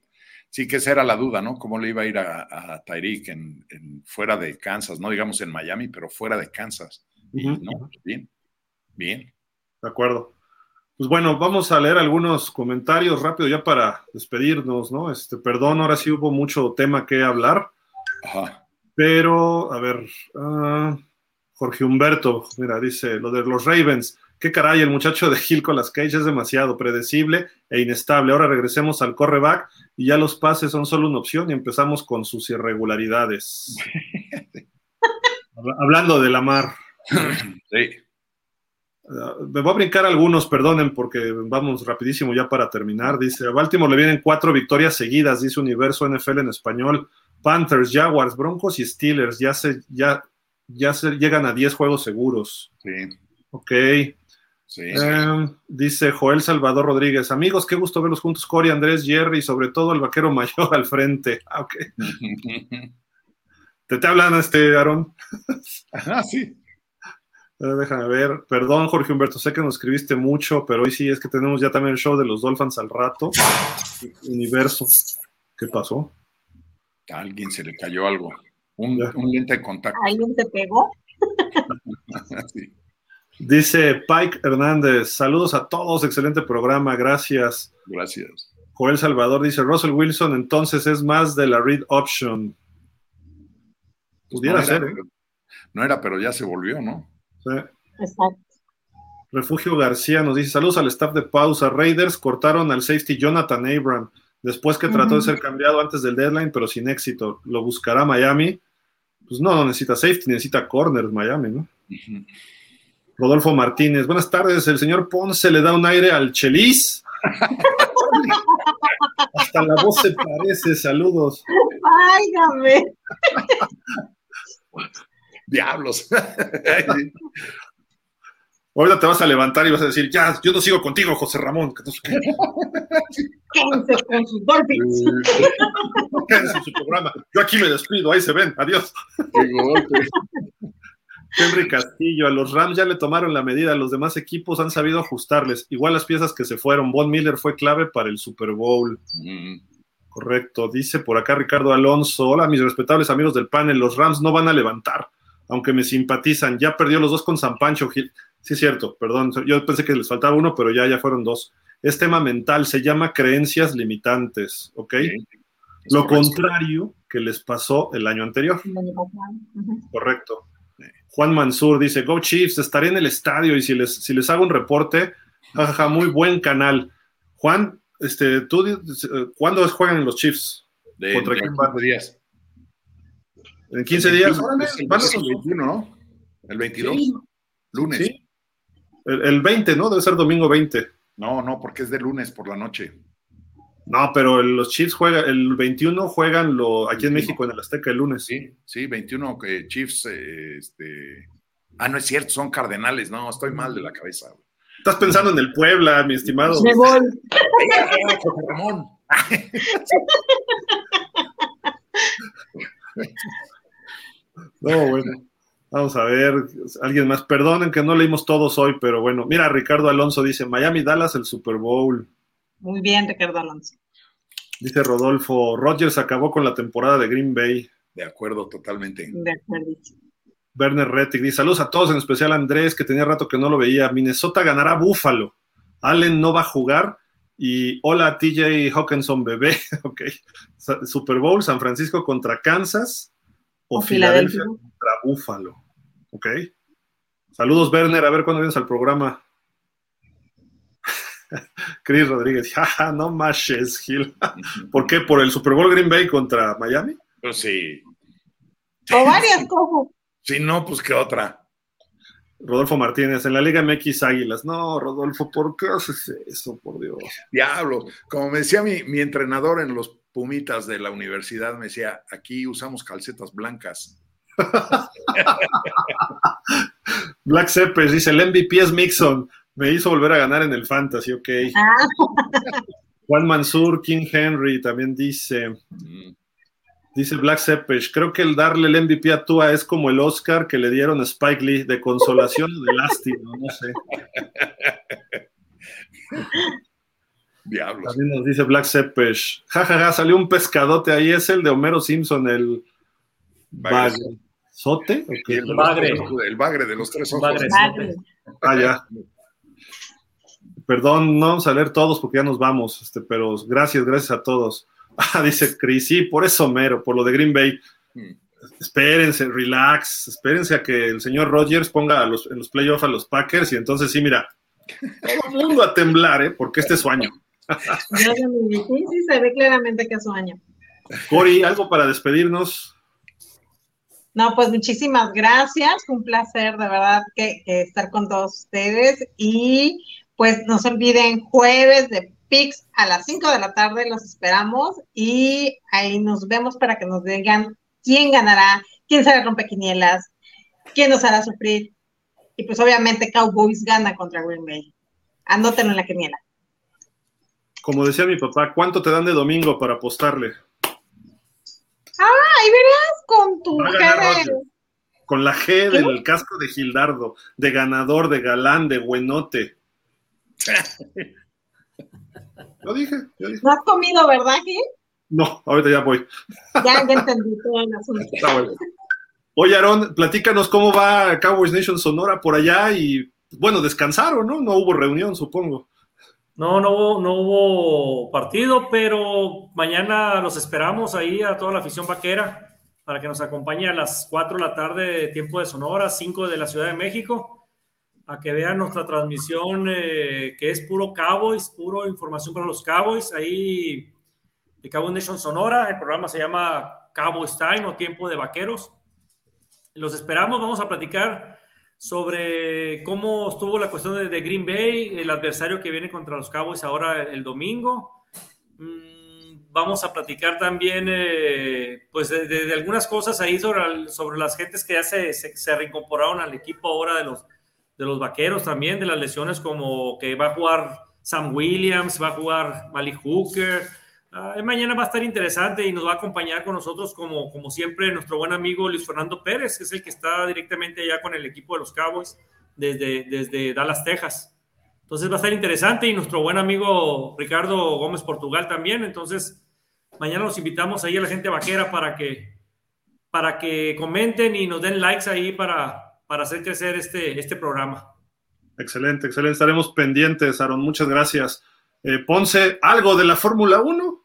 sí que esa era la duda, ¿no? ¿Cómo le iba a ir a, Tyreek en, fuera de Kansas? No digamos en Miami, pero fuera de Kansas. no, bien, bien. De acuerdo. Pues bueno, vamos a leer algunos comentarios rápido ya para despedirnos, ¿no? Este, perdón, ahora sí hubo mucho tema que hablar. Ajá. Pero, a ver, ah, Jorge Humberto, mira, dice lo de los Ravens. Qué caray, el muchacho de Gil con las Cage es demasiado predecible e inestable. Ahora regresemos al correback y ya los pases son solo una opción y empezamos con sus irregularidades. Hablando de la mar. Sí. Uh, me voy a brincar algunos, perdonen, porque vamos rapidísimo ya para terminar. Dice, a Baltimore le vienen cuatro victorias seguidas, dice Universo NFL en español. Panthers, Jaguars, Broncos y Steelers ya se, ya, ya se llegan a 10 juegos seguros. Sí. Ok. Em, dice Joel Salvador Rodríguez, amigos, qué gusto verlos juntos, Cory, Andrés, Jerry y sobre todo el vaquero mayor al frente. Ah, ok. ¿Te, te hablan este, Aaron? ah, sí. Déjame ver. Perdón, Jorge Humberto, sé que nos escribiste mucho, pero hoy sí es que tenemos ya también el show de los Dolphins al rato. Universo. ¿Qué pasó? A alguien se le cayó algo. Un, lente de contacto. ¿Alguien te pegó? Dice Pike Hernández, saludos a todos, excelente programa, gracias. Gracias. Joel Salvador dice, Russell Wilson entonces es más de la read option. Pudiera ser. ¿eh? No era, pero ya se volvió, ¿no? Exacto. Refugio García nos dice: Saludos al staff de pausa. Raiders cortaron al safety Jonathan Abram después que trató de ser cambiado antes del deadline, pero sin éxito. Lo buscará Miami. Pues no, no necesita safety, necesita corners Miami, ¿no? Rodolfo Martínez, buenas tardes. El señor Ponce le da un aire al Chelis. Hasta la voz se parece, saludos. Áigame. Diablos. Ahorita te vas a levantar y vas a decir, ya, yo no sigo contigo, José Ramón. Quédense con sus Dolphins. Quédense en su programa. Yo aquí me despido, ahí se ven, adiós. Henry Castillo, a los Rams ya le tomaron la medida, los demás equipos han sabido ajustarles. Igual las piezas que se fueron. Von Miller fue clave para el Super Bowl. Mm. Correcto. Dice por acá Ricardo Alonso. Hola, mis respetables amigos del panel. Los Rams no van a levantar, aunque me simpatizan. Ya perdió los dos con San Pancho Gil. Sí, es cierto, perdón. Yo pensé que les faltaba uno, pero ya, ya fueron dos. Es tema mental, se llama creencias limitantes, ¿ok? Sí. Lo correcto. contrario que les pasó el año anterior. Correcto. Juan Mansur dice, Go Chiefs, estaré en el estadio y si les, si les hago un reporte, jajaja, muy buen canal. Juan, este, ¿tú, eh, ¿cuándo juegan los Chiefs? De, ¿Contra de quién 15 van? días. ¿En 15 días? El, van es el los- 21, ¿no? El 22. Sí. Lunes. Sí. El, el 20, ¿no? Debe ser domingo 20. No, no, porque es de lunes por la noche. No, pero el- los Chiefs juegan, el 21 juegan lo, aquí en 21. México, en el Azteca, el lunes. Sí, sí, 21 que Chiefs, eh, este... Ah, no es cierto, son cardenales. No, estoy mal de la cabeza. güey. Estás pensando en el Puebla, mi estimado. Me voy. ¡Eh, José Ramón! No, bueno. Vamos a ver, alguien más. Perdonen que no leímos todos hoy, pero bueno. Mira, Ricardo Alonso dice, Miami Dallas el Super Bowl. Muy bien, Ricardo Alonso. Dice Rodolfo, Rodgers acabó con la temporada de Green Bay. De acuerdo, totalmente. De acuerdo. Werner Rettig dice, saludos a todos, en especial a Andrés, que tenía rato que no lo veía. Minnesota ganará Buffalo. Allen no va a jugar. Y hola TJ Hawkinson, bebé. ok. Super Bowl, San Francisco contra Kansas o, O Filadelfia Filadelfia. Contra Buffalo. Ok. Saludos, Werner. A ver cuándo vienes al programa. Chris Rodríguez, jaja, no mashes, Gil. ¿Por qué? ¿Por el Super Bowl Green Bay contra Miami? Pues sí. O varias. Si no, pues qué otra. Rodolfo Martínez, en la Liga MX Águilas. No, Rodolfo, ¿por qué haces eso, por Dios? Diablo. Como me decía mi, mi entrenador en los Pumitas de la universidad, me decía, aquí usamos calcetas blancas. Black Seppers dice, el MVP es Mixon. Me hizo volver a ganar en el Fantasy, ok. Ah, Juan Mansur, King Henry también dice, dice Black Seppers, creo que el darle el MVP a Tua es como el Oscar que le dieron a Spike Lee, de consolación o de lástima, no sé. Diablos. También nos dice Black Seppers, jajaja, salió un pescadote ahí, es el de Homero Simpson, el. ¿Sote? El, Bagre. el bagre de los tres ojos. Bagre. Ah, ya. Perdón, no vamos a leer todos porque ya nos vamos, este, pero gracias, gracias a todos. Ah, dice Chris, sí, por eso mero, por lo de Green Bay. Mm. Espérense, relax, espérense a que el señor Rogers ponga a los, en los playoffs a los Packers y entonces sí, mira, todo el mundo a temblar, ¿eh? porque este es su año. Sí, sí, se ve claramente que es su año. Cory, algo para despedirnos. No, pues muchísimas gracias. Un placer, de verdad, que, que estar con todos ustedes. Y pues no se olviden, jueves de PIX a las 5 de la tarde los esperamos. Y ahí nos vemos para que nos digan quién ganará, quién será rompequinielas, quién nos hará sufrir. Y pues obviamente Cowboys gana contra Green Bay. Anótenlo en la quiniela. Como decía mi papá, ¿cuánto te dan de domingo para apostarle? Ay, verás con tu cara. Rodgers. Con la G del casco de Gildardo, de ganador, de galán, de buenote. Lo dije, yo dije. No has comido, ¿verdad, Gil? No, ahorita ya voy. Ya, ya entendí todo el asunto. Está bueno. Oye, Aarón, platícanos cómo va Cowboys Nation Sonora por allá y, bueno, descansaron, ¿no? No hubo reunión, supongo. No, no hubo, no partido, pero mañana los esperamos ahí a toda la afición vaquera para que nos acompañe a las 4 de la tarde, tiempo de Sonora, 5 de la Ciudad de México, a que vean nuestra transmisión eh, que es puro Cowboys, puro información para los Cowboys, ahí de Cowboys Nation Sonora, el programa se llama Cowboys Time o Tiempo de Vaqueros. los esperamos, vamos a platicar sobre cómo estuvo la cuestión de, Green Bay, el adversario que viene contra los Cowboys ahora el domingo. Mm, vamos a platicar también eh, pues de, algunas cosas ahí sobre, sobre las gentes que ya se, se, reincorporaron al equipo ahora de los, de los vaqueros también, de las lesiones como que va a jugar Sam Williams, va a jugar Malik Hooker. Mañana va a estar interesante y nos va a acompañar con nosotros, como, como siempre, nuestro buen amigo Luis Fernando Pérez, que es el que está directamente allá con el equipo de los Cowboys desde, desde Dallas, Texas. Entonces va a estar interesante y nuestro buen amigo Ricardo Gómez Portugal también. Entonces, mañana los invitamos ahí a la gente vaquera para que, para que comenten y nos den likes ahí para, para hacer crecer este, este programa. Excelente, excelente. Estaremos pendientes, Aaron. Muchas gracias. Eh, Ponce, ¿algo de la Fórmula 1?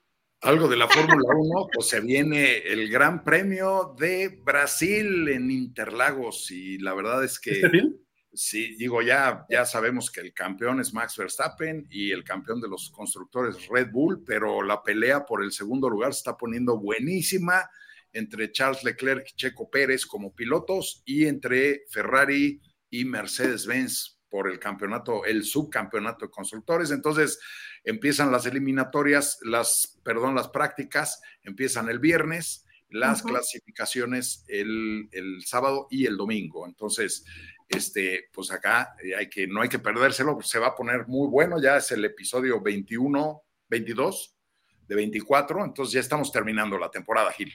Algo de la Fórmula 1, pues se viene el Gran Premio de Brasil en Interlagos y la verdad es que... ¿Está bien? Sí, digo, ya, ya sabemos que el campeón es Max Verstappen y el campeón de los constructores Red Bull, pero la pelea por el segundo lugar se está poniendo buenísima entre Charles Leclerc y Checo Pérez como pilotos y entre Ferrari y Mercedes-Benz por el campeonato, el subcampeonato de constructores. Entonces empiezan las eliminatorias, las, perdón, las prácticas empiezan el viernes, las clasificaciones el, sábado y el domingo. Entonces, este, pues acá eh, hay que, no hay que perdérselo, se va a poner muy bueno, ya es el episodio 21, 22 de 24, entonces ya estamos terminando la temporada, Gil.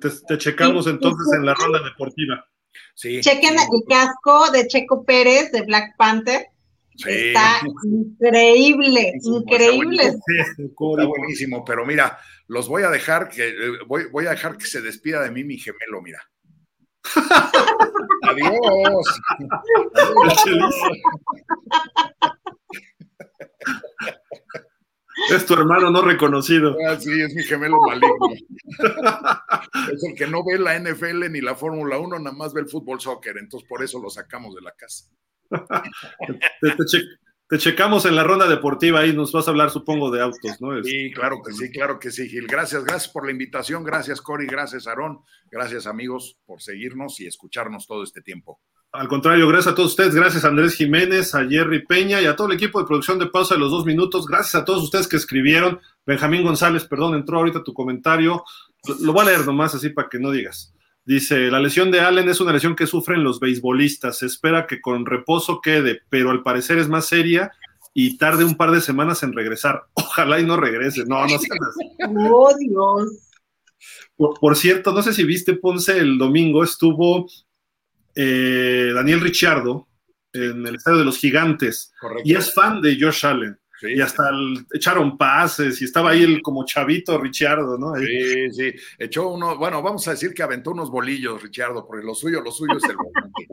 te checamos entonces en la ronda deportiva. Chequen el casco de Checo Pérez de Black Panther. Está increíble, increíble. Está buenísimo, pero mira, los voy a dejar que eh, voy, voy a dejar que se despida de mí mi gemelo, mira. Adiós. Adiós. Es tu hermano no reconocido. Ah, sí, es mi gemelo maligno. es el que no ve la NFL ni la Fórmula 1, nada más ve el fútbol soccer, entonces por eso lo sacamos de la casa. te, checamos en la ronda deportiva y nos vas a hablar, supongo, de autos, ¿no? Sí, claro que sí, claro que sí, Gil. Gracias, gracias por la invitación, gracias, Cory, gracias, Aarón, gracias, amigos, por seguirnos y escucharnos todo este tiempo. Al contrario, gracias a todos ustedes, gracias a Andrés Jiménez, a Jerry Peña y a todo el equipo de producción de Pausa de los Dos Minutos. Gracias a todos ustedes que escribieron. Benjamín González, perdón, entró ahorita tu comentario. Lo, voy a leer nomás así para que no digas. Dice, la lesión de Allen es una lesión que sufren los beisbolistas. Se espera que con reposo quede, pero al parecer es más seria y tarde un par de semanas en regresar. Ojalá y no regrese. No, no seas Oh, Dios. por, cierto, no sé si viste, Ponce, el domingo estuvo eh, Daniel Ricciardo en el estadio de los Gigantes y es fan de Josh Allen. Y hasta echaron pases y estaba ahí el como chavito Ricciardo, ¿no? Sí, sí, echó uno, bueno, vamos a decir que aventó unos bolillos, Ricciardo, porque lo suyo, lo suyo es el volante.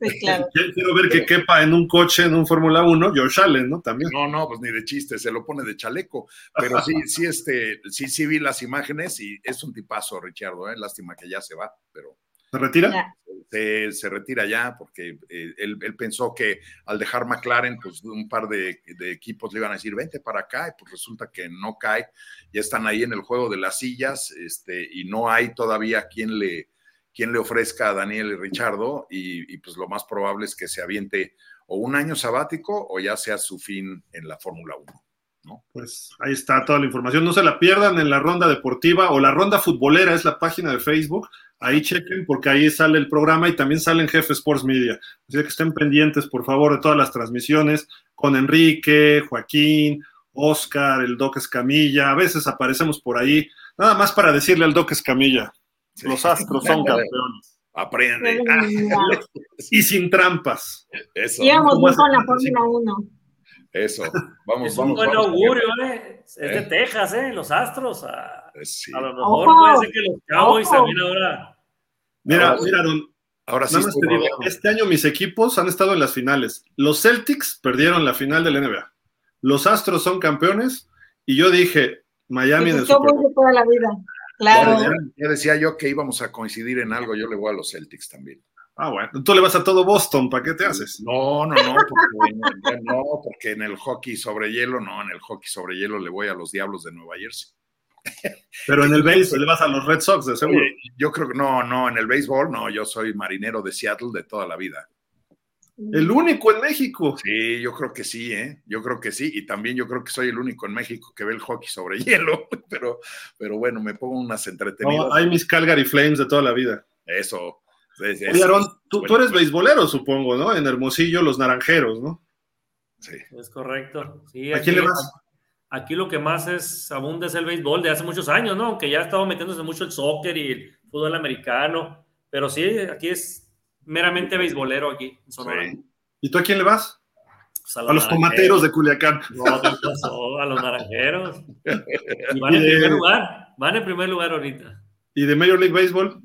sí, claro. Quiero ver que quepa en un coche, en un Fórmula 1, Josh Allen, ¿no? También. No, no, pues ni de chiste, se lo pone de chaleco. Pero sí, sí, este, sí, sí vi las imágenes y es un tipazo, Ricciardo, ¿eh? Lástima que ya se va, pero. ¿Se retira? Se, retira ya porque eh, él, pensó que al dejar McLaren, pues un par de, equipos le iban a decir, vente para acá, y pues resulta que no cae, ya están ahí en el juego de las sillas, este, y no hay todavía quien le, quien le ofrezca a Daniel y Richardo, y, y pues lo más probable es que se aviente o un año sabático o ya sea su fin en la Fórmula 1. Pues ahí está toda la información. No se la pierdan en la ronda deportiva o la ronda futbolera, es la página de Facebook. Ahí chequen porque ahí sale el programa y también sale en Jefe Sports Media. Así que estén pendientes, por favor, de todas las transmisiones con Enrique, Joaquín, Oscar, el Doc Escamilla. A veces aparecemos por ahí, nada más para decirle al Doc Escamilla, los astros son campeones. Aprende. y sin trampas. Eso. Íbamos con la Fórmula 1. Eso, vamos, es vamos. un buen augurio, ¿eh? Es de ¿Eh? Texas, ¿eh? Los Astros. A, pues a lo mejor puede ser que los Cowboys también ahora. Mira, mira, Don. Ahora sí. este año mis equipos han estado en las finales. Los Celtics perdieron la final del NBA. Los Astros son campeones y yo dije Miami el Super Bowl. toda la vida. Claro. ya, decía yo que íbamos a coincidir en algo. Yo le voy a los Celtics también. Ah, bueno, tú le vas a todo Boston, ¿para qué te haces? No, no, no, porque, no, porque en el hockey sobre hielo, no, en el hockey sobre hielo le voy a los Diablos de Nueva Jersey. Pero en el base le vas a los Red Sox, de seguro. Yo creo que no, no, en el béisbol, no, yo soy marinero de Seattle de toda la vida. El único en México. Sí, yo creo que sí, ¿eh? Yo creo que sí. Y también yo creo que soy el único en México que ve el hockey sobre hielo. Pero, pero bueno, me pongo unas entretenidas. No, hay mis Calgary Flames de toda la vida. Eso. Es- es- Oye, Aarón, tú, tú eres beisbolero, supongo, ¿no? En Hermosillo, los naranjeros, ¿no? Sí. Es correcto. Sí, ¿A aquí, quién le vas? Aquí lo que más es abunda es el béisbol de hace muchos años, ¿no? Aunque ya ha estado metiéndose mucho el soccer y el fútbol americano. Pero sí, aquí es meramente beisbolero aquí en Sonora. Sí. ¿Y tú a quién le vas? Pues A los tomateros de Culiacán. No, ¿qué pasó? A los naranjeros. Y van en Y de- primer lugar. Van en primer lugar ahorita. ¿Y de Major League Baseball?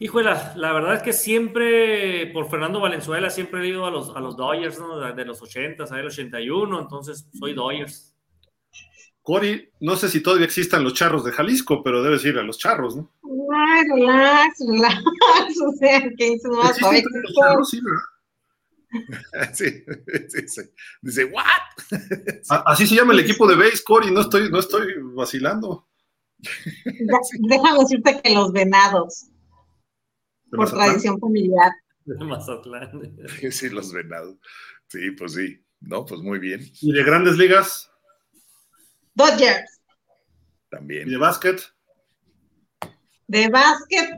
Híjole, la, la verdad es que siempre, por Fernando Valenzuela, siempre he ido a los, a los Dodgers, ¿no? De, los 80, a el 81, entonces soy Dodgers. Cory, no sé si todavía existan los charros de Jalisco, pero debes ir a los charros, ¿no? Ay, relax, relax. O sea, que hizo más ¿Existen los charros? Sí, ¿verdad? Sí, sí, sí. Dice, ¿what? A- Así se llama el equipo de base, Cory, no estoy, no estoy vacilando. Déjame decirte que los venados, ¿De por Mazatlán? tradición familiar. De Mazatlán. Sí, los venados. Sí, pues sí. No, pues muy bien. ¿Y de grandes ligas? Dodgers. ¿Y También. de básquet? De básquet,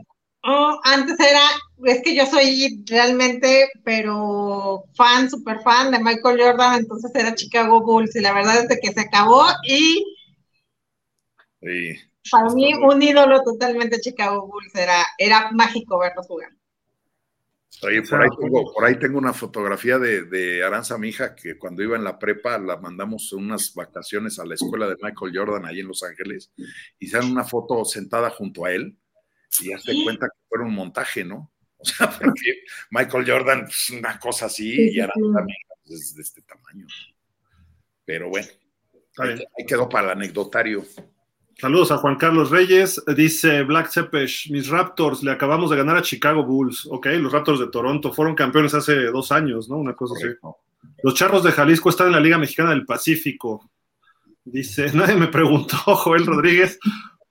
oh, antes era, es que yo soy realmente, pero fan, super fan de Michael Jordan, entonces era Chicago Bulls, y la verdad es de que se acabó, y Sí. Para mí un ídolo totalmente Chicago Bulls, era, era mágico verlos jugar. Oye, por ahí tengo, por ahí tengo una fotografía de, de Aranza, mi hija, que cuando iba en la prepa la mandamos unas vacaciones a la escuela de Michael Jordan ahí en Los Ángeles y sale una foto sentada junto a él y hazte cuenta que fue un montaje, ¿no? O sea, porque Michael Jordan, pues, una cosa así Sí, sí, y Aranza, sí. hija, pues, es de este tamaño. Pero bueno, ahí quedó para el anecdotario. Saludos a Juan Carlos Reyes. Dice Black Cepesh, mis Raptors le acabamos de ganar a Chicago Bulls. Ok, los Raptors de Toronto fueron campeones hace dos años, ¿no? Una cosa así. Los Charros de Jalisco están en la Liga Mexicana del Pacífico. Dice, nadie me preguntó, Joel Rodríguez,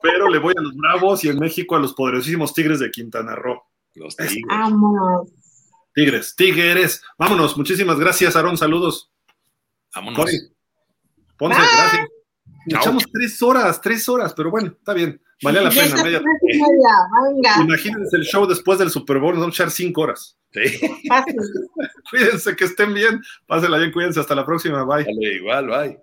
pero le voy a los Bravos y en México a los poderosísimos Tigres de Quintana Roo. Los Tigres. Vamos. Tigres, Tigres. Vámonos, muchísimas gracias, Aarón. Saludos. Vámonos. Ponce, Bye. gracias. Echamos tres horas, tres horas, pero bueno, está bien. Valía la pena. media- media, Imagínense el show después del Super Bowl, nos vamos a echar cinco horas. Sí, fácil. Cuídense, que estén bien. Pásenla bien, cuídense. Hasta la próxima. Bye. vale, igual, bye.